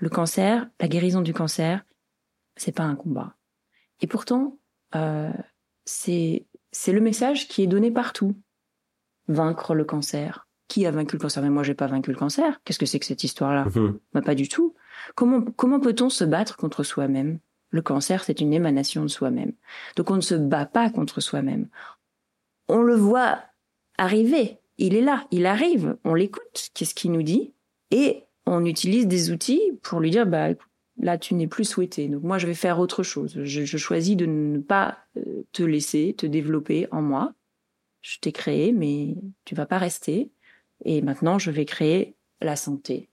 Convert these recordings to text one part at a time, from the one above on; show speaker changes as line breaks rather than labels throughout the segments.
Le cancer, la guérison du cancer, c'est pas un combat. Et pourtant, euh, c'est c'est le message qui est donné partout. Vaincre le cancer. Qui a vaincu le cancer? Mais moi, j'ai pas vaincu le cancer. Qu'est-ce que c'est que cette histoire-là?
Mhm.
bah, Pas du tout. Comment comment peut-on se battre contre soi-même? Le cancer, c'est une émanation de soi-même. Donc on ne se bat pas contre soi-même. On le voit arriver. Il est là, il arrive. On l'écoute. Qu'est-ce qu'il nous dit? Et on utilise des outils pour lui dire bah là tu n'es plus souhaité. Donc moi je vais faire autre chose. Je, je choisis de ne pas euh, te laisser te développer en moi. Je t'ai créé, mais tu vas pas rester. Et maintenant je vais créer la santé.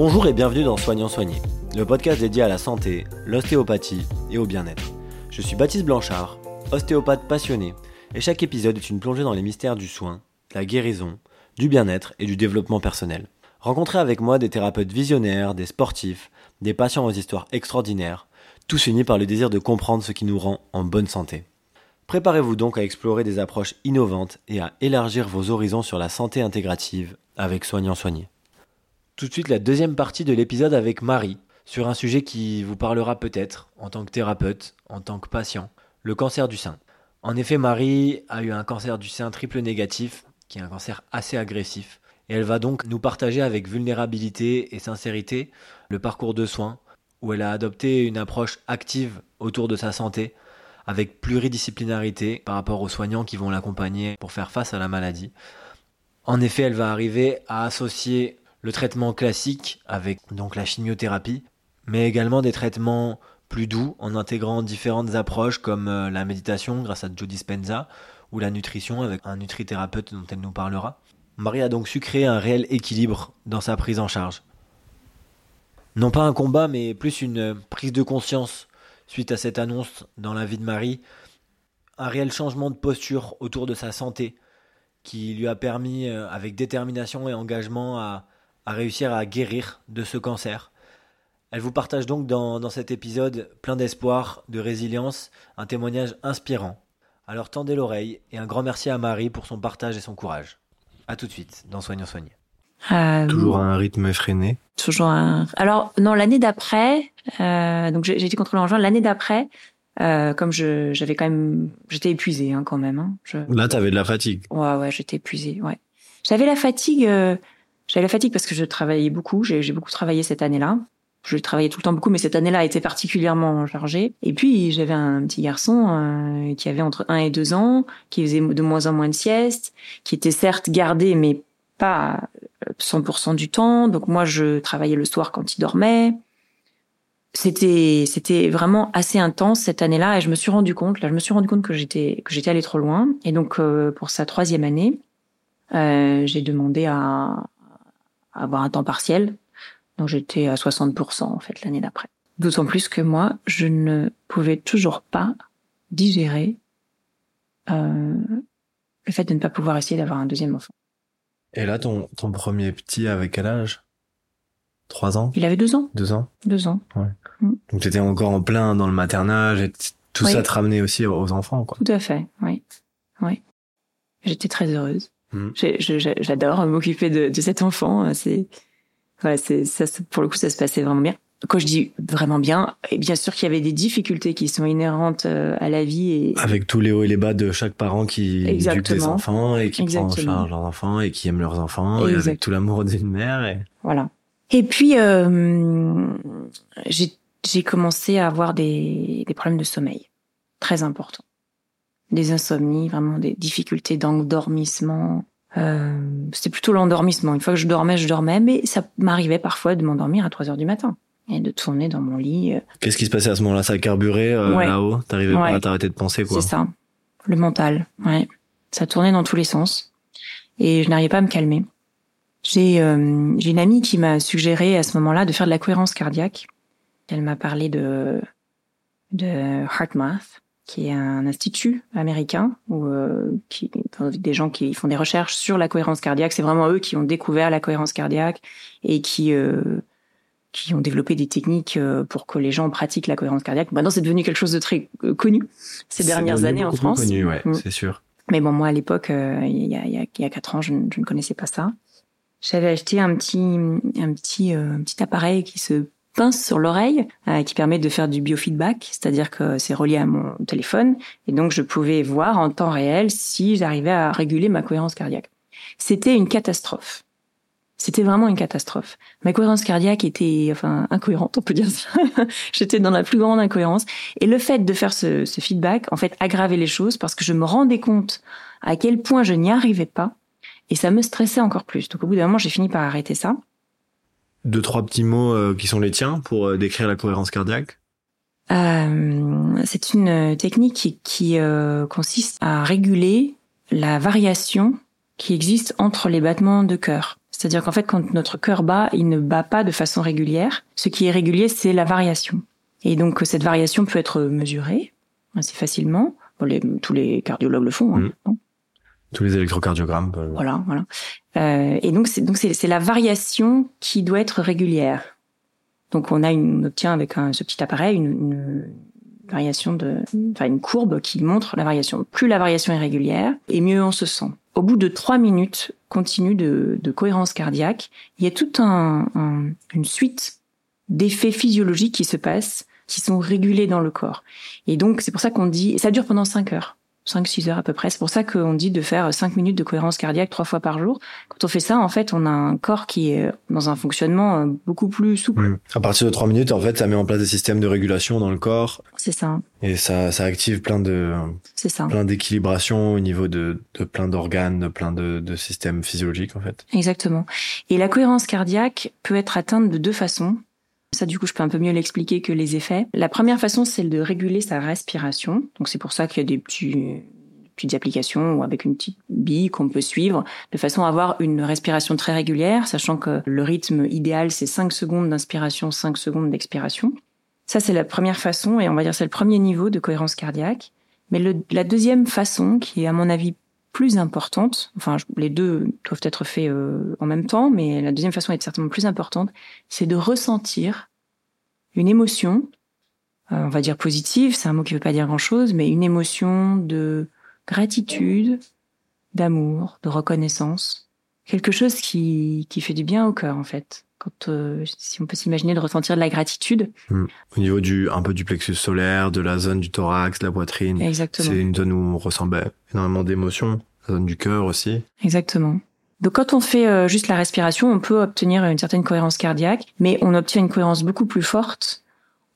Bonjour et bienvenue dans Soignant Soigné, le podcast dédié à la santé, l'ostéopathie et au bien-être. Je suis Baptiste Blanchard, ostéopathe passionné, et chaque épisode est une plongée dans les mystères du soin, de la guérison, du bien-être et du développement personnel. Rencontrez avec moi des thérapeutes visionnaires, des sportifs, des patients aux histoires extraordinaires, tous unis par le désir de comprendre ce qui nous rend en bonne santé. Préparez-vous donc à explorer des approches innovantes et à élargir vos horizons sur la santé intégrative avec Soignant Soigné. Tout de suite la deuxième partie de l'épisode avec Marie, sur un sujet qui vous parlera peut-être en tant que thérapeute, en tant que patient, le cancer du sein. En effet, Marie a eu un cancer du sein triple négatif, qui est un cancer assez agressif, et elle va donc nous partager avec vulnérabilité et sincérité le parcours de soins, où elle a adopté une approche active autour de sa santé, avec pluridisciplinarité par rapport aux soignants qui vont l'accompagner pour faire face à la maladie. En effet, elle va arriver à associer le traitement classique avec donc la chimiothérapie, mais également des traitements plus doux en intégrant différentes approches comme euh, la méditation grâce à Joe Dispenza ou la nutrition avec un nutrithérapeute dont elle nous parlera. Marie a donc su créer un réel équilibre dans sa prise en charge. Non pas un combat, mais plus une prise de conscience suite à cette annonce dans la vie de Marie, un réel changement de posture autour de sa santé qui lui a permis, euh, avec détermination et engagement, à, à réussir à guérir de ce cancer. Elle vous partage donc dans, dans cet épisode plein d'espoir, de résilience, un témoignage inspirant. Alors tendez l'oreille et un grand merci à Marie pour son partage et son courage. A tout de suite dans Soignant Soigné.
Euh,
Toujours à un rythme effréné.
toujours un... Alors non, l'année d'après, euh, donc j'ai j'ai été contrôlée en juin. L'année d'après, euh, comme je j'avais quand même, j'étais épuisée hein, quand même. Hein. Je...
Là, t'avais de la fatigue.
Ouais, ouais, j'étais épuisée. Ouais, j'avais la fatigue. Euh, j'avais la fatigue parce que je travaillais beaucoup. J'ai beaucoup travaillé cette année-là. Je travaillais tout le temps beaucoup, mais cette année-là été particulièrement chargée. Et puis j'avais un petit garçon euh, qui avait entre 1 et 2 ans, qui faisait de moins en moins de siestes, qui était certes gardé, mais pas 100% du temps. Donc moi, je travaillais le soir quand il dormait. C'était c'était vraiment assez intense cette année-là et je me suis rendu compte là je me suis rendu compte que j'étais que j'étais allée trop loin et donc euh, pour sa troisième année euh, j'ai demandé à avoir un temps partiel donc j'étais à 60% en fait l'année d'après d'autant plus que moi je ne pouvais toujours pas digérer euh, le fait de ne pas pouvoir essayer d'avoir un deuxième enfant
Et là, ton, ton premier petit, avec quel âge? Trois ans?
Il avait deux ans
Deux ans?
Deux ans
Donc t'étais encore en plein dans le maternage et tout
Oui.
ça te ramenait aussi aux enfants, quoi.
Tout à fait, oui. Oui. J'étais très heureuse. Je- J'adore m'occuper de, de cet enfant. C'est, voilà, c'est, ça, pour le coup, ça se passait vraiment bien. Quand je dis vraiment bien, et bien sûr qu'il y avait des difficultés qui sont inhérentes euh, à la vie et
Avec tous les hauts et les bas de chaque parent qui éduque des
Exactement.
enfants et qui prend en
Exactement.
charge leurs enfants et qui aime leurs enfants et avec tout l'amour d'une mère. Et...
voilà. Et puis, euh, j'ai, j'ai commencé à avoir des, des problèmes de sommeil très importants. Des insomnies, vraiment des difficultés d'endormissement. Euh, c'était plutôt l'endormissement. Une fois que je dormais, je dormais, mais ça m'arrivait parfois de m'endormir à 3 heures du matin et de tourner dans mon lit. euh,
Qu'est-ce qui se passait à ce moment-là? Ça carburait euh,
Ouais.
là-haut? T'arrivais
Ouais.
pas à t'arrêter de penser, quoi.
C'est ça. Le mental, ouais. Ça tournait dans tous les sens. Et je n'arrivais pas à me calmer. J'ai euh, j'ai une amie qui m'a suggéré à ce moment-là de faire de la cohérence cardiaque. Elle m'a parlé de de HeartMath. Qui est un institut américain où euh, qui des gens qui font des recherches sur la cohérence cardiaque. C'est vraiment eux qui ont découvert la cohérence cardiaque et qui euh, qui ont développé des techniques euh, pour que les gens pratiquent la cohérence cardiaque. Maintenant, c'est devenu quelque chose de très euh, connu ces dernières années en France.
Connu, ouais,
Mm.
c'est sûr.
Mais bon, moi à l'époque, euh, il y a il y a y a quatre ans, je, ne- je ne connaissais pas ça. J'avais acheté un petit un petit un petit appareil qui se pince sur l'oreille, euh, qui permet de faire du biofeedback, c'est-à-dire que c'est relié à mon téléphone et donc je pouvais voir en temps réel si j'arrivais à réguler ma cohérence cardiaque. C'était une catastrophe. C'était vraiment une catastrophe. Ma cohérence cardiaque était, enfin, incohérente, on peut dire ça. J'étais dans la plus grande incohérence. Et le fait de faire ce, ce feedback, en fait, aggravait les choses parce que je me rendais compte à quel point je n'y arrivais pas. Et ça me stressait encore plus. Donc, au bout d'un moment, j'ai fini par arrêter ça.
Deux, trois petits mots euh, qui sont les tiens pour euh, décrire la cohérence cardiaque?
Euh, c'est une technique qui, qui, consiste à réguler la variation qui existe entre les battements de cœur. C'est-à-dire qu'en fait, quand notre cœur bat, il ne bat pas de façon régulière. Ce qui est régulier, c'est la variation. Et donc, cette variation peut être mesurée assez facilement. Bon, les- tous les cardiologues le font. hein.
Mhm. Tous les électrocardiogrammes. euh,
Voilà, voilà. Euh, et donc, c'est donc c'est la variation qui doit être régulière. Donc, on a une, on obtient avec un, ce petit appareil une, une variation de, enfin une courbe qui montre la variation. Plus la variation est régulière, et mieux on se sent. Au bout de trois minutes continues de, de cohérence cardiaque, il y a toute un, un- une suite d'effets physiologiques qui se passent, qui sont régulés dans le corps. Et donc, c'est pour ça qu'on dit, ça dure pendant cinq heures. 5-6 heures à peu près. C'est pour ça qu'on dit de faire 5 minutes de cohérence cardiaque trois fois par jour. Quand on fait ça, en fait, on a un corps qui est dans un fonctionnement euh, beaucoup plus souple.
À partir de trois minutes, en fait, ça met en place des systèmes de régulation dans le corps
C'est ça,
et ça, ça active plein de,
c'est ça.
plein d'équilibrations au niveau de, de plein d'organes, de plein de, de systèmes physiologiques, en fait.
Exactement. Et la cohérence cardiaque peut être atteinte de deux façons. Ça, du coup, je peux un peu mieux l'expliquer que les effets. La première façon, c'est de réguler sa respiration. Donc, c'est pour ça qu'il y a des petits, petites applications ou avec une petite bille qu'on peut suivre de façon à avoir une respiration très régulière, sachant que le rythme idéal, c'est 5 secondes d'inspiration, 5 secondes d'expiration. Ça, c'est la première façon et on va dire c'est le premier niveau de cohérence cardiaque. Mais le, la deuxième façon, qui est à mon avis plus importante, enfin les deux doivent être faits euh, en même temps, mais la deuxième façon est certainement plus importante, c'est de ressentir une émotion, euh, on va dire positive, c'est un mot qui veut pas dire grand-chose, mais une émotion de gratitude, d'amour, de reconnaissance, quelque chose qui, qui fait du bien au cœur en fait. Quand euh, si on peut s'imaginer de ressentir de la gratitude,
Au niveau du, un peu du plexus solaire, de la zone du thorax, de la poitrine.
exactement.
C'est une zone où on ressent ben, énormément d'émotions. Zone du cœur aussi.
Exactement. Donc quand on fait euh, juste la respiration, on peut obtenir une certaine cohérence cardiaque, mais on obtient une cohérence beaucoup plus forte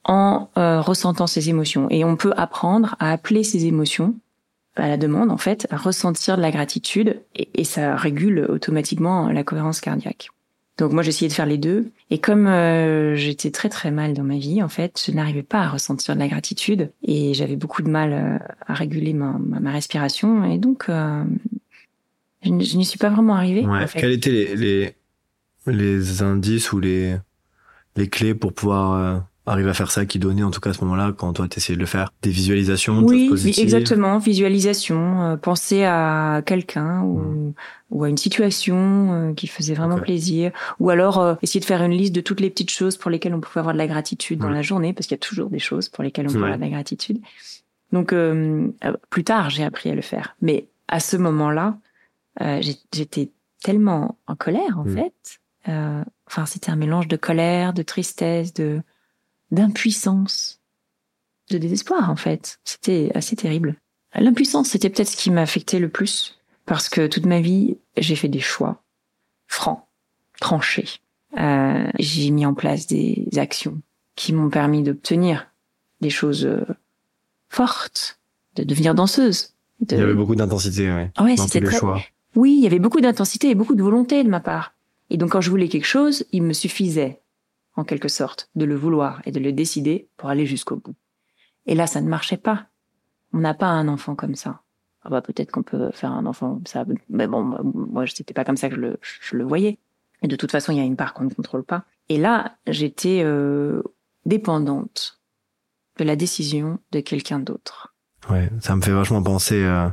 en euh, ressentant ses émotions. Et on peut apprendre à appeler ses émotions à la demande, en fait, à ressentir de la gratitude, et ça régule automatiquement la cohérence cardiaque. Donc moi essayé de faire les deux, et comme euh, j'étais très très mal dans ma vie, en fait, je n'arrivais pas à ressentir de la gratitude, et j'avais beaucoup de mal euh, à réguler ma, ma, ma respiration, et donc euh, je, n'y suis pas vraiment arrivée.
Ouais.
en fait.
Quels étaient les, les, les indices ou les, les clés pour pouvoir euh, arriver à faire ça qui donnaient en tout cas à ce moment-là quand toi t'essayais de le faire Des visualisations,
Oui,
choses
exactement. Visualisation, euh, penser à quelqu'un ou, ou à une situation euh, qui faisait vraiment plaisir, ou alors euh, essayer de faire une liste de toutes les petites choses pour lesquelles on pouvait avoir de la gratitude dans la journée, parce qu'il y a toujours des choses pour lesquelles on peut avoir de la gratitude. Donc euh, euh, plus tard, j'ai appris à le faire, mais à ce moment-là, j'étais tellement en colère en
Mm.
fait. Enfin, c'était un mélange de colère, de tristesse, de d'impuissance de désespoir en fait. C'était assez terrible. L'impuissance, c'était peut-être ce qui m'a affecté le plus parce que toute ma vie, j'ai fait des choix francs, tranchés. Euh, j'ai mis en place des actions qui m'ont permis d'obtenir des choses euh, fortes, de devenir danseuse. De...
Il y avait beaucoup d'intensité, ouais.
Ouais, c'était très.
choix.
Oui, il y avait beaucoup d'intensité et beaucoup de volonté de ma part. Et donc quand je voulais quelque chose, il me suffisait, en quelque sorte, de le vouloir et de le décider pour aller jusqu'au bout. Et là, ça ne marchait pas. On n'a pas un enfant comme ça. Ah bah peut-être qu'on peut faire un enfant comme ça, mais bon, moi c'était pas comme ça que je le, je le voyais. Et de toute façon, il y a une part qu'on ne contrôle pas. Et là, j'étais euh, dépendante de la décision de quelqu'un d'autre.
Ouais, ça me fait vachement penser euh,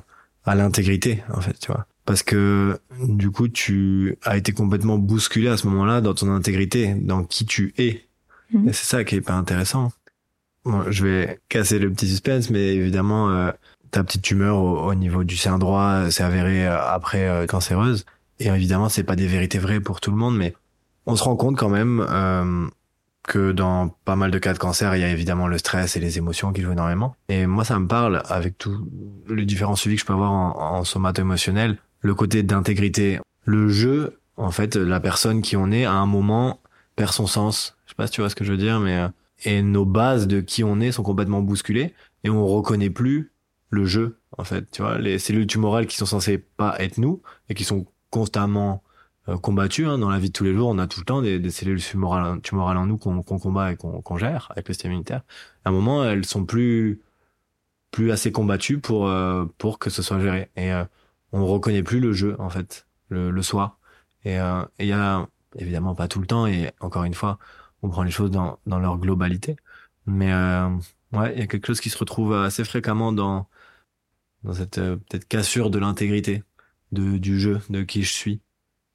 à l'intégrité, en fait, tu vois. Parce que du coup, tu as été complètement bousculé à ce moment-là dans ton intégrité, dans qui tu es.
Mhm.
Et c'est ça qui est pas intéressant. Bon, je vais casser le petit suspense, mais évidemment, euh, ta petite tumeur au, au niveau du sein droit s'est avérée euh, après euh, cancéreuse. Et évidemment, c'est pas des vérités vraies pour tout le monde, mais on se rend compte quand même euh, que dans pas mal de cas de cancer, il y a évidemment le stress et les émotions qui jouent énormément. Et moi, ça me parle avec tous les différents suivis que je peux avoir en, en somato-émotionnel, le côté d'intégrité. Le jeu, en fait, la personne qui on est, à un moment, perd son sens. Je sais pas si tu vois ce que je veux dire, mais... euh, et nos bases de qui on est sont complètement bousculées et on reconnaît plus le jeu, en fait. Tu vois, les cellules tumorales qui sont censées pas être nous et qui sont constamment euh, combattues hein, dans la vie de tous les jours. On a tout le temps des, cellules tumorales, en nous qu'on combat et qu'on qu'on gère avec le système immunitaire. À un moment, elles sont plus plus assez combattues pour euh, pour que ce soit géré. Et euh, on reconnaît plus le jeu, en fait, le, le soi. Et euh, il y a évidemment pas tout le temps. Et encore une fois, on prend les choses dans dans leur globalité. Mais euh, ouais, il y a quelque chose qui se retrouve assez fréquemment dans dans cette euh, peut-être cassure de l'intégrité de du jeu, de qui je suis.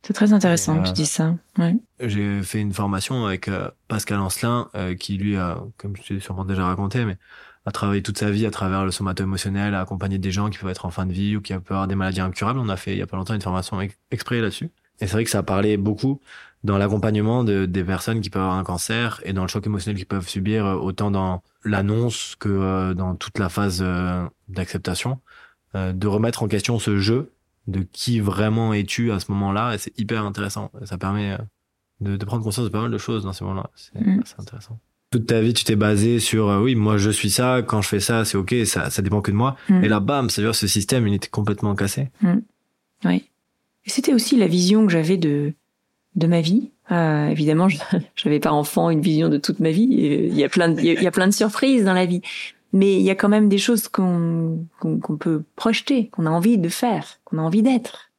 C'est très intéressant
Et,
que tu
euh,
dis ça. Ouais.
J'ai fait une formation avec euh, Pascal Ancelin, euh, qui lui a, comme je t'ai sûrement déjà raconté, mais a travaillé toute sa vie à travers le somato-émotionnel, à accompagner des gens qui peuvent être en fin de vie ou qui peuvent avoir des maladies incurables. On a fait il y a pas longtemps une formation ex- exprès là-dessus. Et c'est vrai que ça parlait beaucoup dans l'accompagnement de, des personnes qui peuvent avoir un cancer et dans le choc émotionnel qu'ils peuvent subir, euh, autant dans l'annonce que euh, dans toute la phase euh, d'acceptation, euh, de remettre en question ce jeu de qui vraiment es-tu à ce moment-là et c'est hyper intéressant. Ça permet de, de prendre conscience de pas mal de choses dans ces moments-là. C'est
Mm.
intéressant. Toute ta vie, tu t'es basé sur euh, oui, moi je suis ça, quand je fais ça, c'est ok, ça ça dépend que de moi.
Mm.
Et là, bam, ça veut dire ce système, il était complètement cassé.
Oui. Et c'était aussi la vision que j'avais de de ma vie. Euh, évidemment, je j'avais pas enfant une vision de toute ma vie. Et Il y a plein de, il y a- plein de surprises dans la vie, mais il y a quand même des choses qu'on qu'on qu'on peut projeter, qu'on a envie de faire, qu'on a envie d'être.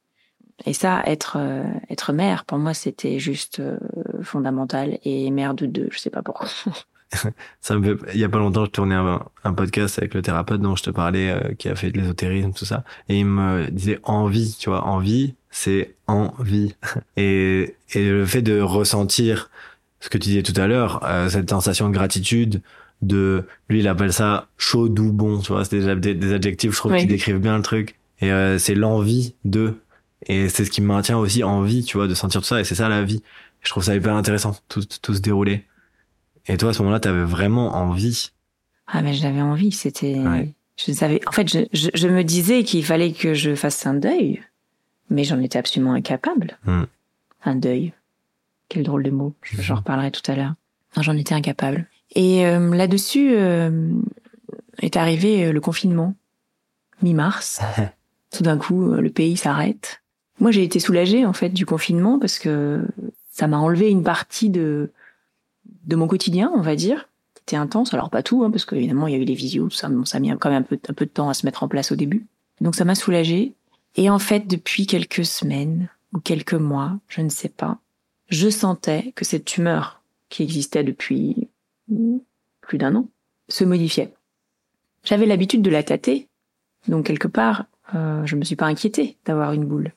Et ça, être euh, être mère, pour moi, c'était juste euh, fondamental. Et mère de deux, je sais pas pourquoi.
Ça me fait... Il y a pas longtemps, je tournais un, un podcast avec le thérapeute dont je te parlais, euh, qui a fait de l'ésotérisme, tout ça. Et il me disait envie, tu vois, envie, c'est envie. Et, et le fait de ressentir ce que tu disais tout à l'heure, euh, cette sensation de gratitude, de, lui, il appelle ça chaud, doux, bon, tu vois, c'est des, des adjectifs, je trouve,
Oui.
qui décrivent bien le truc. Et euh, c'est l'envie de. Et c'est ce qui me maintient aussi en vie, tu vois, de sentir tout ça. Et c'est ça la vie. Je trouve ça hyper intéressant, tout, tout se dérouler. Et toi, à ce moment-là, t'avais vraiment envie?
Ah mais j'avais envie, c'était
Ouais.
je savais en fait je, je, je me disais qu'il fallait que je fasse un deuil mais j'en étais absolument incapable.
Hmm.
Un deuil. Quel drôle de mot, Je- j'en reparlerai tout à l'heure. J'en étais incapable. Et euh, là-dessus euh, est arrivé euh, le confinement mi-mars. Tout d'un coup, euh, le pays s'arrête. Moi, j'ai été soulagée en fait du confinement parce que ça m'a enlevé une partie de de mon quotidien, on va dire. C'était intense, alors pas tout, hein, parce qu'évidemment il y a eu les visios, ça, bon, ça a mis quand même un peu, un peu de temps à se mettre en place au début. Donc ça m'a soulagée. Et en fait, depuis quelques semaines ou quelques mois, je ne sais pas, je sentais que cette tumeur qui existait depuis plus d'un an se modifiait. J'avais l'habitude de la tâter, donc quelque part, euh, je me suis pas inquiétée d'avoir une boule.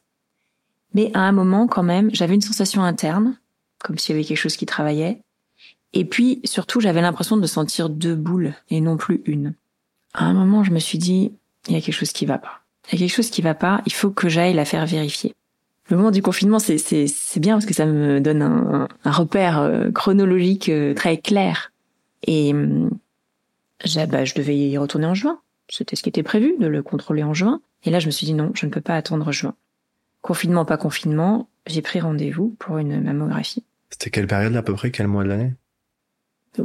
Mais à un moment, quand même, j'avais une sensation interne, comme s'il y avait quelque chose qui travaillait. Et puis, surtout, j'avais l'impression de sentir deux boules et non plus une. À un moment, je me suis dit, il y a quelque chose qui va pas. Il y a quelque chose qui va pas, il faut que j'aille la faire vérifier. Le moment du confinement, c'est, bien parce que ça me donne un, un repère euh, chronologique euh, très clair. Et hum, bah, je devais y retourner en juin. C'était ce qui était prévu, de le contrôler en juin. Et là, je me suis dit non, je ne peux pas attendre juin. Confinement, pas confinement, j'ai pris rendez-vous pour une mammographie.
C'était quelle période à peu près? Quel mois de l'année?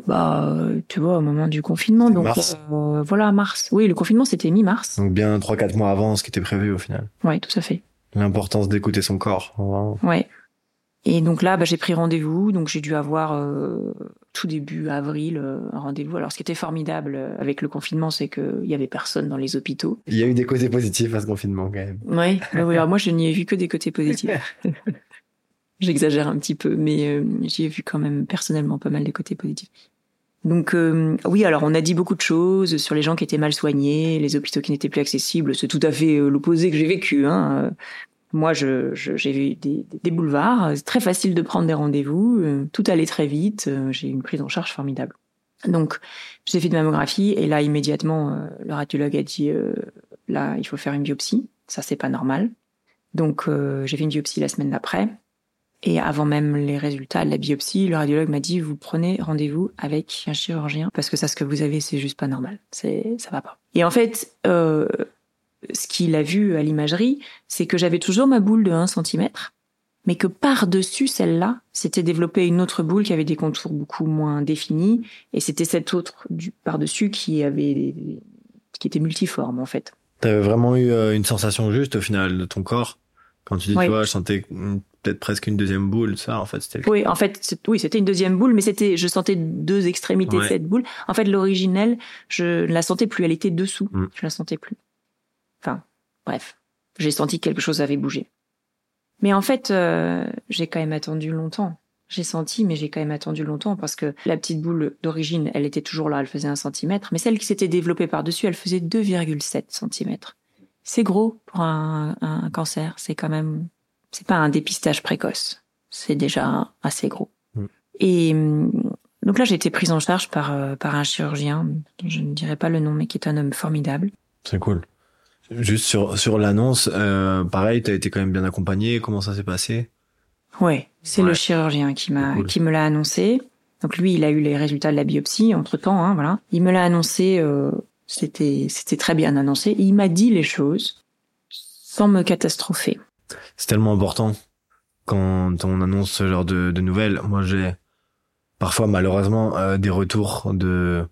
Bah, tu vois, au moment du confinement, donc
Mars.
euh, voilà, mars. Oui, le confinement c'était mi-mars.
Donc bien 3-4 mois avant ce qui était prévu au final.
Ouais, tout à fait.
L'importance d'écouter son corps. Vraiment.
Ouais. Et donc là, bah, j'ai pris rendez-vous, donc j'ai dû avoir euh, tout début avril euh, un rendez-vous. Alors, ce qui était formidable euh, avec le confinement, c'est qu'il y avait personne dans les hôpitaux.
Il y a eu des côtés positifs à ce confinement quand même.
Oui, oui, alors moi je n'y ai vu que des côtés positifs. J'exagère un petit peu, mais euh, j'y ai vu quand même personnellement pas mal de côtés positifs. Donc euh, oui, alors on a dit beaucoup de choses sur les gens qui étaient mal soignés, les hôpitaux qui n'étaient plus accessibles. C'est tout à fait euh, l'opposé que j'ai vécu. Hein. Moi, j'ai vu des, boulevards. C'est très facile de prendre des rendez-vous. tout allait très vite. J'ai eu une prise en charge formidable. Donc j'ai fait de mammographie et là immédiatement le radiologue a dit là il faut faire une biopsie. Ça c'est pas normal. Donc j'ai fait une biopsie la semaine d'après. Et avant même les résultats de la biopsie, le radiologue m'a dit vous prenez rendez-vous avec un chirurgien parce que ça, ce que vous avez, c'est juste pas normal. Ça va pas. Et en fait, euh, ce qu'il a vu à l'imagerie, c'est que j'avais toujours ma boule de 1 cm, mais que par-dessus celle-là, s'était développée une autre boule qui avait des contours beaucoup moins définis, et c'était cette autre du par-dessus qui avait qui était multiforme en fait.
T'avais vraiment eu euh, une sensation juste au final de ton corps quand tu dis tu vois, je sentais peut-être presque une deuxième boule, ça, en fait, c'était.
Oui, en fait, oui, c'était une deuxième boule, mais c'était, je sentais deux extrémités de cette boule. En fait, l'originelle, je ne la sentais plus, elle était dessous, mm. je la sentais plus. Enfin, bref, j'ai senti que quelque chose avait bougé. Mais en fait, euh, j'ai quand même attendu longtemps. J'ai senti, mais j'ai quand même attendu longtemps parce que la petite boule d'origine, elle était toujours là, elle faisait un centimètre, mais celle qui s'était développée par-dessus, elle faisait 2,7 centimètres. C'est gros pour un, un cancer, c'est quand même c'est pas un dépistage précoce. C'est déjà assez gros. Et mm, donc là, j'ai été prise en charge par euh, par un chirurgien, je ne dirais pas le nom, mais qui est un homme formidable.
C'est cool. Juste sur sur l'annonce, euh, pareil, t'as été quand même bien accompagné. Comment ça s'est passé?
Ouais, c'est le chirurgien qui m'a qui me l'a annoncé. Donc lui, il a eu les résultats de la biopsie entre temps, hein, voilà. Il me l'a annoncé. Euh, c'était c'était très bien annoncé. il m'a dit les choses sans me catastropher
c'est tellement important quand on annonce ce genre de, de nouvelles. Moi, j'ai parfois malheureusement euh, des retours de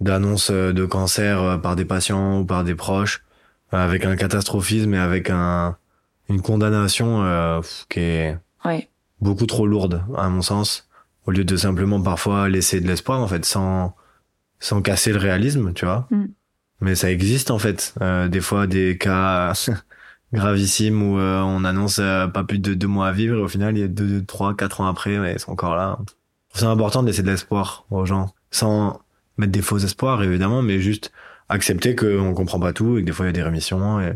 d'annonces de cancer euh, par des patients ou par des proches euh, avec un catastrophisme et avec un une condamnation qui est beaucoup trop lourde à mon sens au lieu de simplement parfois laisser de l'espoir en fait sans sans casser le réalisme tu vois mm. mais ça existe en fait des fois des cas gravissime où euh, on annonce euh, pas plus de deux mois à vivre et au final il y a deux, trois, quatre ans après mais ils sont encore là. C'est important de laisser de l'espoir aux gens sans mettre des faux espoirs évidemment mais juste accepter qu'on comprend pas tout et que des fois il y a des rémissions et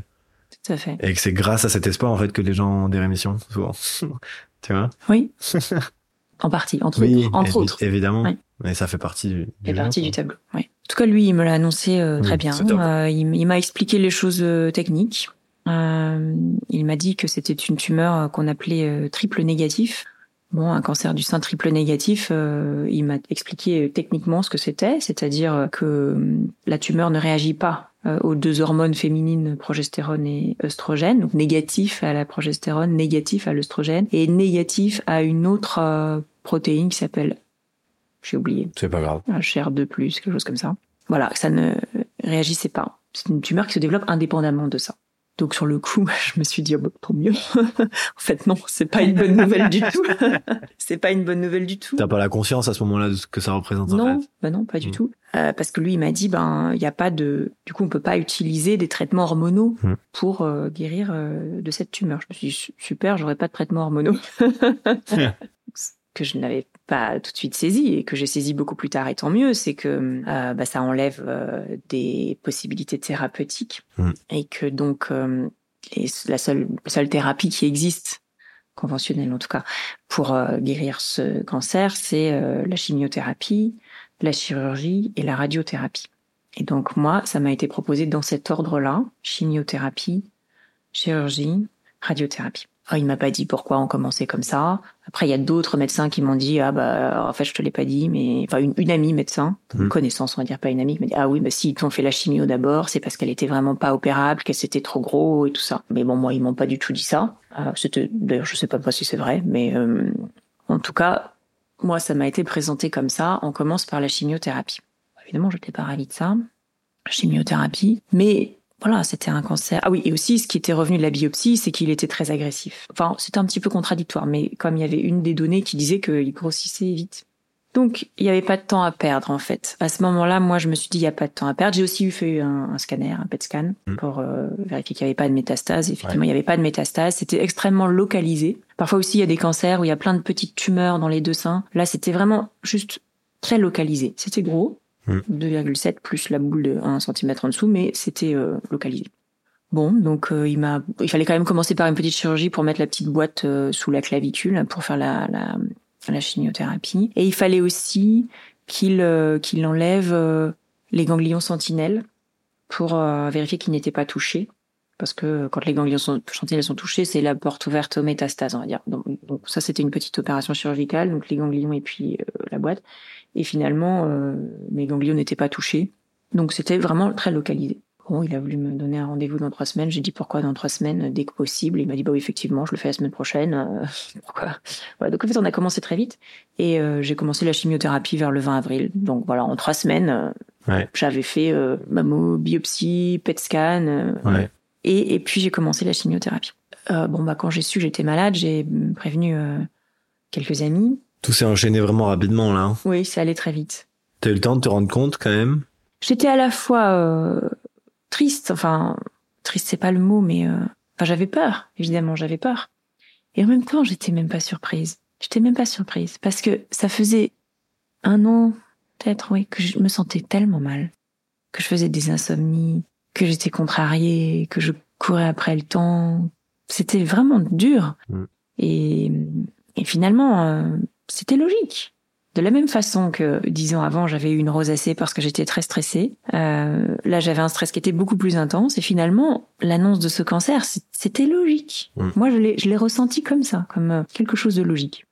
tout à fait.
Et que c'est grâce à cet espoir en fait que les gens ont des rémissions souvent. tu vois?
Oui. en partie, entre autres. Entre autres.
Évidemment. Mais ça fait partie du,
du partie du tableau. Oui. En tout cas, lui, il me l'a annoncé euh, très bien. il m'a expliqué les choses techniques. Euh, il m'a dit que c'était une tumeur euh, qu'on appelait euh, triple négatif. Bon, un cancer du sein triple négatif, il m'a expliqué techniquement ce que c'était, c'est-à-dire que la tumeur ne réagit pas aux deux hormones féminines, progestérone et œstrogène, donc négatif à la progestérone, négatif à l'œstrogène, et négatif à une autre protéine qui s'appelle, j'ai oublié.
C'est pas grave.
Un CHR2+, quelque chose comme ça. Voilà, ça ne réagissait pas. C'est une tumeur qui se développe indépendamment de ça. Donc sur le coup, je me suis dit oh, bah, tant mieux. en fait non, c'est pas une bonne nouvelle du tout. c'est pas une bonne nouvelle du tout.
T'as pas la conscience à ce moment-là de ce que ça représente
Non,
en fait.
bah non, pas du mm. tout. Euh, parce que lui, il m'a dit ben il y a pas de, du coup on peut pas utiliser des traitements hormonaux mm. pour euh, guérir euh, de cette tumeur. Je me suis dit super, j'aurais pas de traitement hormonaux. Que je n'avais pas tout de suite saisi et que j'ai saisi beaucoup plus tard et tant mieux, c'est que euh, bah, ça enlève euh, des possibilités thérapeutiques mm. et que donc euh, la seule seule thérapie qui existe conventionnelle en tout cas pour guérir ce cancer, c'est la chimiothérapie, la chirurgie et la radiothérapie. Et donc moi, ça m'a été proposé dans cet ordre-là chimiothérapie, chirurgie, radiothérapie. Oh, il m'a pas dit pourquoi on commençait comme ça. Après, il y a d'autres médecins qui m'ont dit ah bah en fait je te l'ai pas dit, mais enfin une, amie médecin, une mmh. connaissance on va dire pas une amie, qui m'a dit ah oui bah si ils t'ont fait la chimio d'abord, c'est parce qu'elle était vraiment pas opérable, qu'elle c'était trop gros et tout ça. Mais bon moi ils m'ont pas du tout dit ça. Euh, c'était d'ailleurs je sais pas si c'est vrai, mais euh, en tout cas moi ça m'a été présenté comme ça. On commence par la chimiothérapie. Évidemment je n'étais pas ravie de ça, chimiothérapie, mais voilà, c'était un cancer. Ah oui, et aussi, ce qui était revenu de la biopsie, c'est qu'il était très agressif. Enfin, c'était un petit peu contradictoire, mais comme il y avait une des données qui disait qu'il grossissait vite. Donc, il n'y avait pas de temps à perdre, en fait. À ce moment-là, moi, je me suis dit, il n'y a pas de temps à perdre. J'ai aussi eu fait un, scanner, un PET scan, mm. pour euh, vérifier qu'il n'y avait pas de métastase. Effectivement, il n'y avait pas de métastase. C'était extrêmement localisé. Parfois aussi, il y a des cancers où il y a plein de petites tumeurs dans les deux seins. Là, c'était vraiment juste très localisé. C'était gros,
Mm.
2,7 plus la boule de 1 cm en dessous, mais c'était euh, localisé. Bon, donc euh, il m'a, il fallait quand même commencer par une petite chirurgie pour mettre la petite boîte euh, sous la clavicule pour faire la, la, la chimiothérapie. Et il fallait aussi qu'il euh, qu'il enlève euh, les ganglions sentinelles pour euh, vérifier qu'ils n'étaient pas touchés. Parce que quand les ganglions sentinelles sont touchés, c'est la porte ouverte aux métastases, on va dire. Donc, donc ça, c'était une petite opération chirurgicale, donc les ganglions et puis la boîte. Et finalement, euh, mes ganglions n'étaient pas touchés. Donc c'était vraiment très localisé. Bon, il a voulu me donner un rendez-vous dans trois semaines. J'ai dit pourquoi dans trois semaines, dès que possible? Il m'a dit bah oui, effectivement, je le fais la semaine prochaine. Euh, pourquoi? Voilà. Donc en fait, on a commencé très vite et euh, j'ai commencé la chimiothérapie vers le 20 avril. Donc voilà, en trois semaines,
Ouais.
j'avais fait euh, mammo, biopsie, PET scan,
Ouais.
et, et puis j'ai commencé la chimiothérapie. Bon bah quand j'ai su que j'étais malade, j'ai prévenu quelques amis.
Tout s'est enchaîné vraiment rapidement là. hein.
Oui, ça allait très vite.
T'as eu le temps de te rendre compte quand même?
J'étais à la fois euh, triste, enfin triste c'est pas le mot, mais euh, enfin j'avais peur, évidemment j'avais peur. Et en même temps j'étais même pas surprise. J'étais même pas surprise parce que ça faisait un an peut-être oui que je me sentais tellement mal, que je faisais des insomnies, que j'étais contrariée, que je courais après le temps. C'était vraiment dur.
Mm.
Et, et finalement euh, c'était logique. De la même façon que dix ans avant, j'avais eu une rosacée parce que j'étais très stressée. Euh, là, j'avais un stress qui était beaucoup plus intense. Et finalement, l'annonce de ce cancer, c'était logique. Moi, je l'ai, je l'ai ressenti comme ça, comme euh, quelque chose de logique.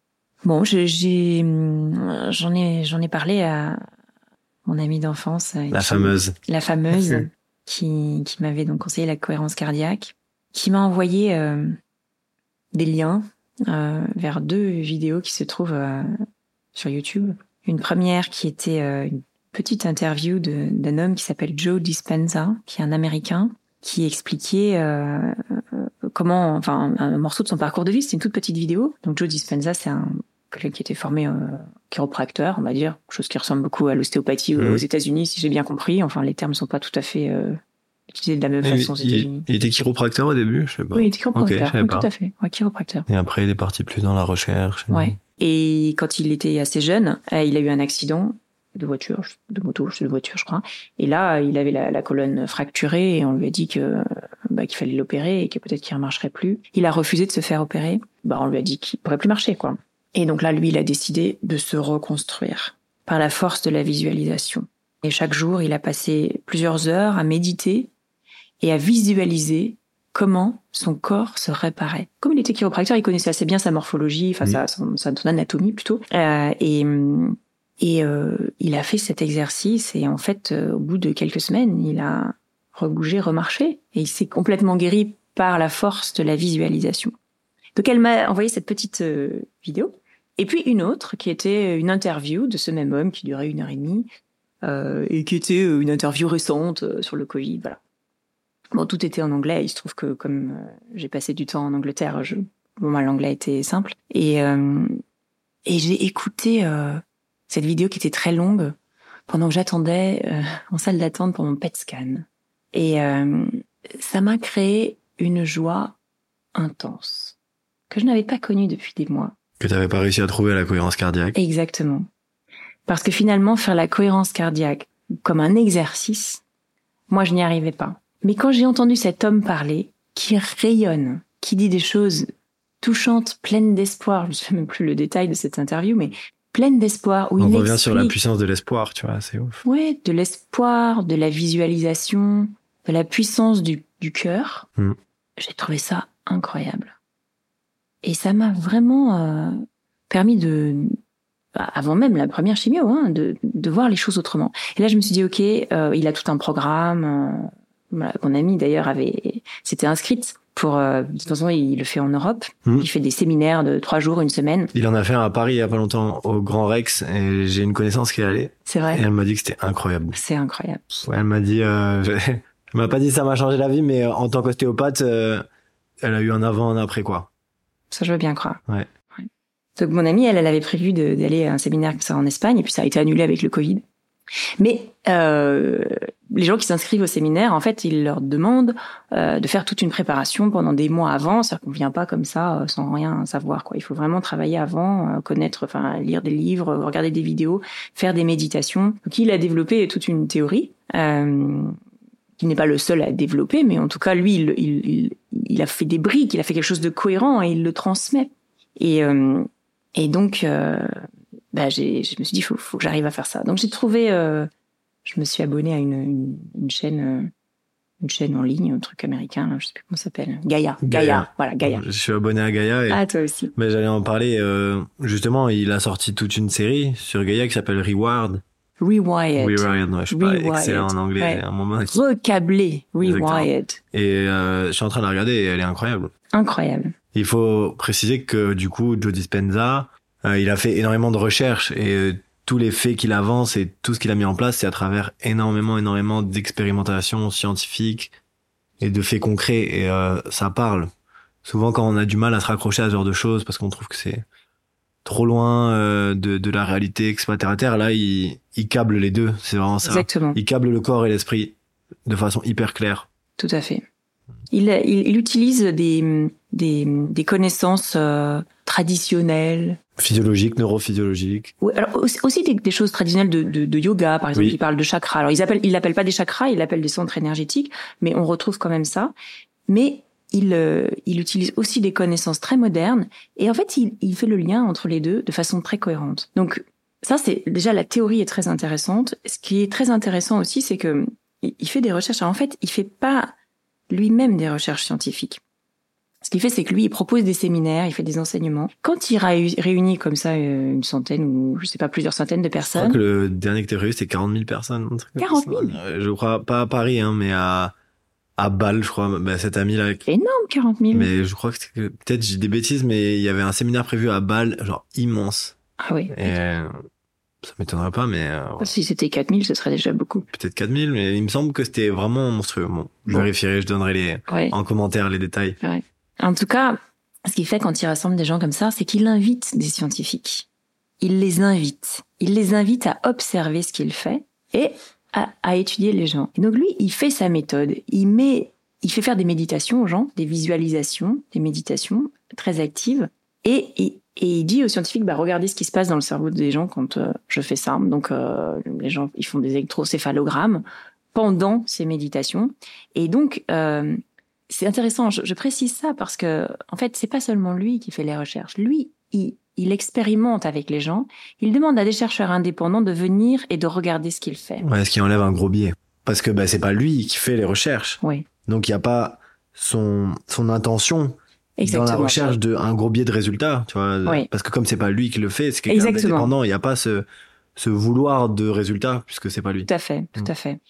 Bon, j'ai, hum, j'en ai, j'en ai parlé à mon amie d'enfance, euh,
La
qui-
fameuse.
la fameuse qui, qui m'avait donc conseillé la cohérence cardiaque, qui m'a envoyé euh, des liens euh, vers deux vidéos qui se trouvent euh, sur YouTube. Une première qui était euh, une petite interview d'un homme qui s'appelle Joe Dispenza, qui est un Américain, qui expliquait euh, euh, comment, enfin, un morceau de son parcours de vie. C'est une toute petite vidéo. Donc Joe Dispenza, c'est un quelqu'un qui était formé euh, chiropracteur, on va dire, chose qui ressemble beaucoup à l'ostéopathie
Mhm.
aux États-Unis, si j'ai bien compris. Enfin, les termes sont pas tout à fait euh, utilisés de la même
Il,
façon aux
il-
États-Unis.
il était chiropracteur au début, je sais pas.
Oui, il était chiropracteur,
Ok, je savais
oui, tout à fait. Ouais, chiropracteur.
Et après, il est parti plus dans la recherche.
Ouais. Et quand il était assez jeune, euh, il a eu un accident de voiture, de moto, de voiture, je crois. Et là, il avait la, la colonne fracturée et on lui a dit que bah, qu'il fallait l'opérer et que peut-être qu'il ne marcherait plus. Il a refusé de se faire opérer. Bah, on lui a dit qu'il pourrait plus marcher, quoi. Et donc là, lui, il a décidé de se reconstruire par la force de la visualisation. Et chaque jour, il a passé plusieurs heures à méditer et à visualiser comment son corps se réparait. Comme il était chiropracteur, il connaissait assez bien sa morphologie, enfin
Oui.
sa, son, anatomie plutôt. Euh, et et euh, il a fait cet exercice et en fait, euh, au bout de quelques semaines, il a rebougé, remarché et il s'est complètement guéri par la force de la visualisation. Donc elle m'a envoyé cette petite euh, vidéo et puis une autre qui était une interview de ce même homme qui durait une heure et demie euh, et qui était euh, une interview récente euh, sur le Covid. Voilà. Bon, tout était en anglais. Il se trouve que comme euh, j'ai passé du temps en Angleterre, je, bon, l'anglais était simple. Et, euh, et j'ai écouté euh, cette vidéo qui était très longue pendant que j'attendais euh, en salle d'attente pour mon PET scan. Et euh, ça m'a créé une joie intense que je n'avais pas connue depuis des mois.
Que t'avais pas réussi à trouver la cohérence cardiaque.
Exactement. Parce que finalement, faire la cohérence cardiaque comme un exercice, moi, je n'y arrivais pas. Mais quand j'ai entendu cet homme parler, qui rayonne, qui dit des choses touchantes, pleines d'espoir, je ne sais même plus le détail de cette interview, mais pleine d'espoir, où
On
il
revient sur la puissance de l'espoir, tu vois, c'est ouf.
Ouais, de l'espoir, de la visualisation, de la puissance du, du cœur.
Mm.
J'ai trouvé ça incroyable. Et ça m'a vraiment euh, permis de, avant même la première chimio, hein, de, de voir les choses autrement. Et là, je me suis dit, ok, euh, il a tout un programme. euh, voilà, mon amie d'ailleurs avait, s'était inscrite pour. euh, de toute façon, il le fait en Europe.
Mm.
Il fait des séminaires de trois jours, une semaine.
Il en a fait un à Paris il y a pas longtemps au Grand Rex et j'ai une connaissance qui est allée
C'est
et
vrai.
elle m'a dit que c'était incroyable.
C'est incroyable.
Ouais, elle m'a dit, euh, elle m'a pas dit ça m'a changé la vie, mais en tant qu'ostéopathe, euh, elle a eu un avant, un après quoi.
Ça, je veux bien croire.
Ouais.
Donc, mon amie, elle, elle avait prévu d'aller à un séminaire comme ça en Espagne, et puis ça a été annulé avec le Covid. Mais euh, les gens qui s'inscrivent au séminaire, en fait, ils leur demandent euh, de faire toute une préparation pendant des mois avant. C'est-à-dire qu'on vient pas comme ça euh, sans rien savoir. Quoi. Il faut vraiment travailler avant, euh, connaître, enfin lire des livres, regarder des vidéos, faire des méditations. Donc il a développé toute une théorie. Qui n'est pas le seul à développer, mais en tout cas, lui, il, il, il, a fait des briques, il a fait quelque chose de cohérent et il le transmet. Et, et donc, euh, bah, j'ai, je me suis dit, faut, faut que j'arrive à faire ça. Donc, j'ai trouvé, euh, je me suis abonné à une, une, une chaîne, euh, une chaîne en ligne, un truc américain, là, je sais plus comment ça s'appelle, Gaia, Gaia,
Gaia.
voilà, Gaia.
Je suis abonné à Gaia. Et...
Ah, toi aussi.
Mais j'allais en parler. Euh, justement, il a sorti toute une série sur Gaia qui s'appelle Reward.
Rewired.
Rewired, ouais, je suis pas
Rewired.
excellent en anglais.
Ouais.
À un moment,
Recablé. Rewired.
et euh, je suis en train de la regarder et elle est incroyable.
Incroyable.
Il faut préciser que du coup, Joe Dispenza, euh, il a fait énormément de recherches et euh, tous les faits qu'il avance et tout ce qu'il a mis en place, c'est à travers énormément, énormément d'expérimentations scientifiques et de faits concrets et euh, ça parle. Souvent, quand on a du mal à se raccrocher à ce genre de choses parce qu'on trouve que c'est trop loin euh, de, de la réalité extraterrestre, là, il, il câble les deux. C'est vraiment ça.
Exactement.
Il câble le corps et l'esprit de façon hyper claire.
Tout à fait. Il, il, il utilise des, des, des connaissances euh, traditionnelles.
Physiologique, neurophysiologique.
Oui, alors aussi, aussi des, des choses traditionnelles de, de, de yoga, par exemple.
Oui.
Il parle de chakras. Alors ils appellent, ils l'appellent pas des chakras, ils l'appellent des centres énergétiques, mais on retrouve quand même ça. Mais il, euh, il utilise aussi des connaissances très modernes et en fait il, il fait le lien entre les deux de façon très cohérente. Donc ça c'est déjà la théorie est très intéressante. Ce qui est très intéressant aussi c'est que il il fait des recherches. Alors, en fait il fait pas lui-même des recherches scientifiques. Ce qu'il fait, c'est que lui, il propose des séminaires, il fait des enseignements. Quand il ré- réunit comme ça euh, une centaine ou je sais pas plusieurs centaines de
Je crois
personnes,
que le dernier que t'as prévu, c'était 40 000 personnes. un truc comme
40
ça.
000?
Euh, Je crois, pas à Paris, hein, mais à, à Bâle, je crois. Bah, cet ami-là.
c'est énorme, 40 000.
Mais je crois que- peut-être j'ai des bêtises, mais il y avait un séminaire prévu à Bâle, genre immense.
Ah oui.
Et euh, ça m'étonnerait pas, mais euh,
Si c'était 4 000, ce serait déjà beaucoup.
peut-être 4000, mais il me semble que c'était vraiment monstrueux. Bon, je
Bon.
vérifierai, je donnerai les,
Ouais.
en commentaire les détails.
En tout cas, ce qu'il fait quand il rassemble des gens comme ça, c'est qu'il invite des scientifiques. Il les invite. Il les invite à observer ce qu'il fait et à, à étudier les gens. Et donc lui, il fait sa méthode. Il met, il fait faire des méditations aux gens, des visualisations, des méditations très actives. Et, et, et il dit aux scientifiques, bah, regardez ce qui se passe dans le cerveau des gens quand euh, je fais ça. Donc euh, les gens, ils font des électrocéphalogrammes pendant ces méditations. Et donc, euh, c'est intéressant. Je, je précise ça parce que, en fait, c'est pas seulement lui qui fait les recherches. Lui, il, il expérimente avec les gens. Il demande à des chercheurs indépendants de venir et de regarder ce qu'il fait.
Ouais, ce qui enlève un gros biais. Parce que bah, c'est pas lui qui fait les recherches.
Oui,
Donc il y a pas son, son intention
exactement.
dans la recherche de un gros biais de résultats, tu vois.
Oui.
Parce que comme c'est pas lui qui le fait, c'est quelqu'un d'indépendant, il n'y a pas ce, ce vouloir de résultats puisque c'est pas lui.
Tout à fait, tout
Mm.
à fait.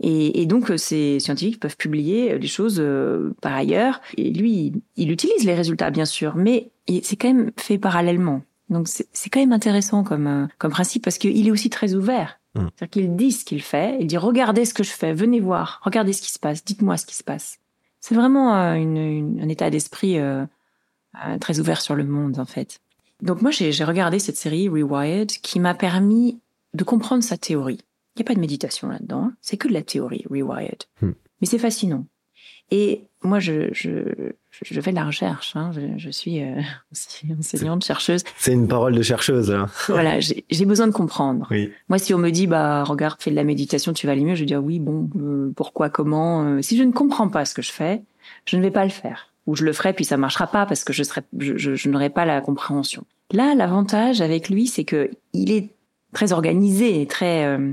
Et, et donc, euh, ces scientifiques peuvent publier euh, des choses euh, par ailleurs. Et lui, il, il utilise les résultats, bien sûr, mais c'est quand même fait parallèlement. Donc, c'est quand même intéressant comme, comme principe parce qu'il est aussi très ouvert.
Mm.
C'est-à-dire qu'il dit ce qu'il fait. Il dit, regardez ce que je fais, venez voir, regardez ce qui se passe, dites-moi ce qui se passe. C'est vraiment euh, une, une- un état d'esprit euh, euh, très ouvert sur le monde, en fait. Donc moi, j'ai j'ai regardé cette série Rewired qui m'a permis de comprendre sa théorie. Il n'y a pas de méditation là-dedans, hein. c'est que de la théorie, Rewired.
Hmm.
Mais c'est fascinant. Et moi, je, je, je fais de la recherche. Hein. Je, je suis euh, aussi enseignante, chercheuse.
C'est une parole de chercheuse. Là.
Voilà, j'ai besoin de comprendre.
Oui.
Moi, si on me dit, bah, regarde, fais de la méditation, tu vas aller mieux, je vais dire oui, bon, euh, pourquoi, comment. euh, si je ne comprends pas ce que je fais, je ne vais pas le faire. Ou je le ferai, puis ça marchera pas parce que je serai, je, je, je n'aurai pas la compréhension. Là, l'avantage avec lui, c'est que il est très organisé et très, euh,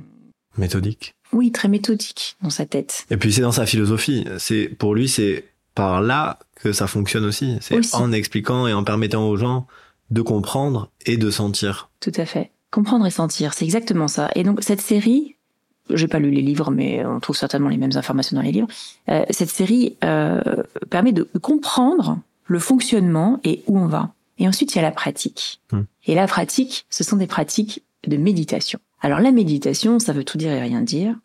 Méthodique.
Oui, très méthodique dans sa tête.
Et puis c'est dans sa philosophie. C'est pour lui, c'est par là que ça fonctionne aussi. C'est en expliquant et en permettant aux gens de comprendre et de sentir.
Tout à fait. Comprendre et sentir, c'est exactement ça. Et donc cette série, j'ai pas lu les livres, mais on trouve certainement les mêmes informations dans les livres. euh, cette série euh, permet de comprendre le fonctionnement et où on va. Et ensuite, il y a la pratique.
Hmm.
Et la pratique, ce sont des pratiques de méditation. Alors la méditation, ça veut tout dire et rien dire.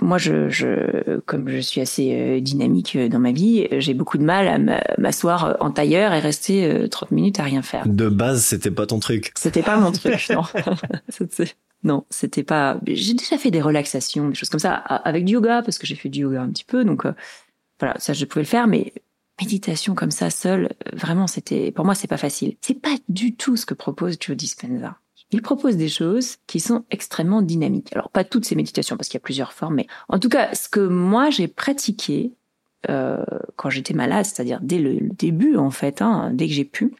Moi, je, je comme je suis assez euh, dynamique euh, dans ma vie, j'ai beaucoup de mal à m'a- m'asseoir euh, en tailleur et rester euh, 30 minutes à rien faire.
De base, c'était pas ton truc.
C'était pas mon truc, non. Non, c'était pas. J'ai déjà fait des relaxations, des choses comme ça, avec du yoga parce que j'ai fait du yoga un petit peu, donc euh, voilà, ça je pouvais le faire, mais méditation comme ça seule, vraiment c'était pour moi c'est pas facile. C'est pas du tout ce que propose Joe Dispenza. Il propose des choses qui sont extrêmement dynamiques. Alors pas toutes ces méditations parce qu'il y a plusieurs formes, mais en tout cas ce que moi j'ai pratiqué euh, quand j'étais malade, c'est-à-dire dès le, début en fait, hein, dès que j'ai pu,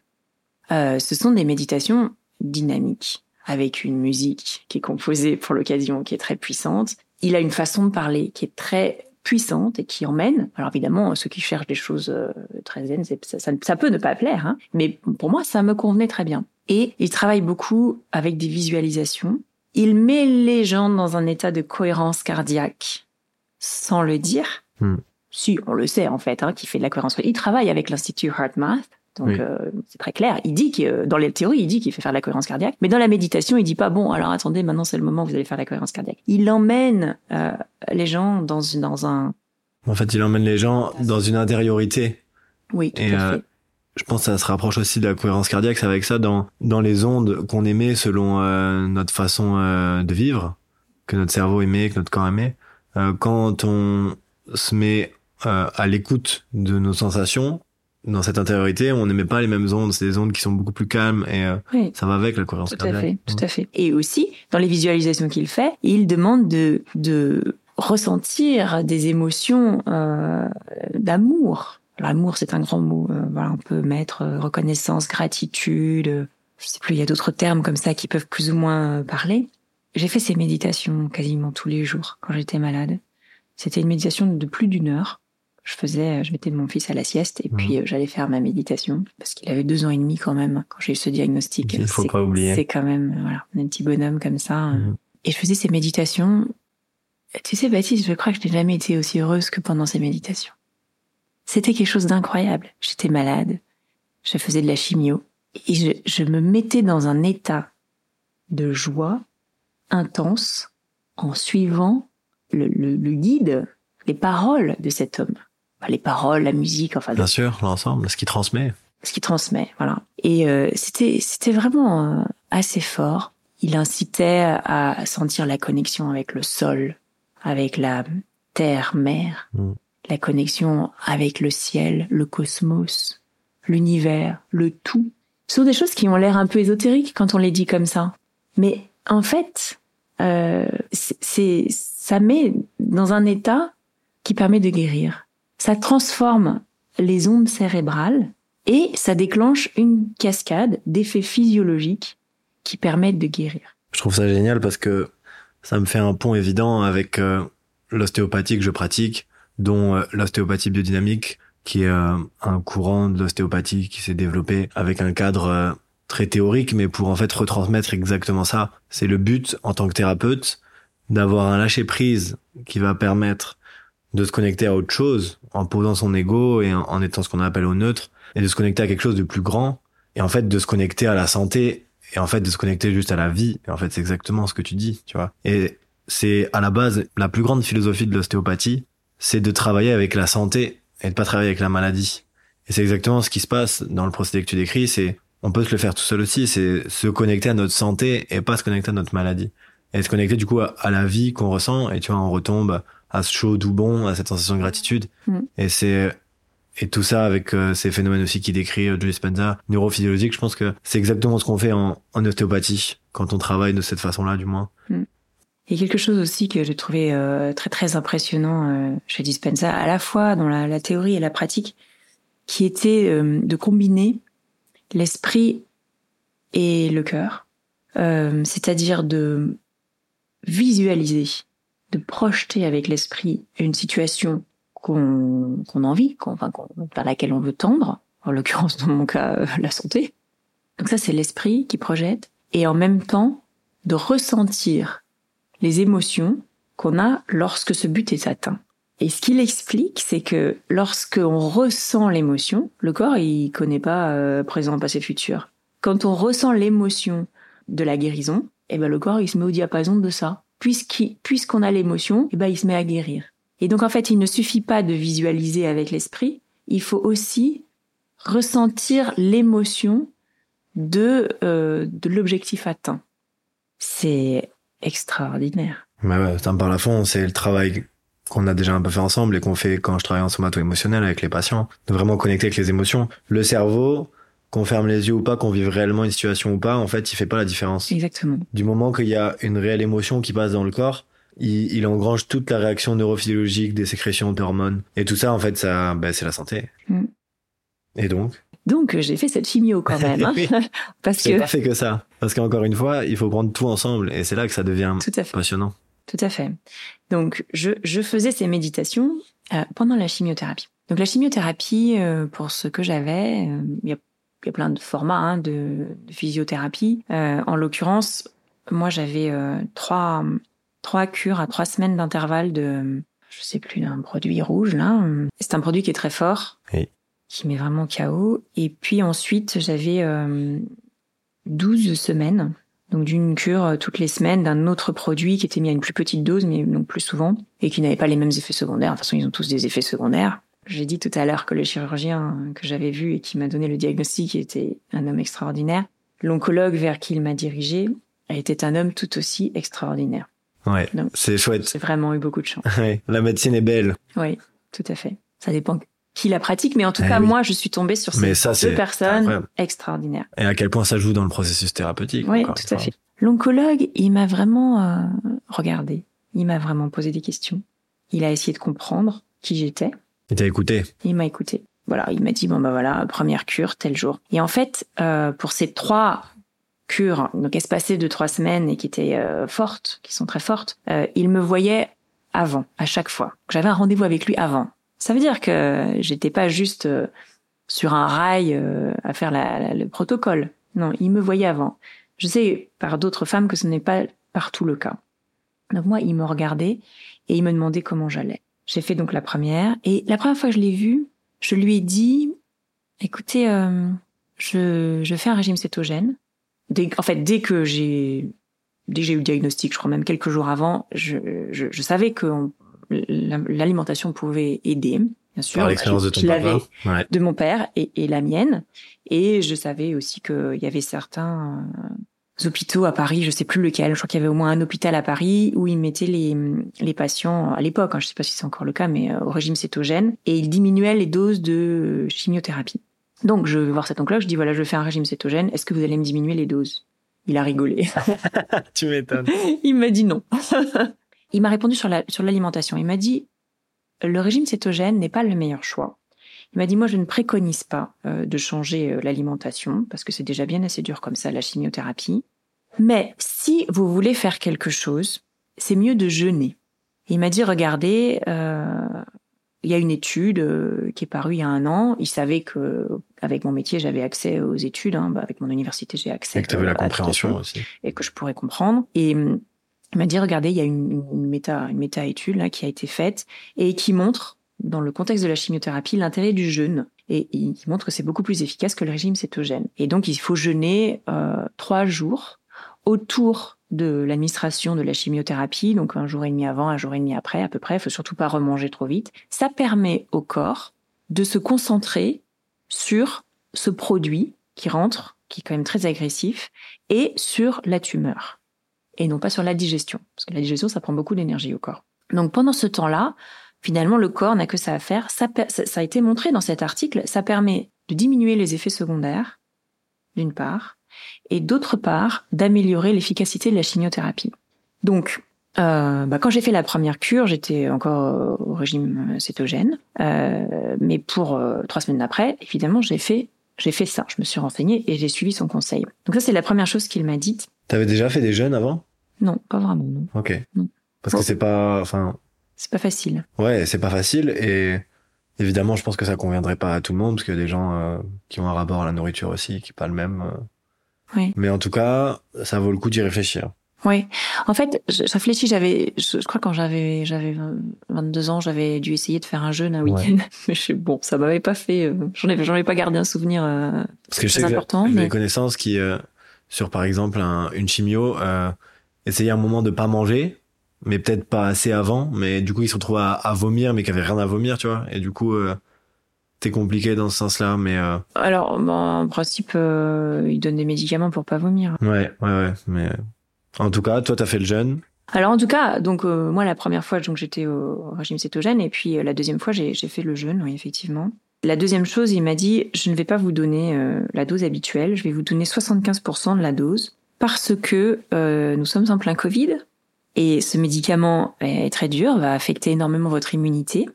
euh, ce sont des méditations dynamiques avec une musique qui est composée pour l'occasion, qui est très puissante. Il a une façon de parler qui est très puissante et qui emmène. Alors évidemment, ceux qui cherchent des choses euh, très zen, ça, ça, ça, peut ne pas plaire, hein, mais pour moi, ça me convenait très bien. Et il travaille beaucoup avec des visualisations. Il met les gens dans un état de cohérence cardiaque sans le dire. Hmm. Si, on le sait en fait, hein, qui fait de la cohérence. Il travaille avec l'Institut HeartMath donc euh, c'est très clair. Il dit que dans les théories, il dit qu'il fait faire la cohérence cardiaque, mais dans la méditation, il dit pas bon. Alors attendez, maintenant c'est le moment où vous allez faire la cohérence cardiaque. Il emmène euh, les gens dans une, dans un.
En fait, il emmène les gens dans une intériorité.
Oui, tout Et, à euh, fait.
Je pense que ça se rapproche aussi de la cohérence cardiaque. C'est avec ça dans dans les ondes qu'on émet selon notre façon de vivre, que notre cerveau émet, que notre corps émet. quand on se met à l'écoute de nos sensations, dans cette intériorité, on n'émet pas les mêmes ondes, c'est des ondes qui sont beaucoup plus calmes et euh, ça va avec la cohérence
tout
cardiaque.
À fait, tout à fait. Et aussi, dans les visualisations qu'il fait, il demande de, de ressentir des émotions euh, d'amour. L'amour, c'est un grand mot. Euh, voilà, on peut mettre euh, reconnaissance, gratitude. je sais plus, il y a d'autres termes comme ça qui peuvent plus ou moins parler. J'ai fait ces méditations quasiment tous les jours quand j'étais malade. C'était une méditation de plus d'une heure je faisais, je mettais mon fils à la sieste et puis mmh. euh, j'allais faire ma méditation parce qu'il avait deux ans et demi quand même quand j'ai eu ce diagnostic.
Il faut pas oublier.
C'est quand même, voilà, un petit bonhomme comme ça. Mmh. Et je faisais ces méditations. Tu sais, Baptiste, je crois que je n'ai jamais été aussi heureuse que pendant ces méditations. C'était quelque chose d'incroyable. J'étais malade. Je faisais de la chimio et je, je me mettais dans un état de joie intense en suivant le, le, le guide, les paroles de cet homme les paroles, la musique, enfin.
Bien sûr, l'ensemble, ce qui transmet.
Ce qui transmet, voilà. Et euh, c'était c'était vraiment euh, assez fort. Il incitait à sentir la connexion avec le sol, avec la terre mère, mm. La connexion avec le ciel, le cosmos, l'univers, le tout. Ce sont des choses qui ont l'air un peu ésotériques quand on les dit comme ça. Mais en fait, euh, ça met dans un état qui permet de guérir ça transforme les ondes cérébrales et ça déclenche une cascade d'effets physiologiques qui permettent de guérir.
Je trouve ça génial parce que ça me fait un pont évident avec euh, l'ostéopathie que je pratique, dont euh, l'ostéopathie biodynamique, qui est euh, un courant de l'ostéopathie qui s'est développé avec un cadre très théorique, mais pour en fait retransmettre exactement ça. C'est le but en tant que thérapeute d'avoir un lâcher prise qui va permettre de se connecter à autre chose en posant son ego et en, étant ce qu'on appelle au neutre et de se connecter à quelque chose de plus grand et en fait de se connecter à la santé et en fait de se connecter juste à la vie et en fait c'est exactement ce que tu dis tu vois et c'est à la base la plus grande philosophie de l'ostéopathie c'est de travailler avec la santé et de pas travailler avec la maladie et c'est exactement ce qui se passe dans le procédé que tu décris c'est on peut se le faire tout seul aussi c'est se connecter à notre santé et pas se connecter à notre maladie et se connecter du coup à, à la vie qu'on ressent et tu vois on retombe à ce chaud doux bon, à cette sensation de gratitude. Mm. Et c'est et tout ça avec euh, ces phénomènes aussi qui décrit euh, Joe Dispenza, neurophysiologique, je pense que c'est exactement ce qu'on fait en, en, ostéopathie quand on travaille de cette façon-là, du moins.
Mm. A quelque chose aussi que j'ai trouvé euh, très très impressionnant euh, chez Dispenza, à la fois dans la, la, théorie et la pratique, qui était de combiner l'esprit et le cœur, c'est-à-dire de visualiser de projeter avec l'esprit une situation qu'on qu'on envie, enfin, vers laquelle on veut tendre, en l'occurrence dans mon cas euh, la santé. Donc ça c'est l'esprit qui projette et en même temps de ressentir les émotions qu'on a lorsque ce but est atteint. Et ce qu'il explique, c'est que lorsque on ressent l'émotion, le corps il connaît pas euh, présent, passé, futur. Quand on ressent l'émotion de la guérison, eh ben le corps il se met au diapason de ça puisqu'on a l'émotion, eh ben, il se met à guérir. Et donc en fait, il ne suffit pas de visualiser avec l'esprit, il faut aussi ressentir l'émotion de, euh, de l'objectif atteint. C'est extraordinaire.
Bah ouais, ça me parle à fond. C'est le travail qu'on a déjà un peu fait ensemble et qu'on fait quand je travaille en somato-émotionnel avec les patients. De vraiment connecter avec les émotions. Le cerveau, qu'on ferme les yeux ou pas, qu'on vive réellement une situation ou pas, en fait, il fait pas la différence.
Exactement.
Du moment qu'il y a une réelle émotion qui passe dans le corps, il, il engrange toute la réaction neurophysiologique des sécrétions d'hormones. Et tout ça, en fait, ça, bah, c'est la santé.
Mm.
Et donc
Donc j'ai fait cette chimio quand même, hein,
Oui.
parce que
pas fait que ça. Parce qu'encore une fois, il faut prendre tout ensemble. Et c'est là que ça devient
tout à fait.
passionnant.
Tout à fait. Donc, je, je faisais ces méditations euh, pendant la chimiothérapie. Donc, la chimiothérapie, euh, pour ce que j'avais, euh, il y, a, il y a plein de formats hein, de, de physiothérapie. Euh, en l'occurrence, moi, j'avais euh, trois, trois cures à trois semaines d'intervalle de, je sais plus, d'un produit rouge, là. C'est un produit qui est très fort,
Oui.
Qui met vraiment KO. Et puis ensuite, j'avais euh, 12 semaines donc d'une cure euh, toutes les semaines d'un autre produit qui était mis à une plus petite dose, mais non plus souvent, et qui n'avait pas les mêmes effets secondaires. De toute façon, ils ont tous des effets secondaires. J'ai dit tout à l'heure que le chirurgien que j'avais vu et qui m'a donné le diagnostic était un homme extraordinaire. L'oncologue vers qui il m'a dirigé était un homme tout aussi extraordinaire.
Ouais.
Donc,
C'est chouette.
J'ai vraiment eu beaucoup de chance.
Ouais. La médecine est belle.
Oui, tout à fait. Ça dépend qui la pratique, mais en tout
Eh
cas,
oui.
moi, je suis tombée sur ces
ça,
deux personnes
incroyable.
extraordinaires.
Et à quel point ça joue dans le processus thérapeutique.
Oui, tout à fait. L'oncologue, il m'a vraiment euh, regardé. Il m'a vraiment posé des questions. Il a essayé de comprendre qui j'étais.
Il t'a écouté.
Il m'a écouté. Voilà, il m'a dit bon bah voilà, première cure tel jour. Et en fait, euh, pour ces trois cures, donc espacées de trois semaines et qui étaient euh, fortes, qui sont très fortes, euh, il me voyait avant, à chaque fois. J'avais un rendez-vous avec lui avant. Ça veut dire que j'étais pas juste euh, sur un rail euh, à faire le protocole. Non, il me voyait avant. Je sais par d'autres femmes que ce n'est pas partout le cas. Donc moi, il me regardait et il me demandait comment j'allais. J'ai fait donc la première et la première fois que je l'ai vu, je lui ai dit, écoutez, euh, je, fais un régime cétogène. En fait, dès que j'ai eu le diagnostic, je crois même quelques jours avant, je, je, savais que on- la- l'alimentation pouvait aider, bien sûr.
Par l'expérience de ton papa. Ouais.
de mon père et, et la mienne. Et je savais aussi qu'il y avait certains euh, hôpitaux à Paris, je sais plus lequel, je crois qu'il y avait au moins un hôpital à Paris où ils mettaient les, les patients, à l'époque, hein, je sais pas si c'est encore le cas, mais euh, au régime cétogène, et ils diminuaient les doses de chimiothérapie. Donc je vais voir cet oncle je dis voilà, je fais un régime cétogène, est-ce que vous allez me diminuer les doses? Il a rigolé.
tu m'étonnes.
Il m'a dit non. il m'a répondu sur la sur l'alimentation. Il m'a dit le régime cétogène n'est pas le meilleur choix. Il m'a dit moi je ne préconise pas euh, de changer euh, l'alimentation parce que c'est déjà bien assez dur comme ça la chimiothérapie. Mais si vous voulez faire quelque chose, c'est mieux de jeûner. Et il m'a dit regardez, euh, il y a une étude qui est parue il y a un an. Il savait que avec mon métier j'avais accès aux études. hein. Bah, avec mon université j'ai accès.
Et que t'avais
euh,
la compréhension aussi.
et que je pourrais comprendre. Et il m'a dit, regardez, il y a une, méta, une méta-étude là qui a été faite et qui montre, dans le contexte de la chimiothérapie, l'intérêt du jeûne. Et il montre que c'est beaucoup plus efficace que le régime cétogène. Et donc, il faut jeûner euh, trois jours autour de l'administration de la chimiothérapie, donc un jour et demi avant, un jour et demi après, à peu près. Il faut surtout pas remanger trop vite. Ça permet au corps de se concentrer sur ce produit qui rentre, qui est quand même très agressif, et sur la tumeur et non pas sur la digestion. Parce que la digestion, ça prend beaucoup d'énergie au corps. Donc pendant ce temps-là, finalement, le corps n'a que ça à faire. Ça, ça, a été montré dans cet article, ça permet de diminuer les effets secondaires, d'une part, et d'autre part, d'améliorer l'efficacité de la chimiothérapie. Donc, euh, bah, quand j'ai fait la première cure, j'étais encore au régime cétogène, euh, mais pour euh, trois semaines après, évidemment, j'ai fait j'ai fait ça. Je me suis renseignée et j'ai suivi son conseil. Donc ça, c'est la première chose qu'il m'a dite.
T'avais déjà fait des jeûnes avant?
Non, pas vraiment, non.
Ok.
Non.
Parce que c'est pas, enfin,
C'est pas facile.
ouais, c'est pas facile et évidemment, je pense que ça conviendrait pas à tout le monde parce qu'il y a des gens euh, qui ont un rapport à la nourriture aussi qui est pas le même. euh.
Oui.
Mais en tout cas, ça vaut le coup d'y réfléchir.
Oui. En fait, je, je réfléchis, j'avais, je, je crois quand j'avais, j'avais 22 ans, j'avais dû essayer de faire un jeûne un
Ouais.
week-end. Mais je sais, bon, ça m'avait pas fait, euh, j'en ai, j'en ai pas gardé un souvenir. euh,
Parce que je sais
important, mais-
des connaissances qui, euh, sur par exemple un- une chimio, euh, essayaient un moment de pas manger, mais peut-être pas assez avant, mais du coup ils se retrouvent à, à vomir, mais qui avaient rien à vomir, tu vois. Et du coup, euh, c'est compliqué dans ce sens-là, mais euh,
Alors, bon, en principe, euh, ils donnent des médicaments pour pas vomir.
ouais, ouais, ouais, mais En tout cas, toi, t'as fait le jeûne.
Alors en tout cas, donc moi la première fois donc j'étais au régime cétogène et puis la deuxième fois j'ai j'ai fait le jeûne, oui effectivement. La deuxième chose, il m'a dit je ne vais pas vous donner euh, la dose habituelle, je vais vous donner 75% de la dose parce que euh, nous sommes en plein Covid et ce médicament est très dur, va affecter énormément votre immunité.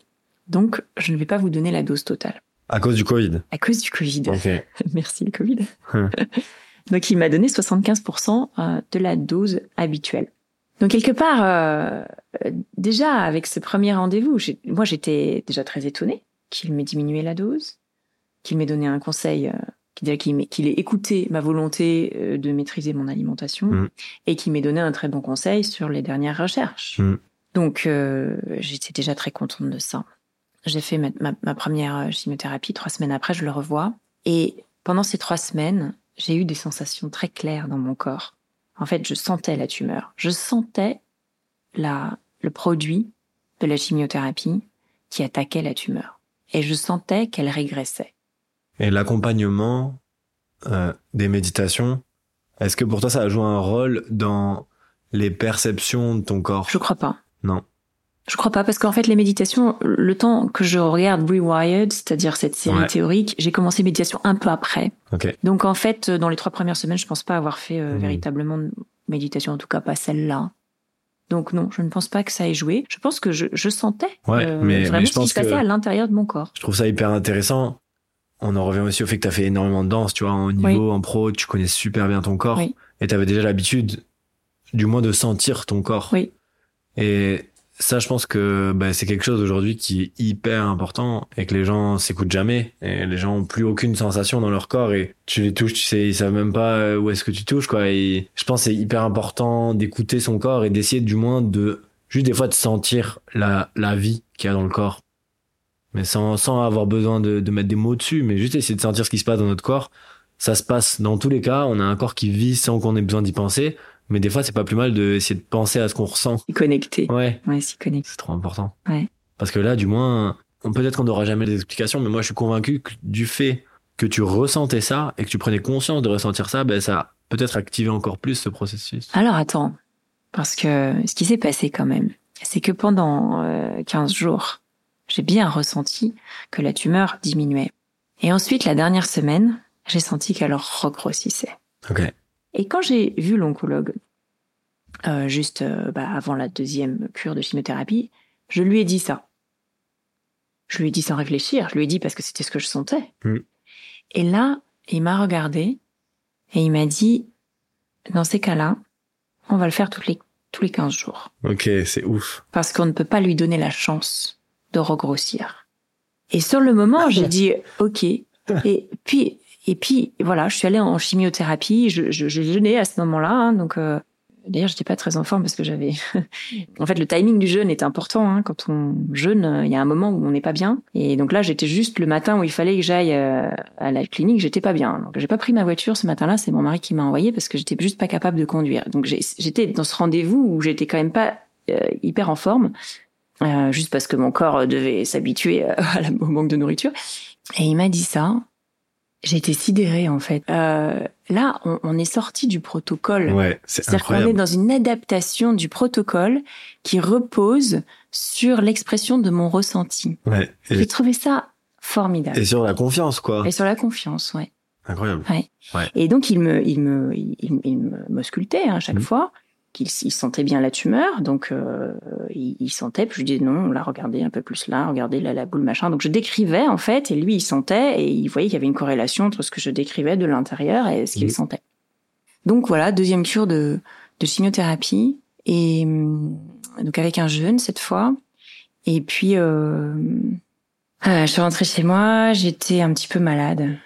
Donc je ne vais pas vous donner la dose totale
À cause du Covid.
à cause du Covid.
Ok.
Merci le Covid.
Hum.
Donc il m'a donné 75% euh, de la dose habituelle. Donc quelque part, euh, euh, déjà avec ce premier rendez-vous, moi j'étais déjà très étonnée qu'il m'ait diminué la dose, qu'il m'ait donné un conseil, euh, qu'il qu'il ait écouté ma volonté euh, de maîtriser mon alimentation
Mm.
et qu'il m'ait donné un très bon conseil sur les dernières recherches.
Mm.
Donc euh, j'étais déjà très contente de ça. J'ai fait ma, ma- ma première chimiothérapie, trois semaines après, je le revois. Et pendant ces trois semaines, j'ai eu des sensations très claires dans mon corps. En fait, je sentais la tumeur. Je sentais la, le produit de la chimiothérapie qui attaquait la tumeur. Et je sentais qu'elle régressait.
Et l'accompagnement euh, des méditations, est-ce que pour toi ça a joué un rôle dans les perceptions de ton corps?
Je crois pas.
Non.
Je crois pas parce qu'en fait les méditations, le temps que je regarde Rewired, c'est-à-dire cette série
Ouais.
théorique, j'ai commencé méditation un peu après.
Ok.
Donc en fait, dans les trois premières semaines, je pense pas avoir fait euh,
Mhm.
véritablement de méditation, en tout cas pas celle-là. Donc non, je ne pense pas que ça ait joué. Je pense que je, je sentais
Ouais,
euh,
mais-
vraiment
mais je
ce qui se passait à l'intérieur de mon corps.
Je trouve ça hyper intéressant. On en revient aussi au fait que tu as fait énormément de danse, tu vois, en niveau, en pro, tu connais super bien ton corps.
Oui.
Et tu avais déjà l'habitude, du moins, de sentir ton corps.
Oui.
Et ça, je pense que bah, c'est quelque chose aujourd'hui qui est hyper important et que les gens s'écoutent jamais. Et les gens ont plus aucune sensation dans leur corps et tu les touches, tu sais, ils savent même pas euh, où est-ce que tu touches, quoi. Et je pense c'est hyper important d'écouter son corps et d'essayer du moins de, juste des fois de sentir la, la vie qu'il y a dans le corps. Mais sans, sans avoir besoin de, de mettre des mots dessus, mais juste essayer de sentir ce qui se passe dans notre corps. Ça se passe dans tous les cas. On a un corps qui vit sans qu'on ait besoin d'y penser. Mais des fois, c'est pas plus mal d'essayer de penser à ce qu'on ressent.
S'y connecter.
Ouais.
Ouais, s'y connecter.
C'est trop important.
Ouais.
Parce que là, du moins, on peut-être qu'on n'aura jamais les explications, mais moi, je suis convaincu que du fait que tu ressentais ça et que tu prenais conscience de ressentir ça, ben, ça a peut-être activé encore plus ce processus.
Alors attends, parce que ce qui s'est passé quand même, c'est que pendant euh, 15 jours, j'ai bien ressenti que la tumeur diminuait. Et ensuite, la dernière semaine, j'ai senti qu'elle regrossissait.
Ok.
Et quand j'ai vu l'oncologue, euh, juste euh, bah, avant la deuxième cure de chimiothérapie, je lui ai dit ça. Je lui ai dit sans réfléchir, je lui ai dit parce que c'était ce que je sentais.
Mm.
Et là, il m'a regardé et il m'a dit, dans ces cas-là, on va le faire toutes les, tous les 15 jours.
Ok, c'est ouf.
Parce qu'on ne peut pas lui donner la chance de regrossir. Et sur le moment, j'ai dit, OK. Et puis, et puis, voilà, je suis allée en chimiothérapie. Je, je, je jeûnais à ce moment-là. hein, donc, euh, d'ailleurs, j'étais pas très en forme parce que j'avais. en fait, le timing du jeûne est important. Hein, quand on jeûne, euh, il y a un moment où on n'est pas bien. Et donc là, j'étais juste le matin où il fallait que j'aille euh, à la clinique. J'étais pas bien. Donc, j'ai pas pris ma voiture ce matin-là. C'est mon mari qui m'a envoyé parce que j'étais juste pas capable de conduire. Donc, j'étais dans ce rendez-vous où j'étais quand même pas euh, hyper en forme. Euh, juste parce que mon corps devait s'habituer euh, au manque de nourriture. Et il m'a dit ça. J'ai été sidérée en fait. Euh, là, on, on est sorti du protocole.
Ouais, c'est
C'est-à-dire qu'on est
incroyable.
dans une adaptation du protocole qui repose sur l'expression de mon ressenti.
Ouais.
J'ai trouvé ça formidable.
et sur la confiance, quoi.
Et sur la confiance, ouais.
Incroyable.
Et donc il me, il me, il, il me m'auscultait hein, à chaque
Mhm.
fois. Qu'il il sentait bien la tumeur, donc euh, il, il sentait. Puis je lui disais non, là regardez un peu plus là, regardez là la boule machin. Donc je décrivais en fait, et lui il sentait et il voyait qu'il y avait une corrélation entre ce que je décrivais de l'intérieur et ce qu'il
Mhm.
sentait. Donc voilà, deuxième cure de, de chimiothérapie et hum, donc avec un jeûne cette fois. Et puis euh, euh, je suis rentrée chez moi, j'étais un petit peu malade.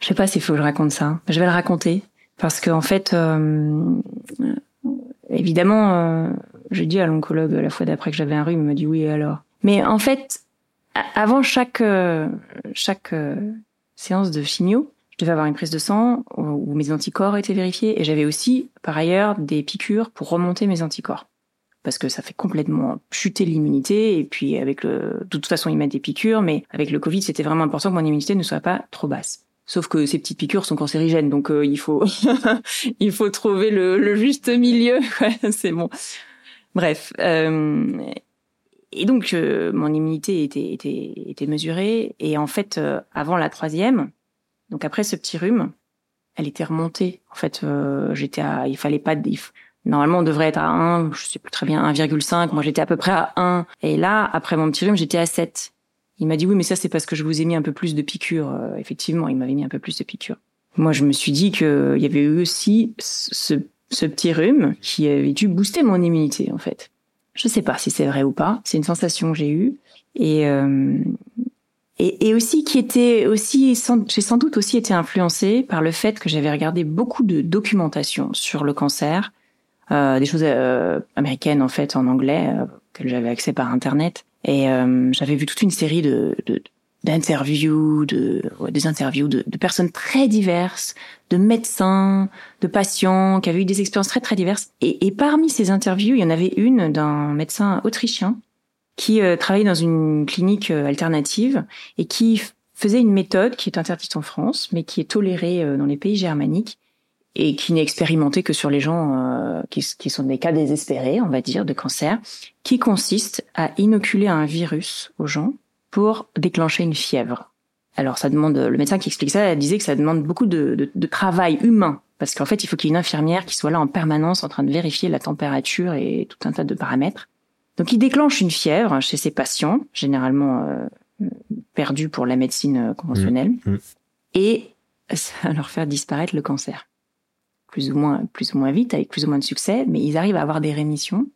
Je sais pas s'il faut que je raconte ça. Je vais le raconter parce que en fait, euh, euh, évidemment, euh, j'ai dit à l'oncologue la fois d'après que j'avais un rhume, il m'a dit oui et alors? Mais en fait, avant chaque euh, chaque euh, séance de chimio, je devais avoir une prise de sang où mes anticorps étaient vérifiés et j'avais aussi par ailleurs des piqûres pour remonter mes anticorps parce que ça fait complètement chuter l'immunité et puis avec le de toute façon ils mettent des piqûres mais avec le Covid c'était vraiment important que mon immunité ne soit pas trop basse. Sauf que ces petites piqûres sont cancérigènes, donc euh, il faut il faut trouver le, le juste milieu. C'est bon. Bref. Euh, et donc euh, mon immunité était, était était mesurée et en fait euh, avant la troisième, donc après ce petit rhume, elle était remontée. En fait, j'étais à, il fallait pas, il, normalement on devrait être à 1, je sais plus très bien, 1,5. Moi j'étais à peu près à 1. Et là, après mon petit rhume, j'étais à 7. Il m'a dit oui, mais ça c'est parce que je vous ai mis un peu plus de piqûres. Euh, effectivement, il m'avait mis un peu plus de piqûres. Moi, je me suis dit qu'il y avait eu aussi ce, ce petit rhume qui avait dû booster mon immunité en fait. Je sais pas si c'est vrai ou pas. C'est une sensation que j'ai eue et, euh, et et aussi qui était aussi j'ai sans doute aussi été influencée par le fait que j'avais regardé beaucoup de documentation sur le cancer, euh, des choses euh, américaines en fait en anglais euh, que j'avais accès par internet et euh, j'avais vu toute une série de, d'interviews, de, ouais, des interviews de, de, personnes très diverses, de médecins, de patients qui avaient eu des expériences très très diverses. Et, et parmi ces interviews, il y en avait une d'un médecin autrichien qui euh, travaillait dans une clinique euh, alternative et qui faisait une méthode qui est interdite en France, mais qui est tolérée euh, dans les pays germaniques et qui n'est expérimentée que sur les gens euh, qui, qui, sont des cas désespérés, on va dire, de cancer, qui consiste à inoculer un virus aux gens pour déclencher une fièvre. Alors ça demande, le médecin qui explique ça, elle disait que ça demande beaucoup de, de, de travail humain, parce qu'en fait il faut qu'il y ait une infirmière qui soit là en permanence en train de vérifier la température et tout un tas de paramètres. Donc il déclenche une fièvre chez ses patients, généralement euh, perdus pour la médecine conventionnelle,
mmh, mmh.
et ça va leur faire disparaître le cancer plus ou moins plus ou moins vite avec plus ou moins de succès mais ils arrivent à avoir des rémissions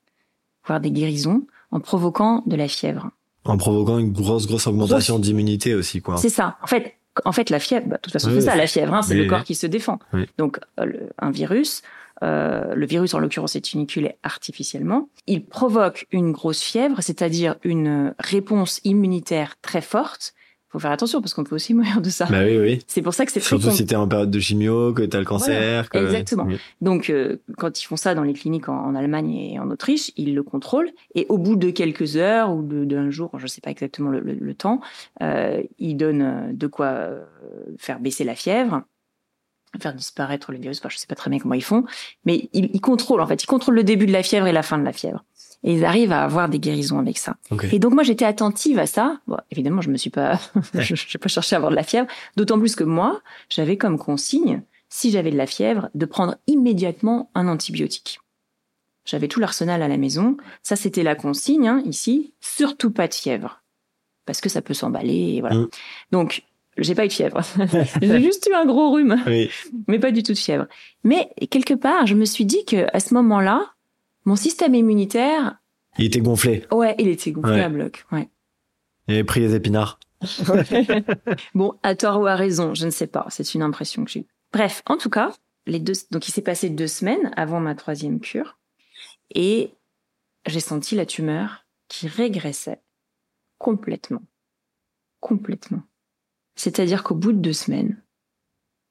voire des guérisons en provoquant de la fièvre.
En provoquant une grosse grosse augmentation d'immunité aussi quoi.
C'est ça. En fait en fait la fièvre bah, de toute façon oui, c'est ça la fièvre hein, c'est le corps qui se défend.
Oui.
donc euh, un virus euh, le virus en l'occurrence est inoculé artificiellement. Il provoque une grosse fièvre c'est-à-dire une réponse immunitaire très forte faut faire attention parce qu'on peut aussi mourir de ça.
Bah oui, oui.
C'est pour ça que c'est
surtout si t'es en période de chimio, que t'as le cancer.
Voilà,
que...
Exactement. Oui. Donc euh, quand ils font ça dans les cliniques en, en, Allemagne et en Autriche, ils le contrôlent et au bout de quelques heures ou d'un jour, je sais pas exactement le, le, le temps, euh, ils donnent de quoi euh, faire baisser la fièvre faire disparaître le virus, enfin, je sais pas très bien comment ils font, mais ils, ils contrôlent en fait, ils contrôlent le début de la fièvre et la fin de la fièvre et ils arrivent à avoir des guérisons avec ça.
Okay.
Et donc moi j'étais attentive à ça. Bon, évidemment, je me suis pas, je n'ai pas cherché à avoir de la fièvre. D'autant plus que moi, j'avais comme consigne, si j'avais de la fièvre, de prendre immédiatement un antibiotique. J'avais tout l'arsenal à la maison. Ça, c'était la consigne hein, ici. Surtout pas de fièvre, parce que ça peut s'emballer. Voilà.
Mm.
Donc j'ai pas eu de fièvre. j'ai juste eu un gros rhume,
oui.
mais pas du tout de fièvre. Mais quelque part, je me suis dit que à ce moment-là, mon système immunitaire.
Il était gonflé.
Ouais, il était gonflé
Ouais.
à bloc. Ouais.
Il avait pris les épinards.
bon, à tort ou à raison, je ne sais pas. C'est une impression que j'ai. Bref, en tout cas, les deux. Donc, il s'est passé deux semaines avant ma troisième cure, et j'ai senti la tumeur qui régressait complètement, complètement. C'est-à-dire qu'au bout de deux semaines,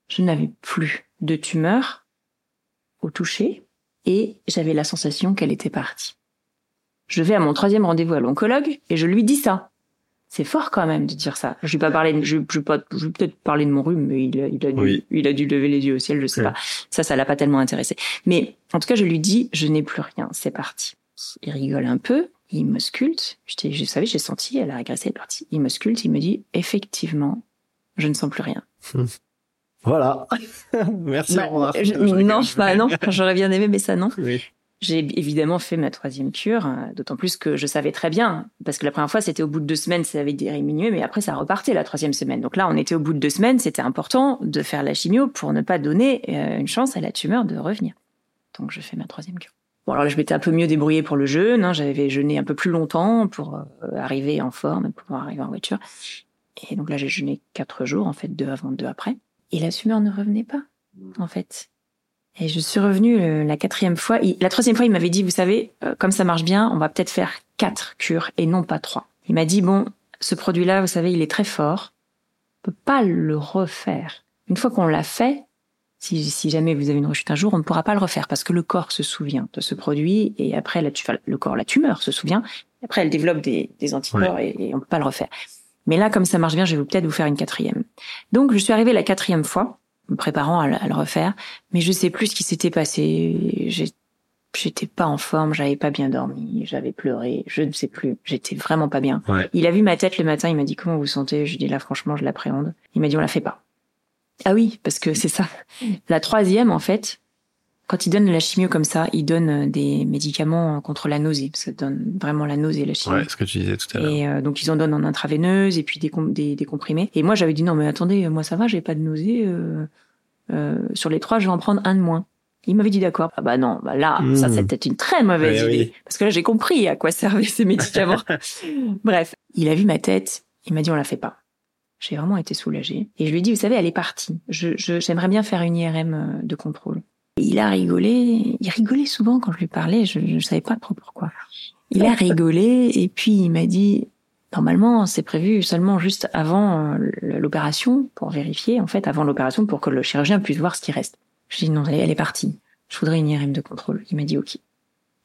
je n'avais plus de tumeur au toucher et j'avais la sensation qu'elle était partie. Je vais à mon troisième rendez-vous à l'oncologue et je lui dis ça. C'est fort quand même de dire ça. Je vais pas parler, je, je pas, je vais peut-être parler de mon rhume, mais il, a, il a dû,
Oui.
il a dû lever les yeux au ciel, je sais
Oui.
pas. Ça, ça l'a pas tellement intéressé. Mais en tout cas, je lui dis, je n'ai plus rien, c'est parti. Il rigole un peu, il me sculpte. Je, je savais, j'ai senti, elle a régressé, elle est partie. Il me sculpte, il me dit, effectivement, je ne sens plus rien.
Voilà. Merci.
Bah,
au revoir.
je- non, bah non, j'aurais bien aimé, mais ça non.
Oui.
J'ai évidemment fait ma troisième cure, euh, d'autant plus que je savais très bien, parce que la première fois c'était au bout de deux semaines, ça avait diminué, mais après ça repartait la troisième semaine. Donc là, on était au bout de deux semaines, c'était important de faire la chimio pour ne pas donner euh, une chance à la tumeur de revenir. Donc je fais ma troisième cure. Bon alors là, je m'étais un peu mieux débrouillée pour le jeûne, hein, j'avais jeûné un peu plus longtemps pour euh, arriver en forme, et pouvoir arriver en voiture. Et donc là, j'ai jeûné quatre jours, en fait, deux avant, deux après. Et la tumeur ne revenait pas, en fait. Et je suis revenue euh, la quatrième fois. La troisième fois, il m'avait dit, vous savez, euh, comme ça marche bien, on va peut-être faire quatre cures et non pas trois. Il m'a dit, bon, ce produit-là, vous savez, il est très fort. On peut pas le refaire. Une fois qu'on l'a fait, si, si jamais vous avez une rechute un jour, on ne pourra pas le refaire parce que le corps se souvient de ce produit et après, la, le corps, la tumeur se souvient. Après, elle développe des, des anticorps et, et on peut pas le refaire. Mais là, comme ça marche bien, je vais peut-être vous faire une quatrième. Donc, je suis arrivée la quatrième fois, me préparant à, le refaire, mais je sais plus ce qui s'était passé. J'étais pas en forme, j'avais pas bien dormi, j'avais pleuré, je ne sais plus, j'étais vraiment pas bien. Il a vu ma tête le matin, il m'a dit comment vous sentez, je lui ai dit là franchement je l'appréhende. Il m'a dit on la fait pas. Ah oui, parce que c'est ça. La troisième en fait, quand il donne la chimio comme ça, il donne euh, des médicaments contre la nausée, parce que ça donne vraiment la nausée, la chimio.
Ouais, ce que tu disais tout à l'heure.
Et euh, donc ils en donnent en intraveineuse et puis des, des, des comprimés. Et moi j'avais dit non mais attendez, moi ça va, j'ai pas de nausée. Euh, euh, sur les trois, je vais en prendre un de moins. Il m'avait dit d'accord. Ah bah non, bah là, ça hmm. c'était une très mauvaise idée. Parce que là j'ai compris à quoi servaient ces médicaments. Bref, il a vu ma tête, il m'a dit on la fait pas. J'ai vraiment été soulagée. Et je lui ai dit, vous savez, elle est partie. Je, j'aimerais bien faire une IRM de contrôle il a rigolé. Il rigolait souvent quand je lui parlais. Je ne savais pas trop pourquoi. Il a rigolé et puis il m'a dit normalement c'est prévu seulement juste avant euh, l'opération pour vérifier en fait avant l'opération pour que le chirurgien puisse voir ce qui reste. Je lui ai dit non elle est partie. Je voudrais une IRM de contrôle. Il m'a dit ok.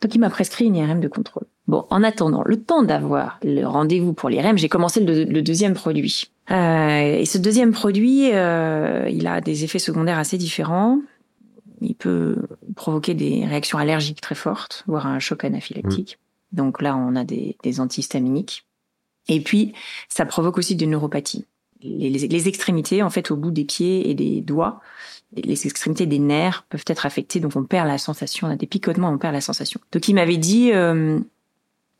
Donc il m'a prescrit une IRM de contrôle. Bon, en attendant le temps d'avoir le rendez-vous pour l'IRM, j'ai commencé le, deuxième produit. Euh, et ce deuxième produit, euh, il a des effets secondaires assez différents il peut provoquer des réactions allergiques très fortes, voire un choc anaphylactique. Mm. Donc là, on a des, des, antihistaminiques. Et puis, ça provoque aussi des neuropathies. Les, les, extrémités, en fait, au bout des pieds et des doigts, les extrémités des nerfs peuvent être affectées, donc on perd la sensation, on a des picotements, on perd la sensation. Donc il m'avait dit, euh,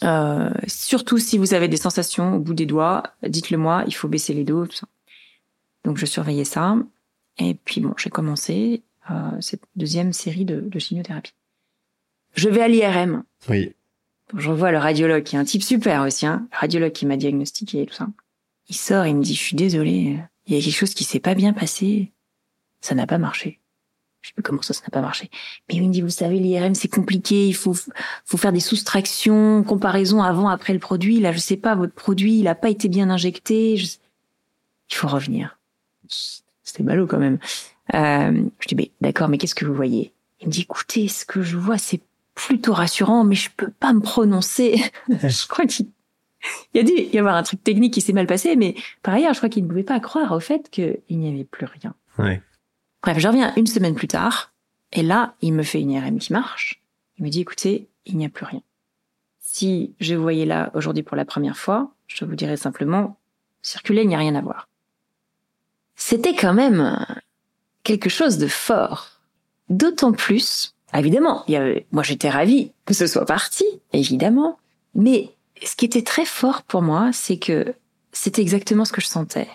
euh, surtout si vous avez des sensations au bout des doigts, dites-le moi, il faut baisser les dos, tout ça. Donc je surveillais ça. Et puis bon, j'ai commencé cette deuxième série de, de chimiothérapie. Je vais à l'IRM.
Oui.
Je revois le radiologue qui est un type super aussi, hein, le radiologue qui m'a diagnostiqué et tout ça. Il sort, il me dit, je suis désolé, il y a quelque chose qui s'est pas bien passé. Ça n'a pas marché. Je sais plus comment ça, ça n'a pas marché? Mais il me dit, vous savez, l'IRM, c'est compliqué, il faut, faut faire des soustractions, comparaison avant, après le produit. Là, je sais pas, votre produit, il a pas été bien injecté. Il faut revenir. C'était ballot quand même. Euh, je dis, mais d'accord, mais qu'est-ce que vous voyez? Il me dit, écoutez, ce que je vois, c'est plutôt rassurant, mais je peux pas me prononcer. je crois qu'il y a dû y avoir un truc technique qui s'est mal passé, mais par ailleurs, je crois qu'il ne pouvait pas croire au fait qu'il n'y avait plus rien.
Ouais.
Bref, je reviens une semaine plus tard, et là, il me fait une IRM qui marche. Il me dit, écoutez, il n'y a plus rien. Si je vous voyais là aujourd'hui pour la première fois, je vous dirais simplement, circuler, il n'y a rien à voir. C'était quand même quelque chose de fort. D'autant plus, évidemment, y avait, moi j'étais ravie que ce soit parti, évidemment, mais ce qui était très fort pour moi, c'est que c'était exactement ce que je sentais.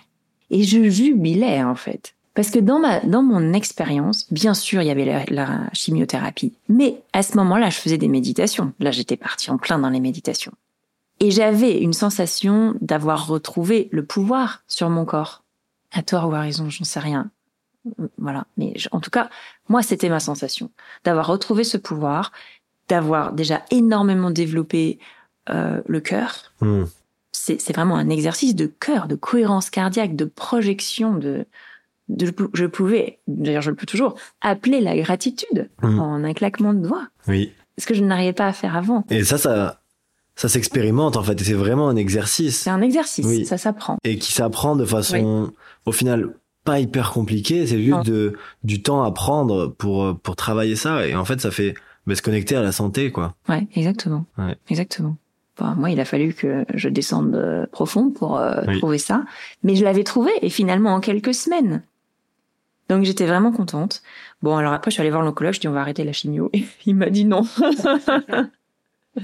Et je jubilais, en fait. Parce que dans ma, dans mon expérience, bien sûr, il y avait la, la chimiothérapie. Mais à ce moment-là, je faisais des méditations. Là, j'étais partie en plein dans les méditations. Et j'avais une sensation d'avoir retrouvé le pouvoir sur mon corps. À tort ou à raison, j'en sais rien. Voilà. Mais en tout cas, moi, c'était ma sensation d'avoir retrouvé ce pouvoir, d'avoir déjà énormément développé euh, le cœur.
Hmm.
C'est vraiment un exercice de cœur, de cohérence cardiaque, de projection, de, de je pouvais, d'ailleurs je le peux toujours, appeler la gratitude hmm. en un claquement de doigts.
Oui.
Ce que je n'arrivais pas à faire avant.
Et ça, ça, ça s'expérimente en fait, et c'est vraiment un exercice.
C'est un exercice, ça s'apprend.
Et qui s'apprend de façon, au final, pas hyper compliqué, c'est juste de, du temps à prendre pour, pour travailler ça. Et en fait, ça fait bah, se connecter à la santé, quoi.
Ouais, exactement.
Ouais.
Exactement. Bon, moi, il a fallu que je descende euh, profond pour euh, trouver ça. Mais je l'avais trouvé, et finalement, en quelques semaines. Donc, j'étais vraiment contente. Bon, alors après, je suis allée voir l'oncologue, je dis, on va arrêter la chimio. Et il m'a dit non.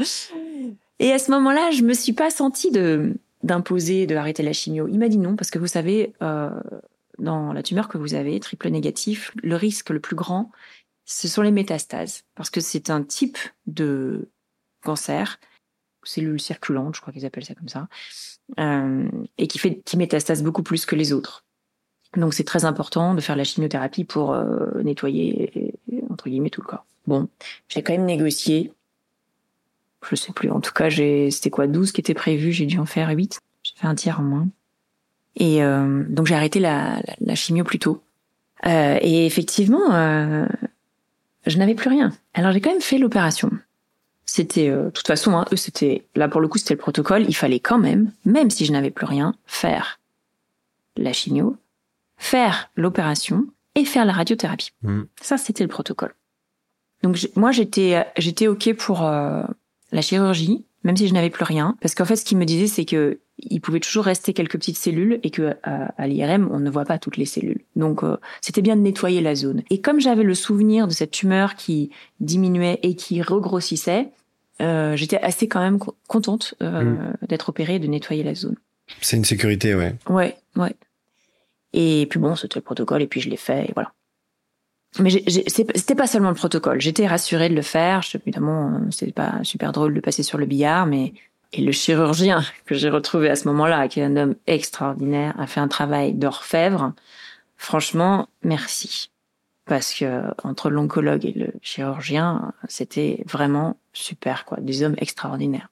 et à ce moment-là, je me suis pas sentie de d'imposer de arrêter la chimio. Il m'a dit non, parce que vous savez, euh, dans la tumeur que vous avez, triple négatif, le risque le plus grand, ce sont les métastases, parce que c'est un type de cancer, cellule circulante, je crois qu'ils appellent ça comme ça, euh, et qui fait qui métastase beaucoup plus que les autres. Donc c'est très important de faire la chimiothérapie pour euh, nettoyer entre guillemets tout le corps. Bon, j'ai quand même négocié. Je sais plus. En tout cas, j'ai c'était quoi 12 qui étaient prévus, j'ai dû en faire 8. J'ai fait un tiers en moins. Et euh, donc j'ai arrêté la, la, chimio plus tôt. Euh, et effectivement, euh, je n'avais plus rien. Alors j'ai quand même fait l'opération. c'était, euh, de toute façon, hein, eux, c'était, là pour le coup, c'était le protocole. Il fallait quand même, même si je n'avais plus rien, faire la chimio, faire l'opération et faire la radiothérapie.
Mm.
Ça, c'était le protocole. Donc moi, j'étais, j'étais ok pour euh, la chirurgie, même si je n'avais plus rien, parce qu'en fait, ce qu'il me disait, c'est que il pouvait toujours rester quelques petites cellules et que à, à l'IRM, on ne voit pas toutes les cellules. Donc euh, c'était bien de nettoyer la zone. Et comme j'avais le souvenir de cette tumeur qui diminuait et qui regrossissait, euh, j'étais assez quand même co- contente euh, d'être opérée et de nettoyer la zone.
C'est une sécurité, ouais.
Ouais, ouais. Et puis bon, c'était le protocole et puis je l'ai fait et voilà. Mais c'était pas seulement le protocole. J'étais rassurée de le faire. Je- Évidemment, euh, c'est pas super drôle de passer sur le billard, mais et le chirurgien que j'ai retrouvé à ce moment-là, qui est un homme extraordinaire, a fait un travail d'orfèvre. Franchement, merci. Parce que entre l'oncologue et le chirurgien, c'était vraiment super, quoi. Des hommes extraordinaires.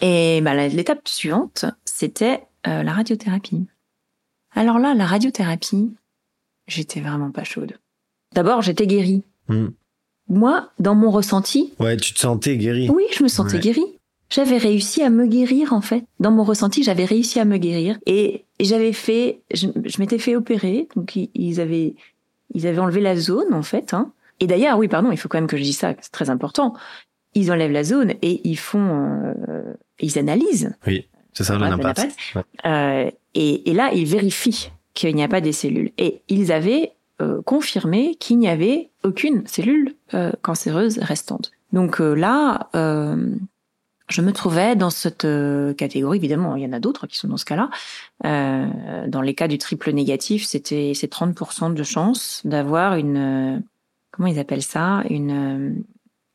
Et bah, l'étape suivante, c'était euh, la radiothérapie. Alors là, la radiothérapie, j'étais vraiment pas chaude. D'abord, j'étais guérie.
Mm.
Moi, dans mon ressenti,
Ouais, tu te sentais guéri.
oui, je me sentais
Ouais.
guérie. J'avais réussi à me guérir en fait. Dans mon ressenti, j'avais réussi à me guérir et j'avais fait, je, je m'étais fait opérer, donc ils- avaient, ils avaient enlevé la zone en fait. Hein. Et d'ailleurs, oui, pardon, il faut quand même que je dise ça, c'est très important. Ils enlèvent la zone et ils font, euh, ils analysent
C'est ça, l'impact. Ouais.
euh, et, et là, ils vérifient qu'il n'y a pas des cellules. Et ils avaient euh, confirmé qu'il n'y avait aucune cellule euh, cancéreuse restante. Donc euh, là, euh, je me trouvais dans cette euh, catégorie. Évidemment, il y en a d'autres qui sont dans ce cas-là. Euh, dans les cas du triple négatif, c'était c'est 30% de chance d'avoir une euh, comment ils appellent ça? Une euh,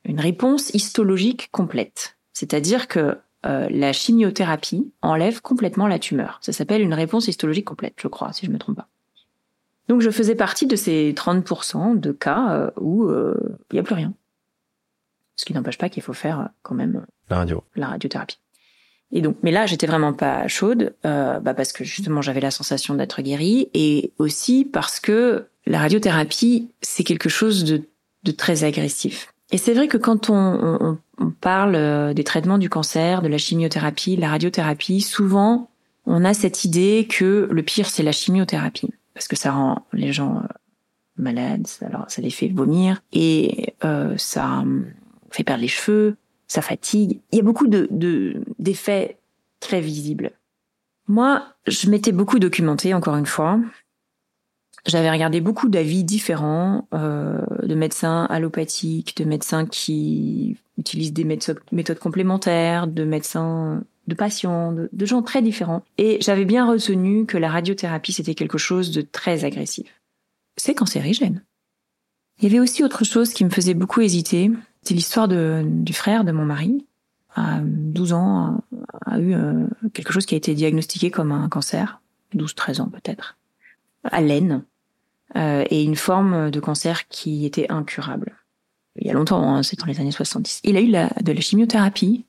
une réponse histologique complète. C'est-à-dire que euh, la chimiothérapie enlève complètement la tumeur. Ça s'appelle une réponse histologique complète, je crois, si je me trompe pas. Donc je faisais partie de ces 30% de cas où il n'y a plus rien. Ce qui n'empêche pas qu'il faut faire euh, quand même
La radio.
la radiothérapie. Et donc, mais là, j'étais vraiment pas chaude, euh, bah parce que justement, j'avais la sensation d'être guérie, et aussi parce que la radiothérapie, c'est quelque chose de, de très agressif. Et c'est vrai que quand on, on, on parle euh, des traitements du cancer, de la chimiothérapie, la radiothérapie, souvent, on a cette idée que le pire, c'est la chimiothérapie, parce que ça rend les gens euh, malades, ça, alors, ça les fait vomir, et euh, ça euh, fait perdre les cheveux, ça fatigue. Il y a beaucoup de de- d'effets très visibles. Moi, je m'étais beaucoup documentée, encore une fois. J'avais regardé beaucoup d'avis différents euh, de médecins allopathiques, de médecins qui utilisent des méthodes, méthodes complémentaires, de médecins, de patients, de, de gens très différents. Et j'avais bien retenu que la radiothérapie, c'était quelque chose de très agressif. C'est cancérigène. Il y avait aussi autre chose qui me faisait beaucoup hésiter. C'est l'histoire du frère de mon mari. À 12 ans, a, eu euh, quelque chose qui a été diagnostiqué comme un cancer. 12-13 ans peut-être. À l'aine. Euh, et une forme de cancer qui était incurable. Il y a longtemps, hein, c'est dans les années 70. Il a eu la, de la chimiothérapie,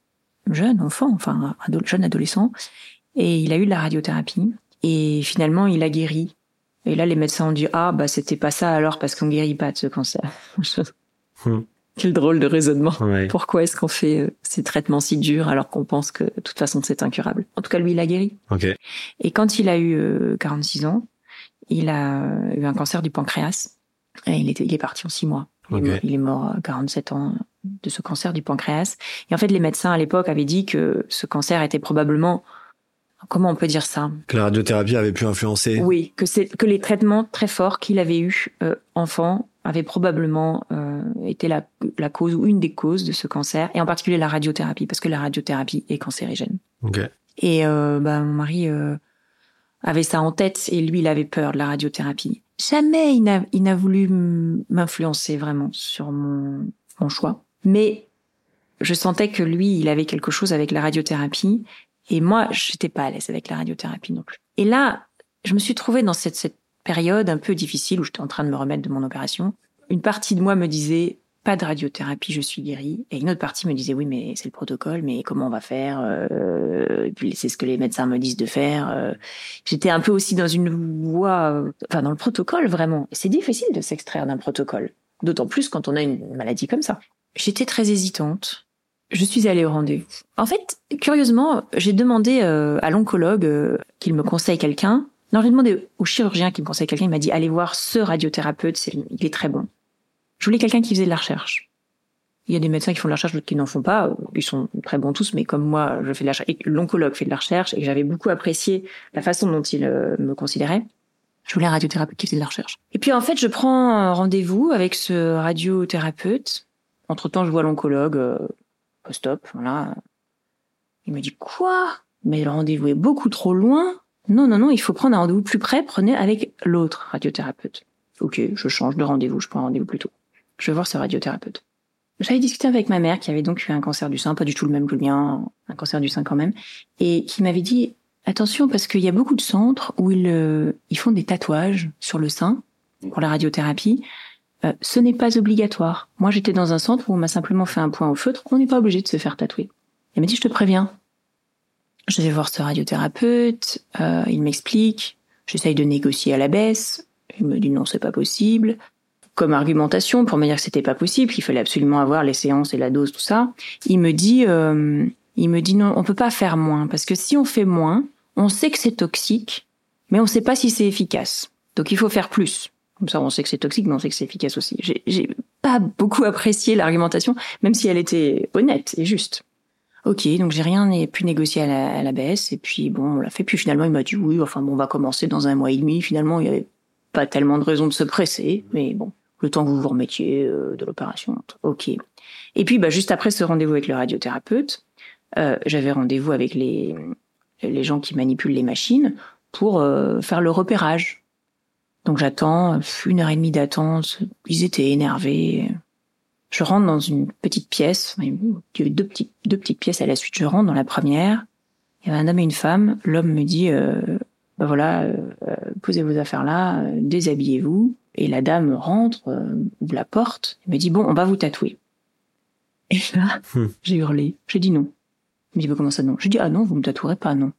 jeune enfant, enfin jeune adolescent, et il a eu de la radiothérapie. Et finalement, il a guéri. Et là, les médecins ont dit ah bah c'était pas ça alors parce qu'on guérit pas de ce cancer.
Hmm.
Quel drôle de raisonnement.
Ouais.
Pourquoi est-ce qu'on fait euh, ces traitements si durs alors qu'on pense que de toute façon c'est incurable? En tout cas, lui, il a guéri.
Ok.
Et quand il a eu euh, 46 ans, il a euh, eu un cancer du pancréas. Et il, était, il est parti en six mois. Il, est mort, il est mort à 47 ans de ce cancer du pancréas. Et en fait, les médecins à l'époque avaient dit que ce cancer était probablement... Comment on peut dire ça?
Que la radiothérapie avait pu influencer.
Oui, que c'est que les traitements très forts qu'il avait eus euh, enfant avaient probablement euh, été la, la cause ou une des causes de ce cancer, et en particulier la radiothérapie, parce que la radiothérapie est cancérigène.
Ok.
Et euh, bah, mon mari euh, avait ça en tête et lui, il avait peur de la radiothérapie. Jamais il n'a, il n'a voulu m'influencer vraiment sur mon, mon choix. Mais je sentais que lui, il avait quelque chose avec la radiothérapie et moi, j'étais pas à l'aise avec la radiothérapie non plus. Et là, je me suis trouvée dans cette, cette période un peu difficile où j'étais en train de me remettre de mon opération. Une partie de moi me disait pas de radiothérapie, je suis guérie. Et une autre partie me disait oui, mais c'est le protocole, mais comment on va faire euh, et puis C'est ce que les médecins me disent de faire. euh. J'étais un peu aussi dans une voie, enfin dans le protocole vraiment. C'est difficile de s'extraire d'un protocole, d'autant plus quand on a une maladie comme ça. J'étais très hésitante. je suis allée au rendez-vous. En fait, curieusement, j'ai demandé euh, à l'oncologue qu'il me conseille quelqu'un. Non, j'ai demandé au chirurgien qui me conseille quelqu'un. Il m'a dit allez voir ce radiothérapeute, il est très bon. Je voulais quelqu'un qui faisait de la recherche. Il y a des médecins qui font de la recherche, d'autres qui n'en font pas. Ils sont très bons tous, mais comme moi, je fais de la recherche, l'oncologue fait de la recherche, et j'avais beaucoup apprécié la façon dont il euh, me considérait, je voulais un radiothérapeute qui faisait de la recherche. Et puis en fait, je prends rendez-vous avec ce radiothérapeute. Entre temps, je vois l'oncologue euh, post-op, voilà. Il me dit quoi? Mais le rendez-vous est beaucoup trop loin. Non, non, non, il faut prendre un rendez-vous plus près. Prenez avec l'autre radiothérapeute. Ok, je change de rendez-vous, je prends un rendez-vous plus tôt. Je vais voir ce radiothérapeute. J'avais discuté avec ma mère qui avait donc eu un cancer du sein, pas du tout le même que le mien, un cancer du sein quand même, et qui m'avait dit attention parce qu'il y a beaucoup de centres où ils, euh, ils font des tatouages sur le sein pour la radiothérapie. Euh, ce n'est pas obligatoire. Moi, j'étais dans un centre où on m'a simplement fait un point au feutre. On n'est pas obligé de se faire tatouer. Elle m'a dit, je te préviens. Je vais voir ce radiothérapeute. Euh, il m'explique. J'essaye de négocier à la baisse. Il me dit non, c'est pas possible. Comme argumentation pour me dire que c'était pas possible, qu'il fallait absolument avoir les séances et la dose, tout ça. Il me dit, euh, il me dit non, on peut pas faire moins parce que si on fait moins, on sait que c'est toxique, mais on sait pas si c'est efficace. Donc il faut faire plus. Comme ça, on sait que c'est toxique, mais on sait que c'est efficace aussi. J'ai pas beaucoup apprécié l'argumentation, même si elle était honnête et juste. Ok, donc j'ai rien pu négocier à la, à la baisse, et puis bon, on l'a fait. Puis finalement, il m'a dit oui, enfin bon, on va commencer dans un mois et demi. Finalement, il y avait pas tellement de raison de se presser, mais bon, le temps que vous vous remettiez euh, de l'opération, ok. Et puis, bah, juste après ce rendez-vous avec le radiothérapeute, euh, j'avais rendez-vous avec les les gens qui manipulent les machines pour euh, faire le repérage. Donc j'attends, une heure et demie d'attente, ils étaient énervés. Je rentre dans une petite pièce, il y avait deux petites, deux petites pièces à la suite, je rentre dans la première, il y avait un homme et une femme, l'homme me dit, euh, ben voilà, euh, posez vos affaires là, euh, déshabillez-vous, et la dame rentre, ouvre la porte, et me dit, bon, on va vous tatouer. Et là, hmm. j'ai hurlé, j'ai dit non. Il me dit, bah, comment ça non Je dis, ah non, vous me tatouerez pas, non.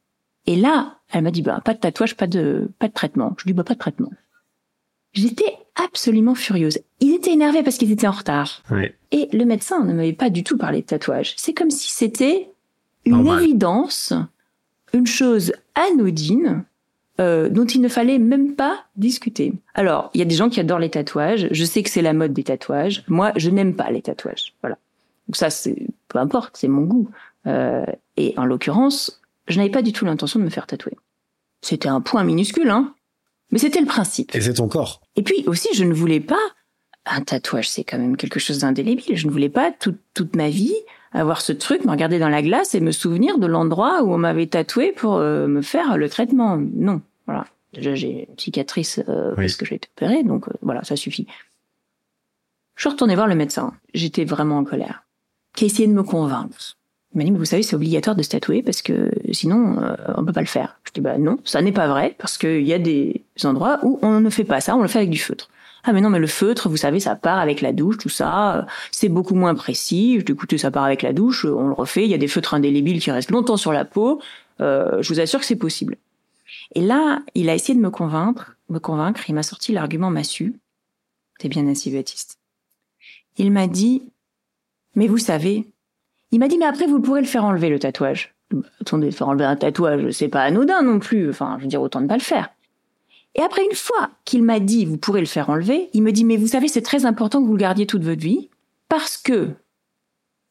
Et là, elle m'a dit, bah, pas de tatouage, pas de, pas de traitement. Je dis, bah, pas de traitement. J'étais absolument furieuse. Ils étaient énervés parce qu'ils étaient en retard. Et le médecin ne m'avait pas du tout parlé de tatouage. C'est comme si c'était une évidence, une chose anodine, euh, dont il ne fallait même pas discuter. Alors, il y a des gens qui adorent les tatouages. Je sais que c'est la mode des tatouages. Moi, je n'aime pas les tatouages. Voilà. Donc ça, c'est peu importe, c'est mon goût. Euh, et en l'occurrence, je n'avais pas du tout l'intention de me faire tatouer. C'était un point minuscule, hein. Mais c'était le principe.
Et c'est ton corps.
Et puis aussi, je ne voulais pas un tatouage, c'est quand même quelque chose d'indélébile. Je ne voulais pas toute, toute ma vie avoir ce truc, me regarder dans la glace et me souvenir de l'endroit où on m'avait tatoué pour euh, me faire le traitement. Non, voilà. Déjà, j'ai une cicatrice euh, parce que j'ai été opérée, donc voilà, ça suffit. Je suis retournée voir le médecin. J'étais vraiment en colère. Qui a essayé de me convaincre. Il m'a dit, vous savez, c'est obligatoire de se tatouer parce que sinon, euh, on peut pas le faire. Je dis, bah non, ça n'est pas vrai parce qu'il y a des endroits où on ne fait pas ça, on le fait avec du feutre. Ah mais non, mais le feutre, vous savez, ça part avec la douche, tout ça, c'est beaucoup moins précis. Je dis, écoutez, ça part avec la douche, on le refait. Il y a des feutres indélébiles qui restent longtemps sur la peau. Euh, je vous assure que c'est possible. Et là, il a essayé de me convaincre, me convaincre. Il m'a sorti l'argument massu. T'es bien assis, Baptiste. Il m'a dit, mais vous savez, il m'a dit, mais après, vous pourrez le faire enlever, le tatouage. Attendez, faire enlever un tatouage, c'est pas anodin non plus. Enfin, je veux dire, autant ne pas le faire. Et après, une fois qu'il m'a dit, vous pourrez le faire enlever, il me dit, mais vous savez, c'est très important que vous le gardiez toute votre vie, parce que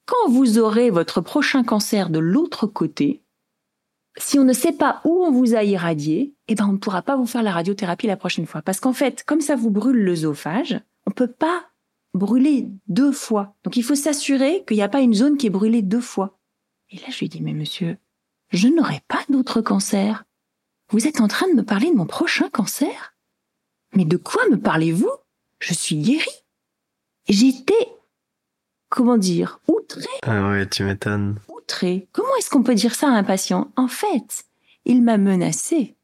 quand vous aurez votre prochain cancer de l'autre côté, si on ne sait pas où on vous a irradié, eh ben, on ne pourra pas vous faire la radiothérapie la prochaine fois. Parce qu'en fait, comme ça vous brûle l'œsophage, on peut pas brûlé deux fois. Donc il faut s'assurer qu'il n'y a pas une zone qui est brûlée deux fois. Et là, je lui dis, mais monsieur, je n'aurai pas d'autre cancer. Vous êtes en train de me parler de mon prochain cancer? Mais de quoi me parlez-vous? Je suis guérie. J'étais, comment dire, outré.
Ah ouais, tu m'étonnes.
Outré. Comment est-ce qu'on peut dire ça à un patient? En fait, il m'a menacé.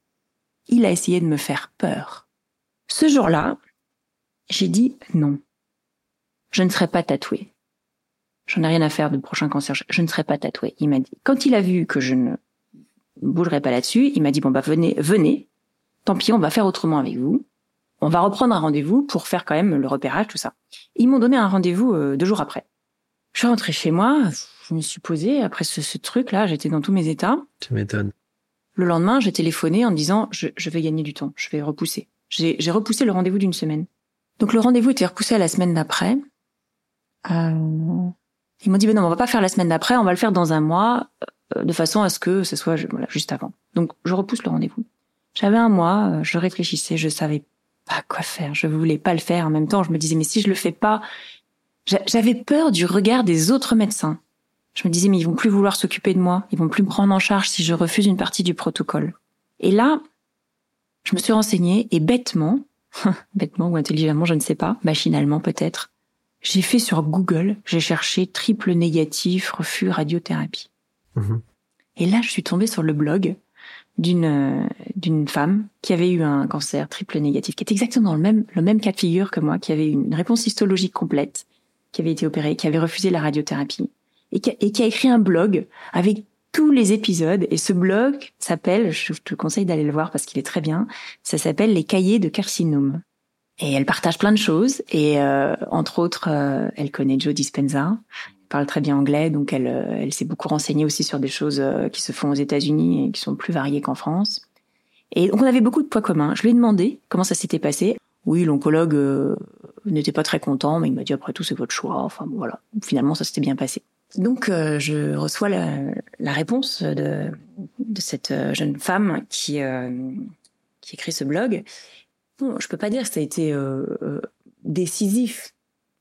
Il a essayé de me faire peur. Ce jour-là, j'ai dit non je ne serai pas tatoué. J'en ai rien à faire du prochain cancer, je, ne serai pas tatoué. Il m'a dit, quand il a vu que je ne bougerai pas là-dessus, il m'a dit, bon bah venez, venez, tant pis, on va faire autrement avec vous. On va reprendre un rendez-vous pour faire quand même le repérage, tout ça. Ils m'ont donné un rendez-vous euh, deux jours après. Je suis rentrée chez moi, je me suis posée après ce, ce truc-là, j'étais dans tous mes états.
Tu m'étonnes.
Le lendemain, j'ai téléphoné en me disant je, je vais gagner du temps, je vais repousser. J'ai repoussé le rendez-vous d'une semaine. Donc le rendez-vous était repoussé à la semaine d'après. Euh, ils m'ont dit ben non, on va pas faire la semaine d'après, on va le faire dans un mois, euh, de façon à ce que ce soit voilà, juste avant. Donc je repousse le rendez-vous. J'avais un mois, euh, je réfléchissais, je savais pas quoi faire, je voulais pas le faire. En même temps, je me disais mais si je le fais pas, j'a- j'avais peur du regard des autres médecins. Je me disais mais ils vont plus vouloir s'occuper de moi, ils vont plus me prendre en charge si je refuse une partie du protocole. Et là, je me suis renseignée et bêtement, bêtement ou intelligemment, je ne sais pas, machinalement peut-être, j'ai fait sur Google, j'ai cherché triple négatif, refus radiothérapie.
Mhm.
Et là, je suis tombée sur le blog d'une euh, d'une femme qui avait eu un cancer triple négatif, qui était exactement dans le même le même cas de figure que moi, qui avait eu une réponse histologique complète, qui avait été opérée, qui avait refusé la radiothérapie, et qui a, et qui a écrit un blog avec tous les épisodes. Et ce blog s'appelle, je te conseille d'aller le voir parce qu'il est très bien, ça s'appelle Les Cahiers de carcinome. Et elle partage plein de choses, et euh, entre autres, euh, elle connaît Joe Dispenza, elle parle très bien anglais, donc elle, euh, elle s'est beaucoup renseignée aussi sur des choses euh, qui se font aux États-Unis et qui sont plus variées qu'en France. Et donc on avait beaucoup de points communs. Je lui ai demandé comment ça s'était passé. Oui, l'oncologue euh, n'était pas très content, mais il m'a dit après tout c'est votre choix. Enfin bon, voilà, finalement ça s'était bien passé. Donc euh, je reçois la, la réponse de, de cette euh, jeune femme qui euh, qui écrit ce blog. Bon, je peux pas dire que ça a été euh, euh, décisif,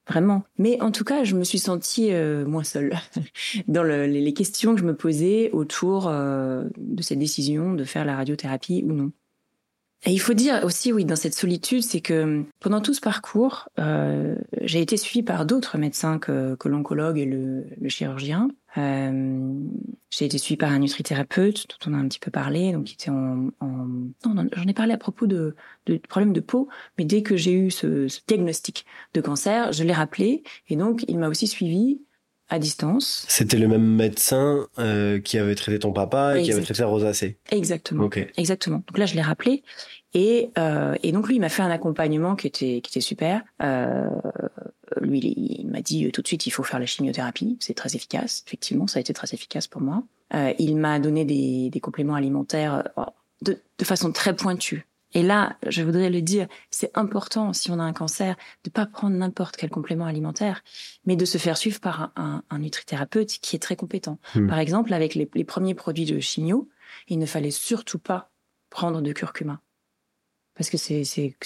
vraiment. Mais en tout cas, je me suis sentie euh, moins seule dans le- les, questions que je me posais autour euh, de cette décision de faire la radiothérapie ou non. Et il faut dire aussi, oui, dans cette solitude, c'est que pendant tout ce parcours, j'ai été suivie par d'autres médecins que, l'oncologue et le chirurgien. Euh, j'ai été suivie par un nutrithérapeute dont on a un petit peu parlé, donc qui était en, en... non, j'en ai parlé à propos de, de problèmes de peau, mais dès que j'ai eu ce, ce diagnostic de cancer, je l'ai rappelé et donc il m'a aussi suivi à distance.
C'était le même médecin euh, qui avait traité ton papa et qui avait traité la rosacée.
Exactement.
Ok.
Exactement. Donc là, je l'ai rappelé. Et, euh, et donc lui, il m'a fait un accompagnement qui était, qui était super. Euh, lui, il, il m'a dit euh, tout de suite, il faut faire la chimiothérapie. C'est très efficace. Effectivement, ça a été très efficace pour moi. Euh, il m'a donné des, des compléments alimentaires euh, de, de façon très pointue. Et là, je voudrais le dire, c'est important si on a un cancer de pas prendre n'importe quel complément alimentaire, mais de se faire suivre par un, un, un nutrithérapeute qui est très compétent.
Hmm.
Par exemple, avec les, les premiers produits de chimio, il ne fallait surtout pas prendre de curcuma parce que c'est c'est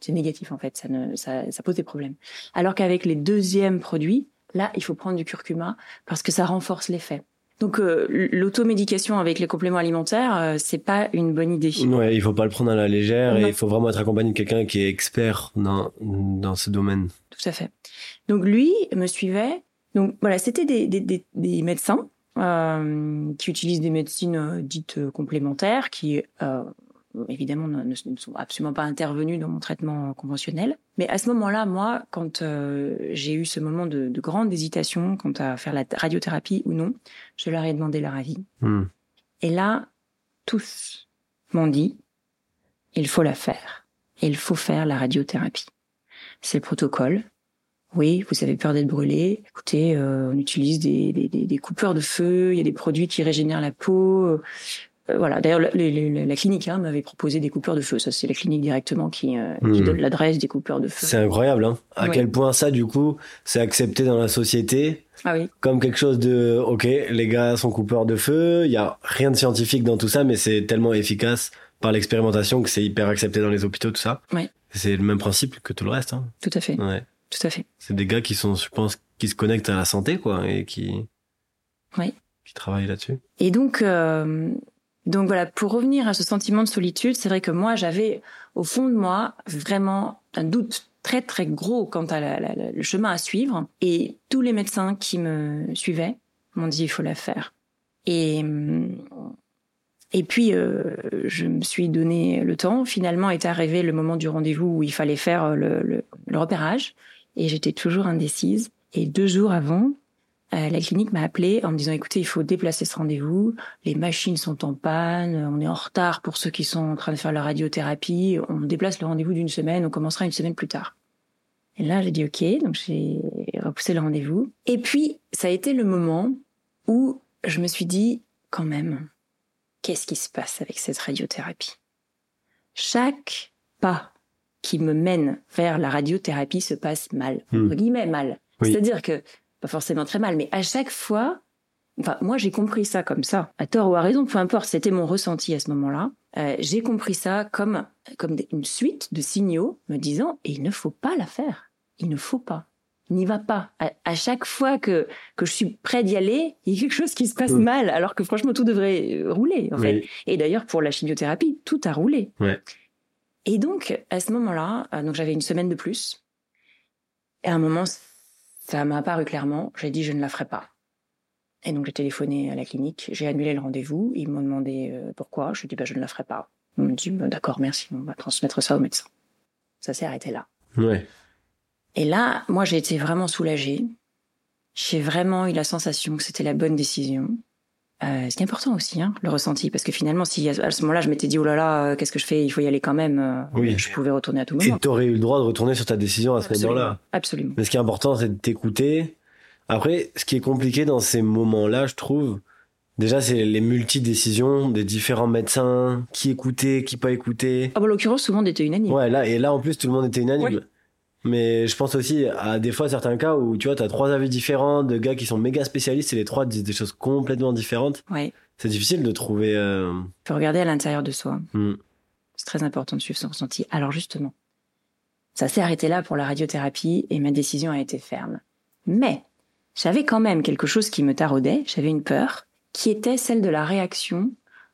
c'est négatif en fait, ça ne ça, ça pose des problèmes. Alors qu'avec les deuxièmes produits, là, il faut prendre du curcuma parce que ça renforce l'effet. Donc euh, l'automédication avec les compléments alimentaires, euh, c'est pas une bonne idée.
Ouais, il faut pas le prendre à la légère et il faut vraiment être accompagné de quelqu'un qui est expert dans, dans ce domaine.
Tout à fait. Donc lui me suivait. Donc voilà, c'était des, des, des, des médecins euh, qui utilisent des médecines euh, dites euh, complémentaires, qui euh, évidemment ne, ne sont absolument pas intervenus dans mon traitement conventionnel. Mais à ce moment-là, moi, quand euh, j'ai eu ce moment de, de grande hésitation quant à faire la radiothérapie ou non, je leur ai demandé leur avis.
Hmm.
Et là, tous m'ont dit, il faut la faire. Il faut faire la radiothérapie. C'est le protocole. Oui, vous avez peur d'être brûlé. Écoutez, euh, on utilise des, des, des, des coupeurs de feu, il y a des produits qui régénèrent la peau. Euh, voilà. D'ailleurs, la, la- la- la clinique hein, m'avait proposé des coupeurs de feu. Ça, c'est la clinique directement qui, euh, qui
Mhm.
donne l'adresse des coupeurs de feu.
C'est incroyable, hein. À
Ouais.
quel point ça, du coup, c'est accepté dans la société
Ah oui,
comme quelque chose de, ok, les gars sont coupeurs de feu, il y a rien de scientifique dans tout ça, mais c'est tellement efficace par l'expérimentation que c'est hyper accepté dans les hôpitaux, tout ça.
Ouais.
C'est le même principe que tout le reste, hein.
tout à fait,
Ouais.
tout à fait.
C'est des gars qui sont, je pense, qui se connectent à la santé, quoi, et qui,
Oui.
qui travaillent là-dessus.
Et donc, euh, donc voilà, pour revenir à ce sentiment de solitude, c'est vrai que moi, j'avais au fond de moi vraiment un doute très très gros quant à le chemin à suivre. Et tous les médecins qui me suivaient m'ont dit il faut la faire. Et hum, et puis euh, je me suis donné le temps. Finalement, est arrivé le moment du rendez-vous où il fallait faire le repérage. Et j'étais toujours indécise. Et deux jours avant, euh, la clinique m'a appelé en me disant écoutez, il faut déplacer ce rendez-vous. Les machines sont en panne. On est en retard pour ceux qui sont en train de faire la radiothérapie. On déplace le rendez-vous d'une semaine. On commencera une semaine plus tard. Et là, j'ai dit OK, donc j'ai repoussé le rendez-vous. Et puis, ça a été le moment où je me suis dit, quand même, qu'est-ce qui se passe avec cette radiothérapie? Chaque pas qui me mène vers la radiothérapie se passe mal,
Hmm.
entre guillemets mal.
Oui.
C'est-à-dire que, pas forcément très mal, mais à chaque fois, enfin, moi j'ai compris ça comme ça, à tort ou à raison, peu importe, c'était mon ressenti à ce moment-là. Euh, j'ai compris ça comme, comme une suite de signaux me disant, il ne faut pas la faire. Il ne faut pas. N'y va pas. À, à chaque fois que, que je suis près d'y aller, il y a quelque chose qui se passe mal, alors que franchement tout devrait euh, rouler, en fait. Et d'ailleurs, pour la chimiothérapie, tout a roulé.
Ouais.
Et donc, à ce moment-là, euh, donc j'avais une semaine de plus. Et à un moment, ça m'a apparu clairement. J'ai dit, je ne la ferai pas. Et donc, j'ai téléphoné à la clinique. J'ai annulé le rendez-vous. Ils m'ont demandé euh, pourquoi. Je dis, bah, je ne la ferai pas. Ils m'ont dit, bah, d'accord, merci. On va transmettre ça au médecin. Ça s'est arrêté là.
Ouais.
Et là, moi, j'ai été vraiment soulagée. J'ai vraiment eu la sensation que c'était la bonne décision. Euh, ce qui est important aussi, hein, le ressenti, parce que finalement, si à ce moment-là, je m'étais dit, oh là là, euh, qu'est-ce que je fais Il faut y aller quand même. euh,
Oui.
Je pouvais retourner à tout
Et
moment.
t'aurais eu le droit de retourner sur ta décision à ce moment-là.
Absolument.
Mais ce qui est important, c'est de t'écouter. Après, ce qui est compliqué dans ces moments-là, je trouve, déjà, c'est les multi-décisions des différents médecins, qui écouter, qui pas écouter.
Ah, bah, en l'occurrence, tout le monde était unanime.
Ouais, là, et là, en plus, tout le monde était unanime.
Oui.
Mais je pense aussi à des fois certains cas où, tu vois, t'as trois avis différents de gars qui sont méga spécialistes et les trois disent des choses complètement différentes.
Ouais.
C'est difficile de trouver, euh,
faut regarder à l'intérieur de soi.
hmm.
C'est très important de suivre son ressenti. Alors justement, ça s'est arrêté là pour la radiothérapie et ma décision a été ferme. Mais j'avais quand même quelque chose qui me taraudait, j'avais une peur, qui était celle de la réaction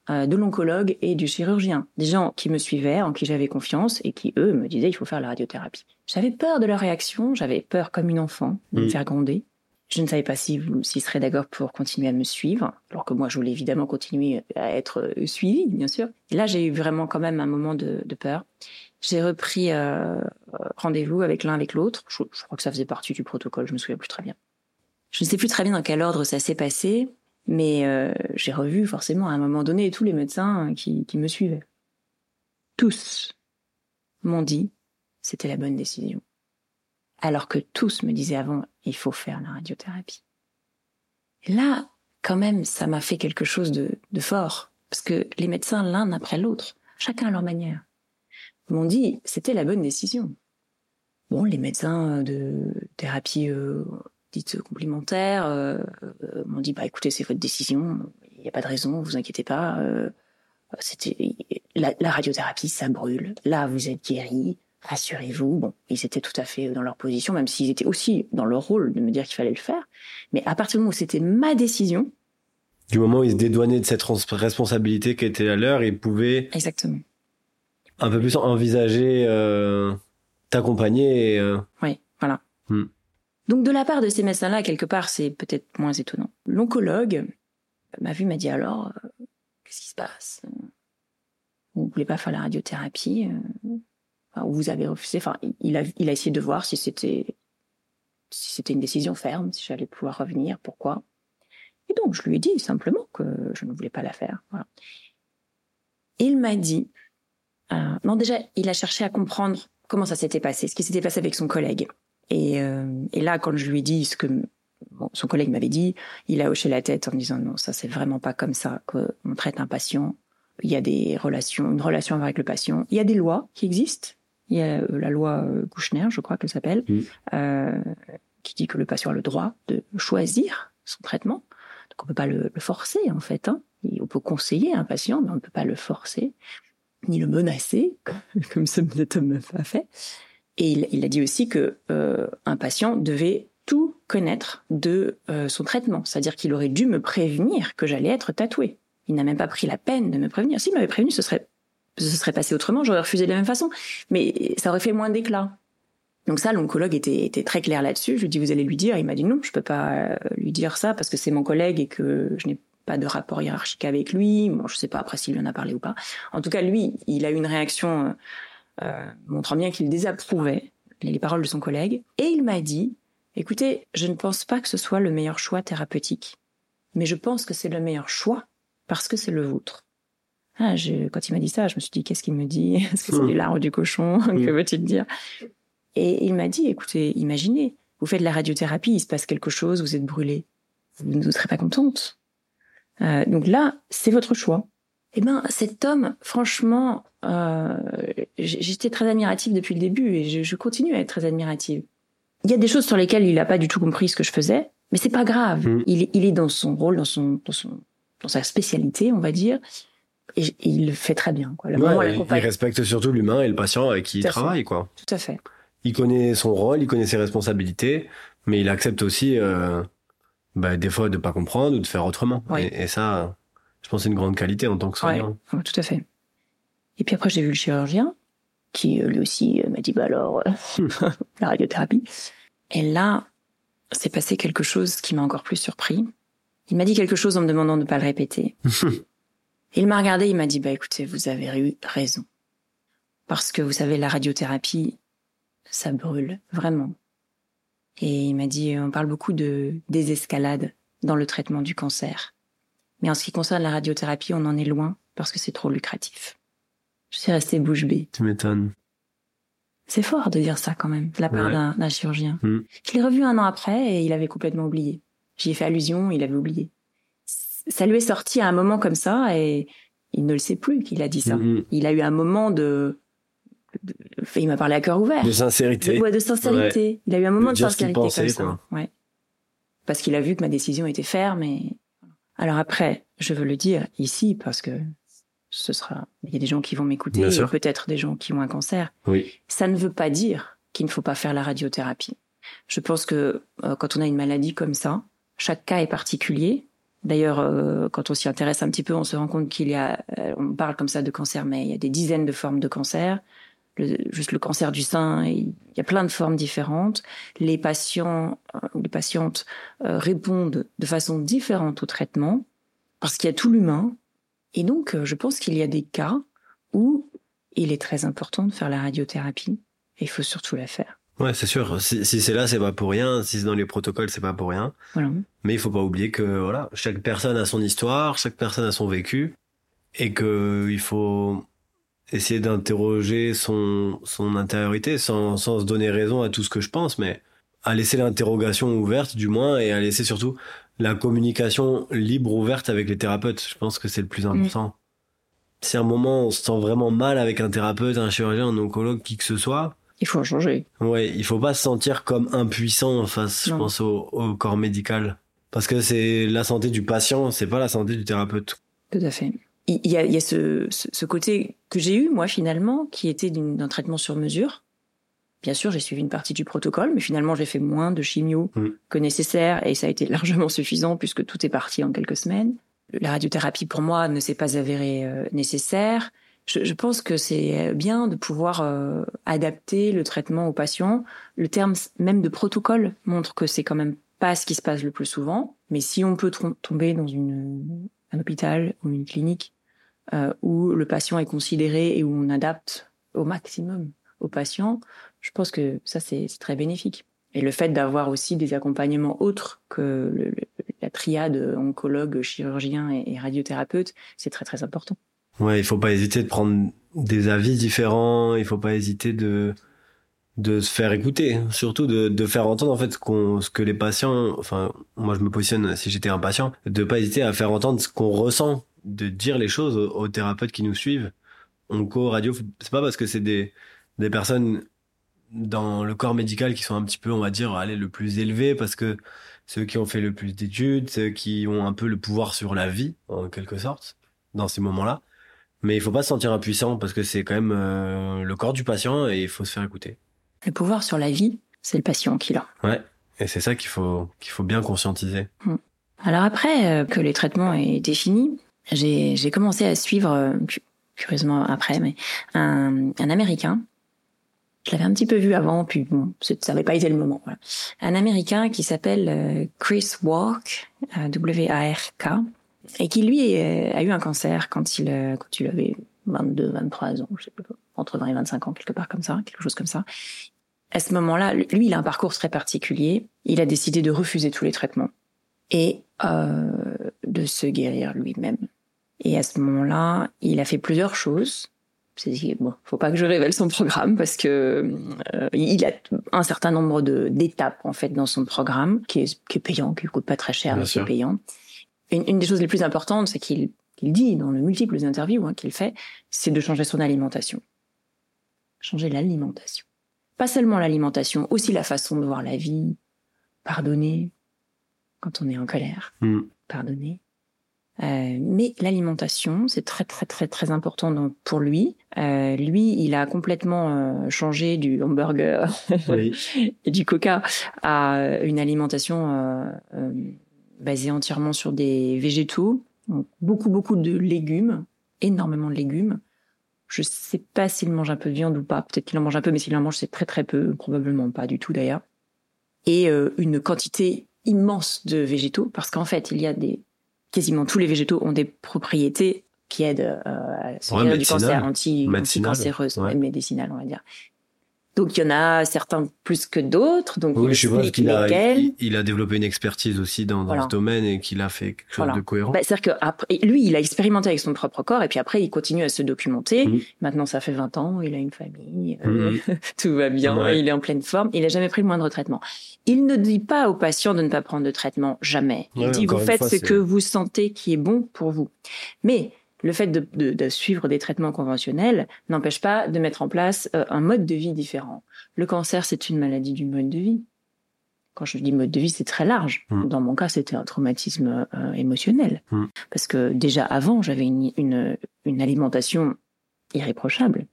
de l'oncologue et du chirurgien. Des gens qui me suivaient, en qui j'avais confiance et qui, eux, me disaient il faut faire la radiothérapie. J'avais peur de leur réaction, j'avais peur comme une enfant de me
Mm.
faire gronder. Je ne savais pas si s'ils seraient d'accord pour continuer à me suivre, alors que moi je voulais évidemment continuer à être euh, suivie, bien sûr. Et là j'ai eu vraiment quand même un moment de, de peur. J'ai repris euh, euh, rendez-vous avec l'un avec l'autre. Je, je crois que ça faisait partie du protocole, je me souviens plus très bien. Je ne sais plus très bien dans quel ordre ça s'est passé, mais euh, j'ai revu forcément à un moment donné tous les médecins qui, me suivaient. Tous m'ont dit c'était la bonne décision. Alors que tous me disaient avant il faut faire la radiothérapie. Et là, quand même, ça m'a fait quelque chose de, de fort. Parce que les médecins, l'un après l'autre, chacun à leur manière, m'ont dit c'était la bonne décision. Bon, les médecins de thérapie euh, dite complémentaire euh, euh, m'ont dit bah écoutez c'est votre décision, il n'y a pas de raison, vous inquiétez pas. euh, c'était la, la radiothérapie ça brûle. Là vous êtes guéri, rassurez-vous. Bon, ils étaient tout à fait dans leur position, même s'ils étaient aussi dans leur rôle de me dire qu'il fallait le faire. Mais à partir du moment où c'était ma décision,
Du moment où ils se dédouanaient de cette res- responsabilité qui était la leur, ils pouvaient
exactement.
un peu plus envisager euh, t'accompagner. Et,
Oui, voilà.
Hmm.
Donc de la part de ces médecins-là, quelque part, c'est peut-être moins étonnant. L'oncologue m'a vu, m'a dit alors, euh, qu'est-ce qui se passe? Vous voulez pas faire la radiothérapie euh, vous avez refusé Enfin, il a, il a essayé de voir si c'était si c'était une décision ferme, si j'allais pouvoir revenir, pourquoi? Et donc je lui ai dit simplement que je ne voulais pas la faire. Voilà. Il m'a dit, euh, non déjà, il a cherché à comprendre comment ça s'était passé, ce qui s'était passé avec son collègue. Et, euh, et là, quand je lui ai dit ce que bon, son collègue m'avait dit, il a hoché la tête en me disant non, ça c'est vraiment pas comme ça qu'on traite un patient. Il y a des relations, une relation avec le patient. Il y a des lois qui existent. Il y a euh, la loi euh, Kouchner, je crois qu'elle s'appelle,
Mm.
euh, qui dit que le patient a le droit de choisir son traitement. Donc on peut pas le, le forcer en fait. Hein. Et on peut conseiller un patient, mais on ne peut pas le forcer ni le menacer, comme ce cet homme a fait. Et il, il a dit aussi que euh, un patient devait tout connaître de euh, son traitement, c'est-à-dire qu'il aurait dû me prévenir que j'allais être tatoué. Il n'a même pas pris la peine de me prévenir. S'il m'avait prévenu, ce serait ce serait passé autrement, j'aurais refusé de la même façon, mais ça aurait fait moins d'éclat. Donc ça, l'oncologue était, était très clair là-dessus. Je lui dit, vous allez lui dire. Il m'a dit, non, je peux pas euh, lui dire ça parce que c'est mon collègue et que je n'ai pas de rapport hiérarchique avec lui. Bon, je sais pas après s'il en a parlé ou pas. En tout cas, lui, il a eu une réaction euh, montrant bien qu'il désapprouvait les, les paroles de son collègue. Et il m'a dit, écoutez, je ne pense pas que ce soit le meilleur choix thérapeutique, mais je pense que c'est le meilleur choix parce que c'est le vôtre. Ah, je, quand il m'a dit ça, je me suis dit, qu'est-ce qu'il me dit? Est-ce que c'est du lard ou du cochon? Que veut-il dire? Et il m'a dit, écoutez, imaginez, vous faites de la radiothérapie, il se passe quelque chose, vous êtes brûlé. Vous ne serez pas contente. Euh, donc là, c'est votre choix. Eh ben, cet homme, franchement, euh, j'étais très admirative depuis le début et je, je, continue à être très admirative. Il y a des choses sur lesquelles il n'a pas du tout compris ce que je faisais, mais c'est pas grave.
Mm.
Il, est- il est dans son rôle, dans son, dans son, dans sa spécialité, on va dire, et, il le fait très bien. Quoi.
Ouais, il respecte surtout l'humain et le patient avec qui il
fait.
travaille, quoi.
Tout à fait.
Il connaît son rôle, il connaît ses responsabilités, mais il accepte aussi, euh, bah, des fois, de pas comprendre ou de faire autrement.
Oui.
Et, et ça, je pense, c'est une grande qualité en tant que soignant.
Ouais, tout à fait. Et puis après, j'ai vu le chirurgien, qui euh, lui aussi euh, m'a dit, bah alors, euh, la radiothérapie. Et là, s'est passé quelque chose qui m'a encore plus surpris. Il m'a dit quelque chose en me demandant de ne pas le répéter. il m'a regardé, il m'a dit, bah écoutez, vous avez eu raison. Parce que vous savez, la radiothérapie, ça brûle, vraiment. Et il m'a dit, on parle beaucoup de désescalade dans le traitement du cancer. Mais en ce qui concerne la radiothérapie, on en est loin parce que c'est trop lucratif. Je suis restée bouche bée.
Tu m'étonnes.
C'est fort de dire ça quand même, de la part
Ouais.
d'un chirurgien.
Mm.
Je l'ai revu un an après et il avait complètement oublié. J'y ai fait allusion, il avait oublié. Ça lui est sorti à un moment comme ça et il ne le sait plus qu'il a dit ça.
Mhm.
Il a eu un moment de... de- enfin, il m'a parlé à cœur ouvert.
De sincérité.
De, ouais, de sincérité. Il a eu un moment
De
de, sincérité
pensait,
comme ça.
quoi.
Ouais. Parce qu'il a vu que ma décision était ferme et... Alors après, je veux le dire ici parce que ce sera... Il y a des gens qui vont m'écouter, peut-être des gens qui ont un cancer.
Oui.
Ça ne veut pas dire qu'il ne faut pas faire la radiothérapie. Je pense que euh, quand on a une maladie comme ça, chaque cas est particulier. D'ailleurs, euh, quand on s'y intéresse un petit peu, on se rend compte qu'il y a, euh, on parle comme ça de cancer, mais il y a des dizaines de formes de cancer. Le- juste le cancer du sein, il y a plein de formes différentes. Les patients euh, ou les patientes euh, répondent de façon différente au traitement parce qu'il y a tout l'humain. Et donc, euh, je pense qu'il y a des cas où il est très important de faire la radiothérapie et il faut surtout la faire.
Ouais, c'est sûr. Si, si c'est là, c'est pas pour rien. Si c'est dans les protocoles, c'est pas pour rien.
Voilà.
Mais il faut pas oublier que voilà, chaque personne a son histoire, chaque personne a son vécu, et que il faut essayer d'interroger son son intériorité sans sans se donner raison à tout ce que je pense, mais à laisser l'interrogation ouverte du moins et à laisser surtout la communication libre ouverte avec les thérapeutes. Je pense que c'est le plus important. Si à un moment on se sent vraiment mal avec un thérapeute, un chirurgien, un oncologue, qui que ce soit,
Il faut en changer.
Ouais, il faut pas se sentir comme impuissant face, je pense, au, au corps médical. Parce que c'est la santé du patient, c'est pas la santé du thérapeute.
Tout à fait. Il y a, il y a ce, côté que j'ai eu, moi, finalement, qui était d'un traitement sur mesure. Bien sûr, j'ai suivi une partie du protocole, mais finalement, j'ai fait moins de chimio
Mm.
que nécessaire et ça a été largement suffisant puisque tout est parti en quelques semaines. La radiothérapie, pour moi, ne s'est pas avérée euh, nécessaire. Je, je pense que c'est bien de pouvoir euh, adapter le traitement aux patients. Le terme même de protocole montre que c'est quand même pas ce qui se passe le plus souvent. Mais si on peut tomber dans une, un hôpital ou une clinique euh, où le patient est considéré et où on adapte au maximum au patient, je pense que ça c'est très bénéfique. Et le fait d'avoir aussi des accompagnements autres que la triade oncologue, chirurgien et, radiothérapeute, c'est très très important.
Ouais, il faut pas hésiter de prendre des avis différents, il faut pas hésiter de se faire écouter, surtout de, faire entendre en fait ce que les patients, enfin moi je me positionne si j'étais un patient, de pas hésiter à faire entendre ce qu'on ressent, de dire les choses aux, thérapeutes qui nous suivent. Onco, radio, c'est pas parce que c'est des personnes dans le corps médical qui sont un petit peu, on va dire, allez, le plus élevé parce que ceux qui ont fait le plus d'études, ceux qui ont un peu le pouvoir sur la vie, en quelque sorte, dans ces moments-là. Mais il faut pas se sentir impuissant parce que c'est quand même euh, le corps du patient et il faut se faire écouter.
Le pouvoir sur la vie, c'est le patient qui l'a.
Ouais. Et c'est ça qu'il faut qu'il faut bien conscientiser.
Alors après euh, que les traitements aient finis, j'ai j'ai commencé à suivre, euh, cu- curieusement après, mais un, un Américain. Je l'avais un petit peu vu avant, puis bon, ça n'avait pas été le moment. Voilà. Un Américain qui s'appelle euh, Chris Walk, euh, W-A-R-K, et qui lui euh, a eu un cancer quand il, quand il avait 22, 23 ans, je sais pas, entre 20 et 25 ans, quelque part comme ça, quelque chose comme ça. À ce moment-là, lui, il a un parcours très particulier. Il a décidé de refuser tous les traitements et euh, de se guérir lui-même. Et à ce moment-là, il a fait plusieurs choses. C'est dit bon, faut pas que je révèle son programme parce que euh, il a un certain nombre de d'étapes en fait dans son programme qui est, qui est payant, qui coûte pas très cher, mais qui est payant. Une, une des choses les plus importantes, c'est qu'il qu'il dit dans le multiples interviews hein, qu'il fait, c'est de changer son alimentation. Changer l'alimentation. Pas seulement l'alimentation, aussi la façon de voir la vie, pardonner quand on est en colère,
Mm.
pardonner. Euh, mais l'alimentation, c'est très très très très important donc, pour lui. Euh, lui, il a complètement euh, changé du hamburger
Oui.
et du coca à une alimentation basée entièrement sur des végétaux, donc beaucoup beaucoup de légumes, énormément de légumes. Je sais pas s'il mange un peu de viande ou pas. Peut-être qu'il en mange un peu, mais s'il en mange, c'est très très peu, probablement pas du tout d'ailleurs. Et une quantité immense de végétaux, parce qu'en fait, il y a des quasiment tous les végétaux ont des propriétés qui aident euh, à se
Ouais,
du cancer, anti,
ouais.
ouais, médicinales, on va dire. Donc il y en a certains plus que d'autres, donc il
Oui, je
explique
qu'il a,
lesquels.
il, il a développé une expertise aussi dans, dans
Voilà.
ce domaine et qu'il a fait quelque chose
Voilà.
de cohérent.
Bah, C'est-à-dire que après, lui, il a expérimenté avec son propre corps et puis après, il continue à se documenter.
Mhm.
Maintenant, ça fait 20 ans, il a une famille, euh,
Mhm.
tout va bien,
Ouais.
il est en pleine forme, il a jamais pris le moindre traitement. Il ne dit pas aux patients de ne pas prendre de traitement, jamais. Il
Ouais,
dit, vous faites
fois,
ce que vous sentez qui est bon pour vous. Mais le fait de, de- de suivre des traitements conventionnels n'empêche pas de mettre en place euh, un mode de vie différent. Le cancer, c'est une maladie du mode de vie. Quand je dis mode de vie, c'est très large.
Mm.
Dans mon cas, c'était un traumatisme euh, émotionnel.
Mm.
Parce que déjà avant, j'avais une, une, une alimentation irréprochable.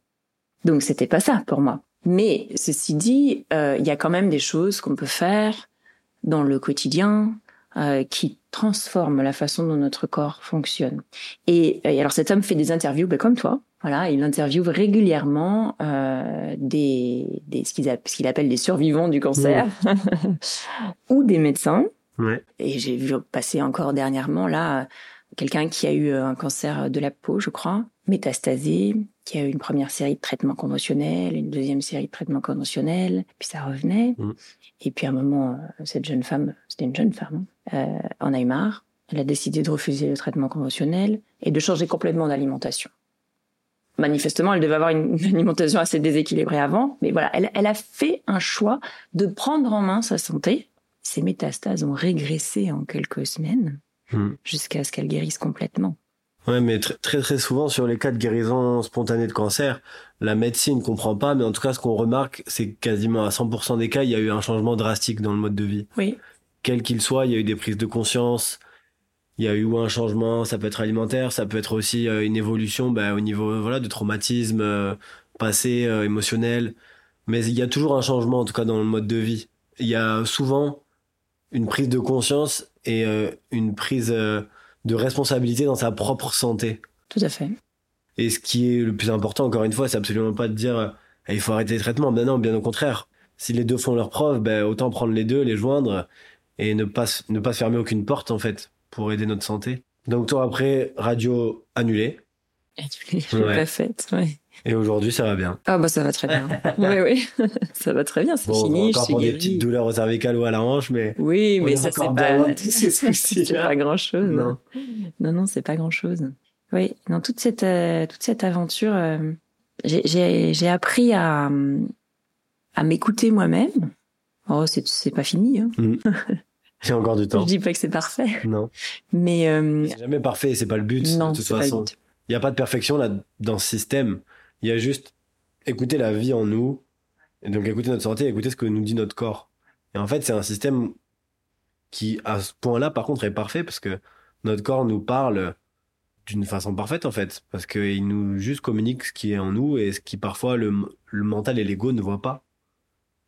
Donc c'était pas ça pour moi. Mais ceci dit, euh, il y a quand même des choses qu'on peut faire dans le quotidien euh, qui transforment la façon dont notre corps fonctionne. Et, et alors cet homme fait des interviews, ben, comme toi. Voilà, il interviewe régulièrement euh, des, des ce qu'il appelle des survivants du cancer ou des médecins.
Ouais.
Et j'ai vu passer encore dernièrement là quelqu'un qui a eu un cancer de la peau, je crois, métastasé, qui a eu une première série de traitements conventionnels, une deuxième série de traitements conventionnels, puis ça revenait.
Mhm.
Et puis à un moment, euh, cette jeune femme, c'était une jeune femme, hein, euh, en a eu marre. Elle a décidé de refuser le traitement conventionnel et de changer complètement d'alimentation. Manifestement, elle devait avoir une une alimentation assez déséquilibrée avant, mais voilà, elle, elle a fait un choix de prendre en main sa santé. Ses métastases ont régressé en quelques semaines
Mm.
jusqu'à ce qu'elle guérisse complètement.
Ouais, mais tr- très très souvent sur les cas de guérison spontanée de cancer, la médecine comprend pas, mais en tout cas ce qu'on remarque, c'est quasiment à 100% des cas, il y a eu un changement drastique dans le mode de vie.
Oui.
Quel qu'il soit, il y a eu des prises de conscience, il y a eu un changement, ça peut être alimentaire, ça peut être aussi euh, une évolution bah, au niveau voilà de traumatisme euh, passé, euh, émotionnel, mais il y a toujours un changement en tout cas dans le mode de vie. Il y a souvent une prise de conscience et euh, une prise euh, de responsabilité dans sa propre santé.
Tout à fait.
Et ce qui est le plus important, encore une fois, c'est absolument pas de dire euh, Eh, il faut arrêter les traitements. Ben non, bien au contraire. Si les deux font leur preuve, ben autant prendre les deux, les joindre et ne pas ne pas se fermer aucune porte en fait pour aider notre santé. Donc toi après radio annulée
tu l'as
Ouais.
pas faite, ouais.
Et aujourd'hui ça va bien.
Ah bah ça va très bien. oui, oui. ça va très bien, c'est
Bon,
fini, je
encore
suis
prendre des petites douleurs au cervical ou à la hanche, mais
Oui, mais ça c'est pas, c'est pas grand chose.
non.
Non, non, c'est pas grand chose. Oui, dans toute cette euh, toute cette aventure, euh, j'ai- appris à à m'écouter moi-même. Oh, c'est pas fini. Hein.
J'ai encore du
Je
temps.
dis pas que c'est parfait,
Non.
mais euh,
C'est jamais parfait, c'est pas le but
non,
de toute
c'est pas le
façon.
but.
Il n'y a pas de perfection là dans ce système. Il y a juste écouter la vie en nous, et donc écouter notre santé, écouter ce que nous dit notre corps. Et en fait, c'est un système qui, à ce point-là, par contre, est parfait parce que notre corps nous parle d'une façon parfaite en fait, parce qu'il nous juste communique ce qui est en nous et ce qui parfois le, le mental et l'ego ne voient pas.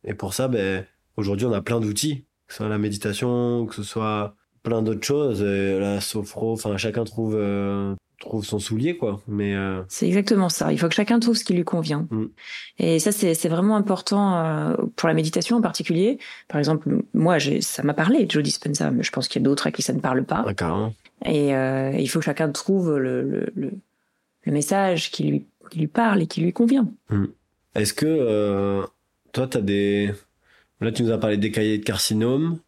Et pour ça, ben, aujourd'hui, on a plein d'outils, que ce soit la méditation, que ce soit plein d'autres choses, euh, la sophro, enfin chacun trouve euh, trouve son soulier quoi. Mais euh,
C'est exactement ça. Il faut que chacun trouve ce qui lui convient.
Mm.
Et ça, c'est vraiment important euh, pour la méditation en particulier. Par exemple, moi, ça m'a parlé, Joe Dispenza, mais je pense qu'il y a d'autres à qui ça ne parle pas.
ah, carrément.
Et euh, il faut que chacun trouve le, le, le, le message qui lui, qui lui parle et qui lui convient.
Est-ce que euh, toi t'as des là tu nous as parlé des cahiers de carcinome.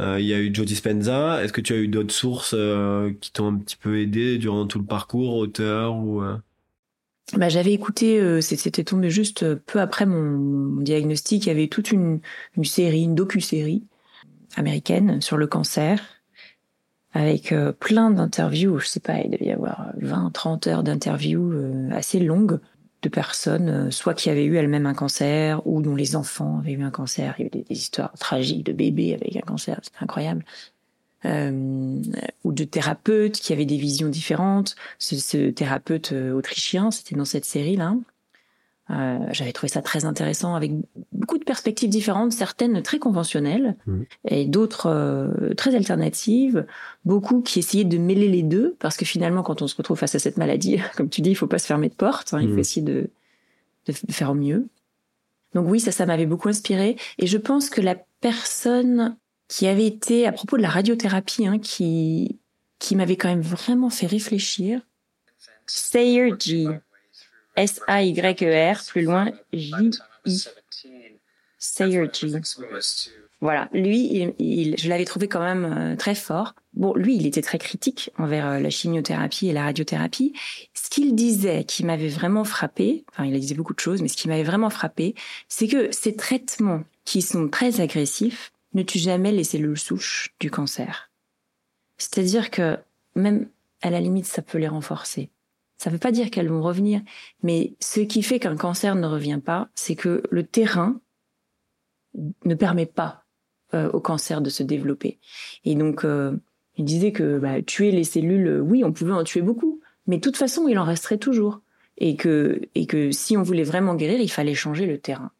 Euh, Il y a eu Joe Dispenza. Est-ce que tu as eu d'autres sources euh, qui t'ont un petit peu aidé durant tout le parcours, auteur ou euh...
bah, j'avais écouté, c'était tombé juste peu après mon, diagnostic, il y avait toute une, série, une docu-série américaine sur le cancer, avec plein d'interviews, je sais pas, il devait y avoir 20, 30 heures d'interviews assez longues de personnes, soit qui avaient eu elles-mêmes un cancer, ou dont les enfants avaient eu un cancer, il y avait des, des histoires tragiques de bébés avec un cancer, c'était incroyable euh, ou de thérapeutes qui avaient des visions différentes. Ce, ce thérapeute euh, autrichien, c'était dans cette série-là. Euh, J'avais trouvé ça très intéressant avec beaucoup de perspectives différentes, certaines très conventionnelles
Mhm.
et d'autres euh, très alternatives. Beaucoup qui essayaient de mêler les deux parce que finalement, quand on se retrouve face à cette maladie, comme tu dis, il faut pas se fermer de porte. hein, il faut
Mhm.
essayer de, faire au mieux. Donc oui, ça, ça m'avait beaucoup inspiré. Et je pense que la personne qui avait été à propos de la radiothérapie, hein, qui qui m'avait quand même vraiment fait réfléchir. Sayer plus loin J I. Sayer G. Voilà, lui, je l'avais trouvé quand même euh, très fort. Bon, lui, il était très critique envers euh, la chimiothérapie et la radiothérapie. Ce qu'il disait, qui m'avait vraiment frappé, enfin, il disait beaucoup de choses, mais ce qui m'avait vraiment frappé, c'est que ces traitements qui sont très agressifs ne tuent jamais les cellules souches du cancer. C'est-à-dire que même à la limite, ça peut les renforcer. Ça ne veut pas dire qu'elles vont revenir, mais ce qui fait qu'un cancer ne revient pas, c'est que le terrain ne permet pas euh, au cancer de se développer. Et donc, euh, il disait que bah, tuer les cellules, euh, oui, on pouvait en tuer beaucoup, mais de toute façon, il en resterait toujours. Et que, et que si on voulait vraiment guérir, il fallait changer le terrain.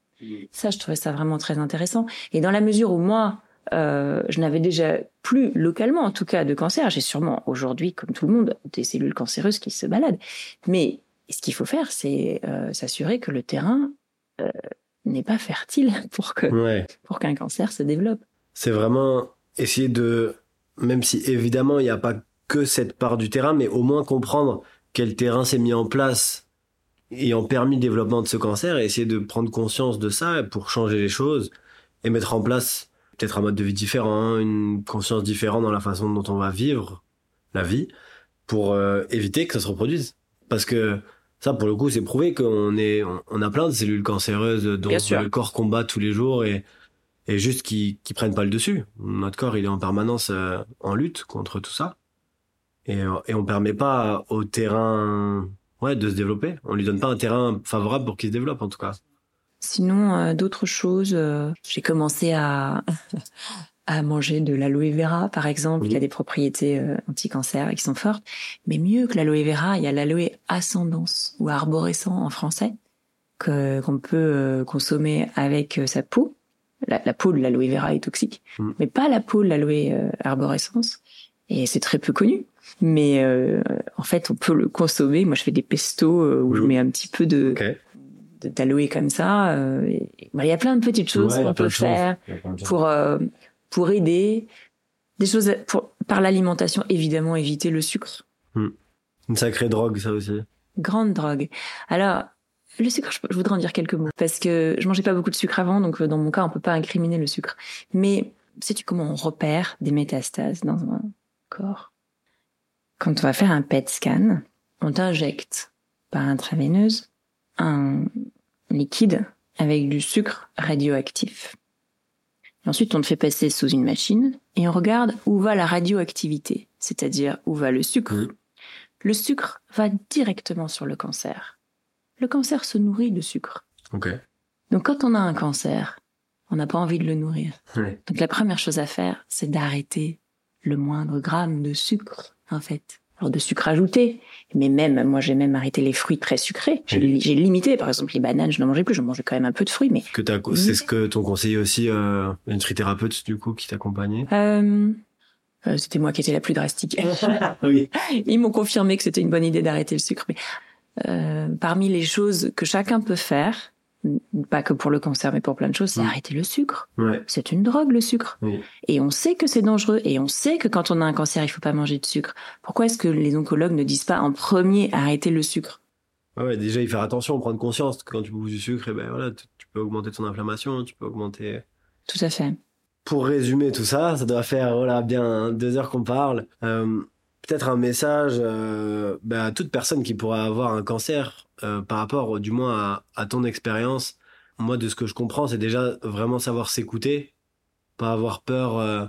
Ça, je trouvais ça vraiment très intéressant. Et dans la mesure où moi, euh, je n'avais déjà plus localement, en tout cas, de cancer, j'ai sûrement aujourd'hui, comme tout le monde, des cellules cancéreuses qui se baladent. Mais ce qu'il faut faire, c'est euh, s'assurer que le terrain euh, n'est pas fertile pour que
Ouais.
pour qu'un cancer se développe.
C'est vraiment essayer de, même si évidemment il n'y a pas que cette part du terrain, mais au moins comprendre quel terrain s'est mis en place ayant permis le développement de ce cancer et essayer de prendre conscience de ça pour changer les choses et mettre en place peut-être un mode de vie différent, une conscience différente dans la façon dont on va vivre la vie pour euh, éviter que ça se reproduise. Parce que ça, pour le coup, c'est prouvé qu'on est, on, on a plein de cellules cancéreuses dont le corps combat tous les jours et, et juste qui, qui prennent pas le dessus. Notre corps, il est en permanence euh, en lutte contre tout ça. Et, et on permet pas au terrain, ouais, de se développer. On lui donne pas un terrain favorable pour qu'il se développe, en tout cas.
Sinon, euh, d'autres choses, euh, j'ai commencé à à manger de l'aloe vera, par exemple,
Oui.
qui a des propriétés euh, anti-cancer et qui sont fortes. Mais mieux que l'aloe vera, il y a l'aloe ascendance ou arborescent en français que qu'on peut euh, consommer avec euh, sa peau. La, la peau de l'aloe vera est toxique,
Mm.
mais pas la peau de l'aloe arborescence. Et c'est très peu connu. Mais euh, en fait, on peut le consommer. Moi, je fais des pestos où je mets un petit peu de
Ok.
De- d'aloe comme ça. euh, bah, Il y a plein de petites choses
Ouais,
qu'on peut faire pour euh, pour aider. Des choses pour, par l'alimentation, évidemment, éviter le sucre.
Une sacrée drogue, ça aussi.
Grande drogue. Alors, le sucre, je, je voudrais en dire quelques mots parce que je mangeais pas beaucoup de sucre avant, donc euh, dans mon cas, on peut pas incriminer le sucre. Mais sais-tu comment on repère des métastases dans un corps? Quand on va faire un PET scan, on t'injecte par intraveineuse un liquide avec du sucre radioactif. Et ensuite, on te fait passer sous une machine et on regarde où va la radioactivité, c'est-à-dire où va le sucre. Le sucre va directement sur le cancer. Le cancer se nourrit de sucre.
Ok.
Donc quand on a un cancer, on n'a pas envie de le nourrir. Donc la première chose à faire, c'est d'arrêter le moindre gramme de sucre, en fait. Alors de sucre ajouté, mais même, moi j'ai même arrêté les fruits très sucrés. J'ai limité, par exemple les bananes, je n'en mangeais plus, je mangeais quand même un peu de fruits, mais
Que t'as, c'est ce que ton conseiller aussi, euh, nutrithérapeute, du coup, qui t'accompagnait?
euh, euh, c'était moi qui étais la plus drastique.
oui.
Ils m'ont confirmé que c'était une bonne idée d'arrêter le sucre. Mais euh, parmi les choses que chacun peut faire, pas que pour le cancer, mais pour plein de choses, c'est
Mm.
arrêter le sucre.
Ouais.
C'est une drogue, le sucre.
Oui.
Et on sait que c'est dangereux. Et on sait que quand on a un cancer, il faut pas manger de sucre. Pourquoi est-ce que les oncologues ne disent pas en premier arrêter le sucre?
Ouais, déjà, y faire attention, prendre conscience quand tu bouffes du sucre, eh ben voilà, tu, tu peux augmenter ton inflammation, tu peux augmenter.
Tout à fait.
Pour résumer tout ça, ça doit faire voilà bien deux heures qu'on parle. Euh, peut-être un message euh, bah, à toute personne qui pourrait avoir un cancer euh, par rapport, du moins, à, à ton expérience. Moi, de ce que je comprends, c'est déjà vraiment savoir s'écouter, pas avoir peur euh,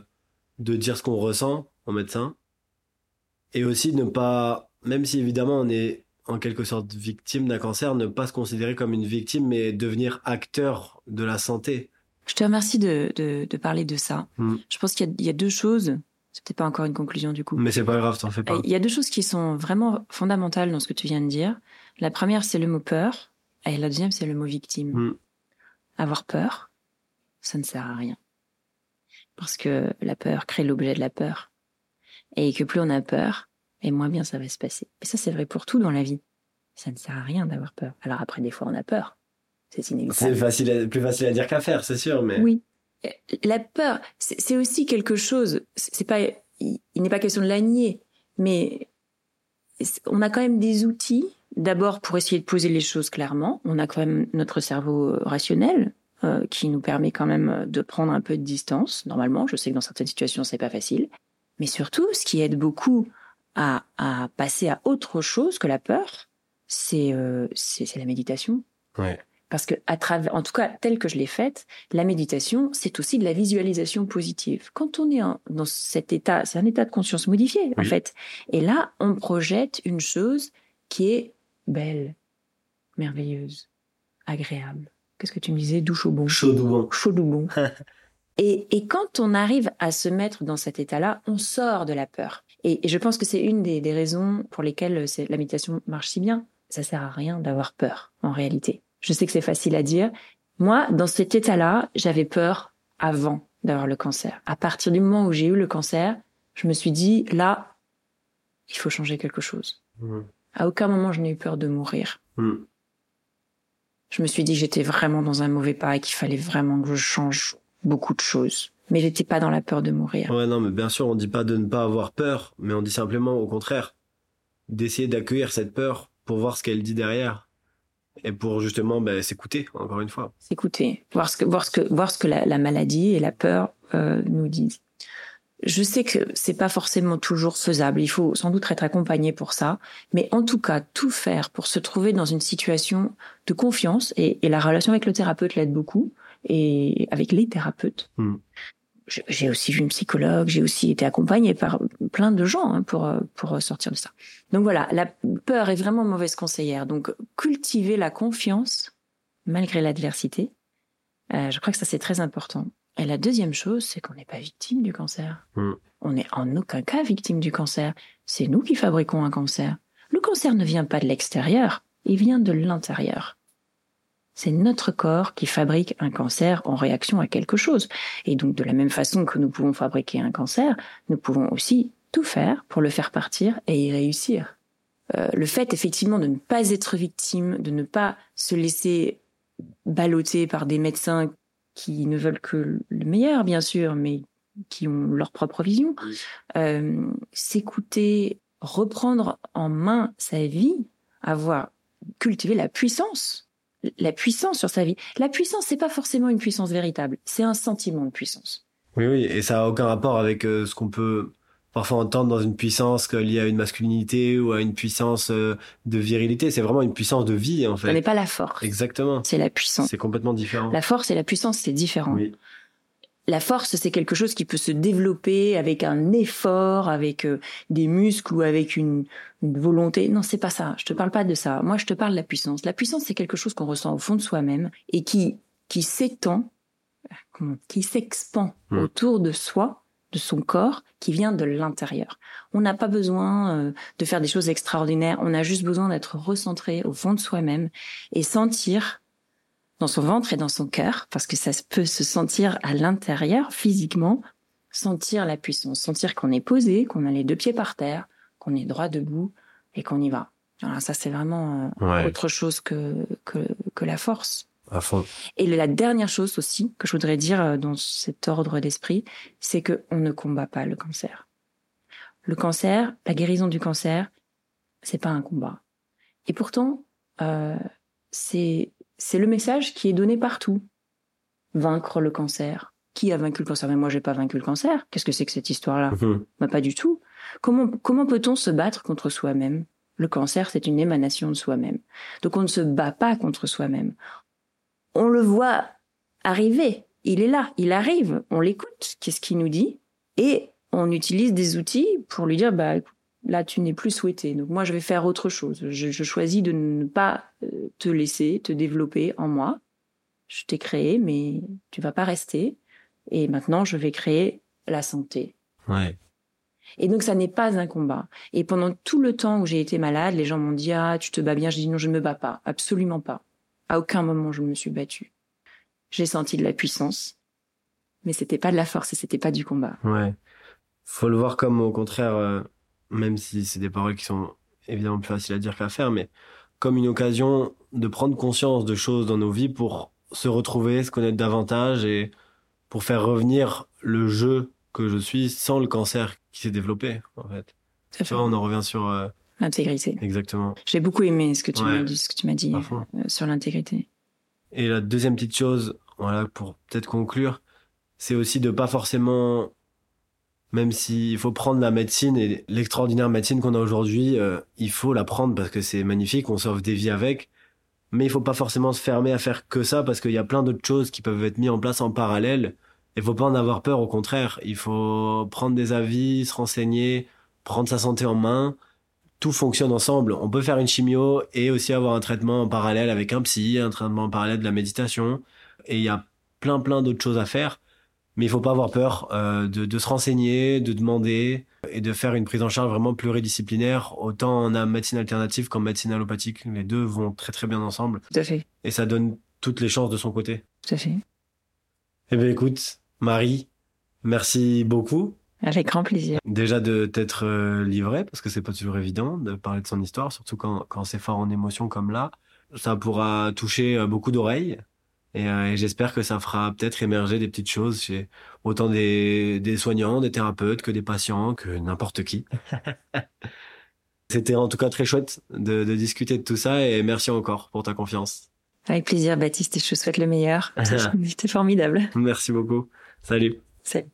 de dire ce qu'on ressent en médecin, et aussi ne pas, même si évidemment on est en quelque sorte victime d'un cancer, ne pas se considérer comme une victime, mais devenir acteur de la santé.
Je te remercie de, de, de parler de ça.
Mm.
Je pense qu'il y, y a deux choses. C'est peut-être pas encore une conclusion du coup.
Mais c'est pas grave, t'en fais pas.
Il y a deux choses qui sont vraiment fondamentales dans ce que tu viens de dire. La première, c'est le mot peur. Et la deuxième, c'est le mot victime.
Mm.
Avoir peur, ça ne sert à rien. Parce que la peur crée l'objet de la peur. Et que plus on a peur, et moins bien ça va se passer. Et ça, c'est vrai pour tout dans la vie. Ça ne sert à rien d'avoir peur. Alors après, des fois, on a peur. C'est
C'est
inévitable.
facile, à- plus facile à dire qu'à faire, c'est sûr, mais.
Oui. La peur, c'est c'est aussi quelque chose. C'est c'est pas, il, il n'est pas question de la nier, mais c'est- on a quand même des outils. D'abord pour essayer de poser les choses clairement. On a quand même notre cerveau euh, rationnel euh, qui nous permet quand même euh, de prendre un peu de distance. Normalement, je sais que dans certaines situations c'est pas facile, mais surtout, ce qui aide beaucoup à, à passer à autre chose que la peur, c'est euh, la méditation.
Ouais.
Parce que à travers, en tout cas, telle que je l'ai faite, la méditation, c'est aussi de la visualisation positive. Quand on est en- dans cet état, c'est un état de conscience modifié, en fait. Et là, on projette une chose qui est belle, merveilleuse, agréable. Qu'est-ce que tu me disais? Douche au bon.
Chaud ou bon.
Chaud ou bon. et, et quand on arrive à se mettre dans cet état-là, on sort de la peur. Et, et je pense que c'est une des, des raisons pour lesquelles c'est- la méditation marche si bien. Ça sert à rien d'avoir peur, en réalité. Je sais que c'est facile à dire. Moi, dans cet état-là, j'avais peur avant d'avoir le cancer. À partir du moment où j'ai eu le cancer, je me suis dit, là, il faut changer quelque chose.
Mm.
À aucun moment je n'ai eu peur de mourir.
Mm.
Je me suis dit que j'étais vraiment dans un mauvais pas et qu'il fallait vraiment que je change beaucoup de choses. Mais j'étais pas dans la peur de mourir.
Ouais, non, mais bien sûr, on dit pas de ne pas avoir peur, mais on dit simplement, au contraire, d'essayer d'accueillir cette peur pour voir ce qu'elle dit derrière. Et pour justement ben, s'écouter, encore une fois.
S'écouter, voir ce que, voir ce que, voir ce que la, la maladie et la peur euh, nous disent. Je sais que c'est pas forcément toujours faisable. Il faut sans doute être accompagné pour ça, mais en tout cas tout faire pour se trouver dans une situation de confiance et, et la relation avec le thérapeute l'aide beaucoup et avec les thérapeutes.
Mm.
Je- J'ai aussi vu une psychologue, j'ai aussi été accompagnée par plein de gens hein, pour pour sortir de ça. Donc voilà, la peur est vraiment mauvaise conseillère. Donc cultiver la confiance malgré l'adversité, euh, je crois que ça c'est très important. Et la deuxième chose, c'est qu'on n'est pas victime du cancer.
Mm.
On n'est en aucun cas victime du cancer. C'est nous qui fabriquons un cancer. Le cancer ne vient pas de l'extérieur, il vient de l'intérieur. C'est notre corps qui fabrique un cancer en réaction à quelque chose. Et donc, de la même façon que nous pouvons fabriquer un cancer, nous pouvons aussi tout faire pour le faire partir et y réussir. Euh, le fait, effectivement, de ne pas être victime, de ne pas se laisser balloter par des médecins qui ne veulent que le meilleur, bien sûr, mais qui ont leur propre vision, euh, s'écouter, reprendre en main sa vie, avoir cultivé la puissance, la puissance sur sa vie. La puissance, c'est pas forcément une puissance véritable, c'est un sentiment de puissance.
Oui, oui, et ça a aucun rapport avec euh, ce qu'on peut parfois entendre dans une puissance liée à une masculinité ou à une puissance euh, de virilité. C'est vraiment une puissance de vie, en
Ce n'est
fait.
pas la force,
Exactement.
c'est la puissance.
C'est complètement différent.
La force et la puissance, c'est différent.
Oui.
La force, c'est quelque chose qui peut se développer avec un effort, avec euh, des muscles ou avec une, une volonté. Non, c'est pas ça. Je te parle pas de ça. Moi, je te parle de la puissance. La puissance, c'est quelque chose qu'on ressent au fond de soi-même et qui qui s'étend, comment- qui s'expand
Mm.
autour de soi, de son corps, qui vient de l'intérieur. On n'a pas besoin euh, de faire des choses extraordinaires. On a juste besoin d'être recentré au fond de soi-même et sentir dans son ventre et dans son cœur, parce que ça peut se sentir à l'intérieur, physiquement, sentir la puissance, sentir qu'on est posé, qu'on a les deux pieds par terre, qu'on est droit debout et qu'on y va. Alors ça, c'est vraiment euh,
Ouais,
autre chose que, que, que la force.
À fond.
Et la dernière chose aussi que je voudrais dire euh, dans cet ordre d'esprit, c'est que on ne combat pas le cancer. Le cancer, la guérison du cancer, c'est pas un combat. Et pourtant, euh, c'est c'est le message qui est donné partout. Vaincre le cancer. Qui a vaincu le cancer? Mais moi, j'ai pas vaincu le cancer. Qu'est-ce que c'est que cette histoire-là?
Mhm.
bah, Pas du tout. Comment, comment peut-on se battre contre soi-même? Le cancer, c'est une émanation de soi-même. Donc on ne se bat pas contre soi-même. On le voit arriver. Il est là, il arrive. On l'écoute. Qu'est-ce qu'il nous dit? Et on utilise des outils pour lui dire, bah, là, tu n'es plus souhaité. Donc moi, je vais faire autre chose. Je, je choisis de ne pas euh, te laisser te développer en moi. Je t'ai créé, mais tu vas pas rester. Et maintenant, je vais créer la santé.
Ouais.
Et donc, ça n'est pas un combat. Et pendant tout le temps où j'ai été malade, les gens m'ont dit, ah, tu te bats bien. Je dis, non, je ne me bats pas. Absolument pas. À aucun moment, je me suis battue. J'ai senti de la puissance. Mais c'était pas de la force et c'était pas du combat.
Ouais. Faut le voir comme, au contraire, euh, même si c'est des paroles qui sont évidemment plus faciles à dire qu'à faire, mais comme une occasion de prendre conscience de choses dans nos vies pour se retrouver, se connaître davantage et pour faire revenir le jeu que je suis sans le cancer qui s'est développé, en fait.
Fait
vois, on en revient sur, euh,
l'intégrité.
exactement.
J'ai beaucoup aimé ce que tu
Ouais.
m'as dit, ce que tu m'as dit euh, sur l'intégrité.
Et la deuxième petite chose, voilà, pour peut-être conclure, c'est aussi de pas forcément, même s'il faut prendre la médecine et l'extraordinaire médecine qu'on a aujourd'hui, euh, il faut la prendre parce que c'est magnifique, on sauve des vies avec. Mais il faut pas forcément se fermer à faire que ça parce qu'il y a plein d'autres choses qui peuvent être mises en place en parallèle. Il faut pas en avoir peur, au contraire. Il faut prendre des avis, se renseigner, prendre sa santé en main. Tout fonctionne ensemble. On peut faire une chimio et aussi avoir un traitement en parallèle avec un psy, un traitement en parallèle de la méditation. Et il y a plein plein d'autres choses à faire. Mais il faut pas avoir peur euh, de, de se renseigner, de demander et de faire une prise en charge vraiment pluridisciplinaire. Autant en médecine alternative qu'en médecine allopathique. Les deux vont très très bien ensemble.
Tout à fait.
Et ça donne toutes les chances de son côté.
Tout à fait.
Eh bien écoute, Marie, merci beaucoup.
Avec grand plaisir.
Déjà de t'être euh, livré, parce que c'est pas toujours évident de parler de son histoire, surtout quand, quand c'est fort en émotion comme là. Ça pourra toucher euh, beaucoup d'oreilles. Et, euh, et j'espère que ça fera peut-être émerger des petites choses chez autant des, des soignants, des thérapeutes, que des patients, que n'importe qui. C'était en tout cas très chouette de, de discuter de tout ça et merci encore pour ta confiance.
Avec plaisir, Baptiste, et je te souhaite le meilleur. C'était formidable.
Merci beaucoup. Salut.
Salut.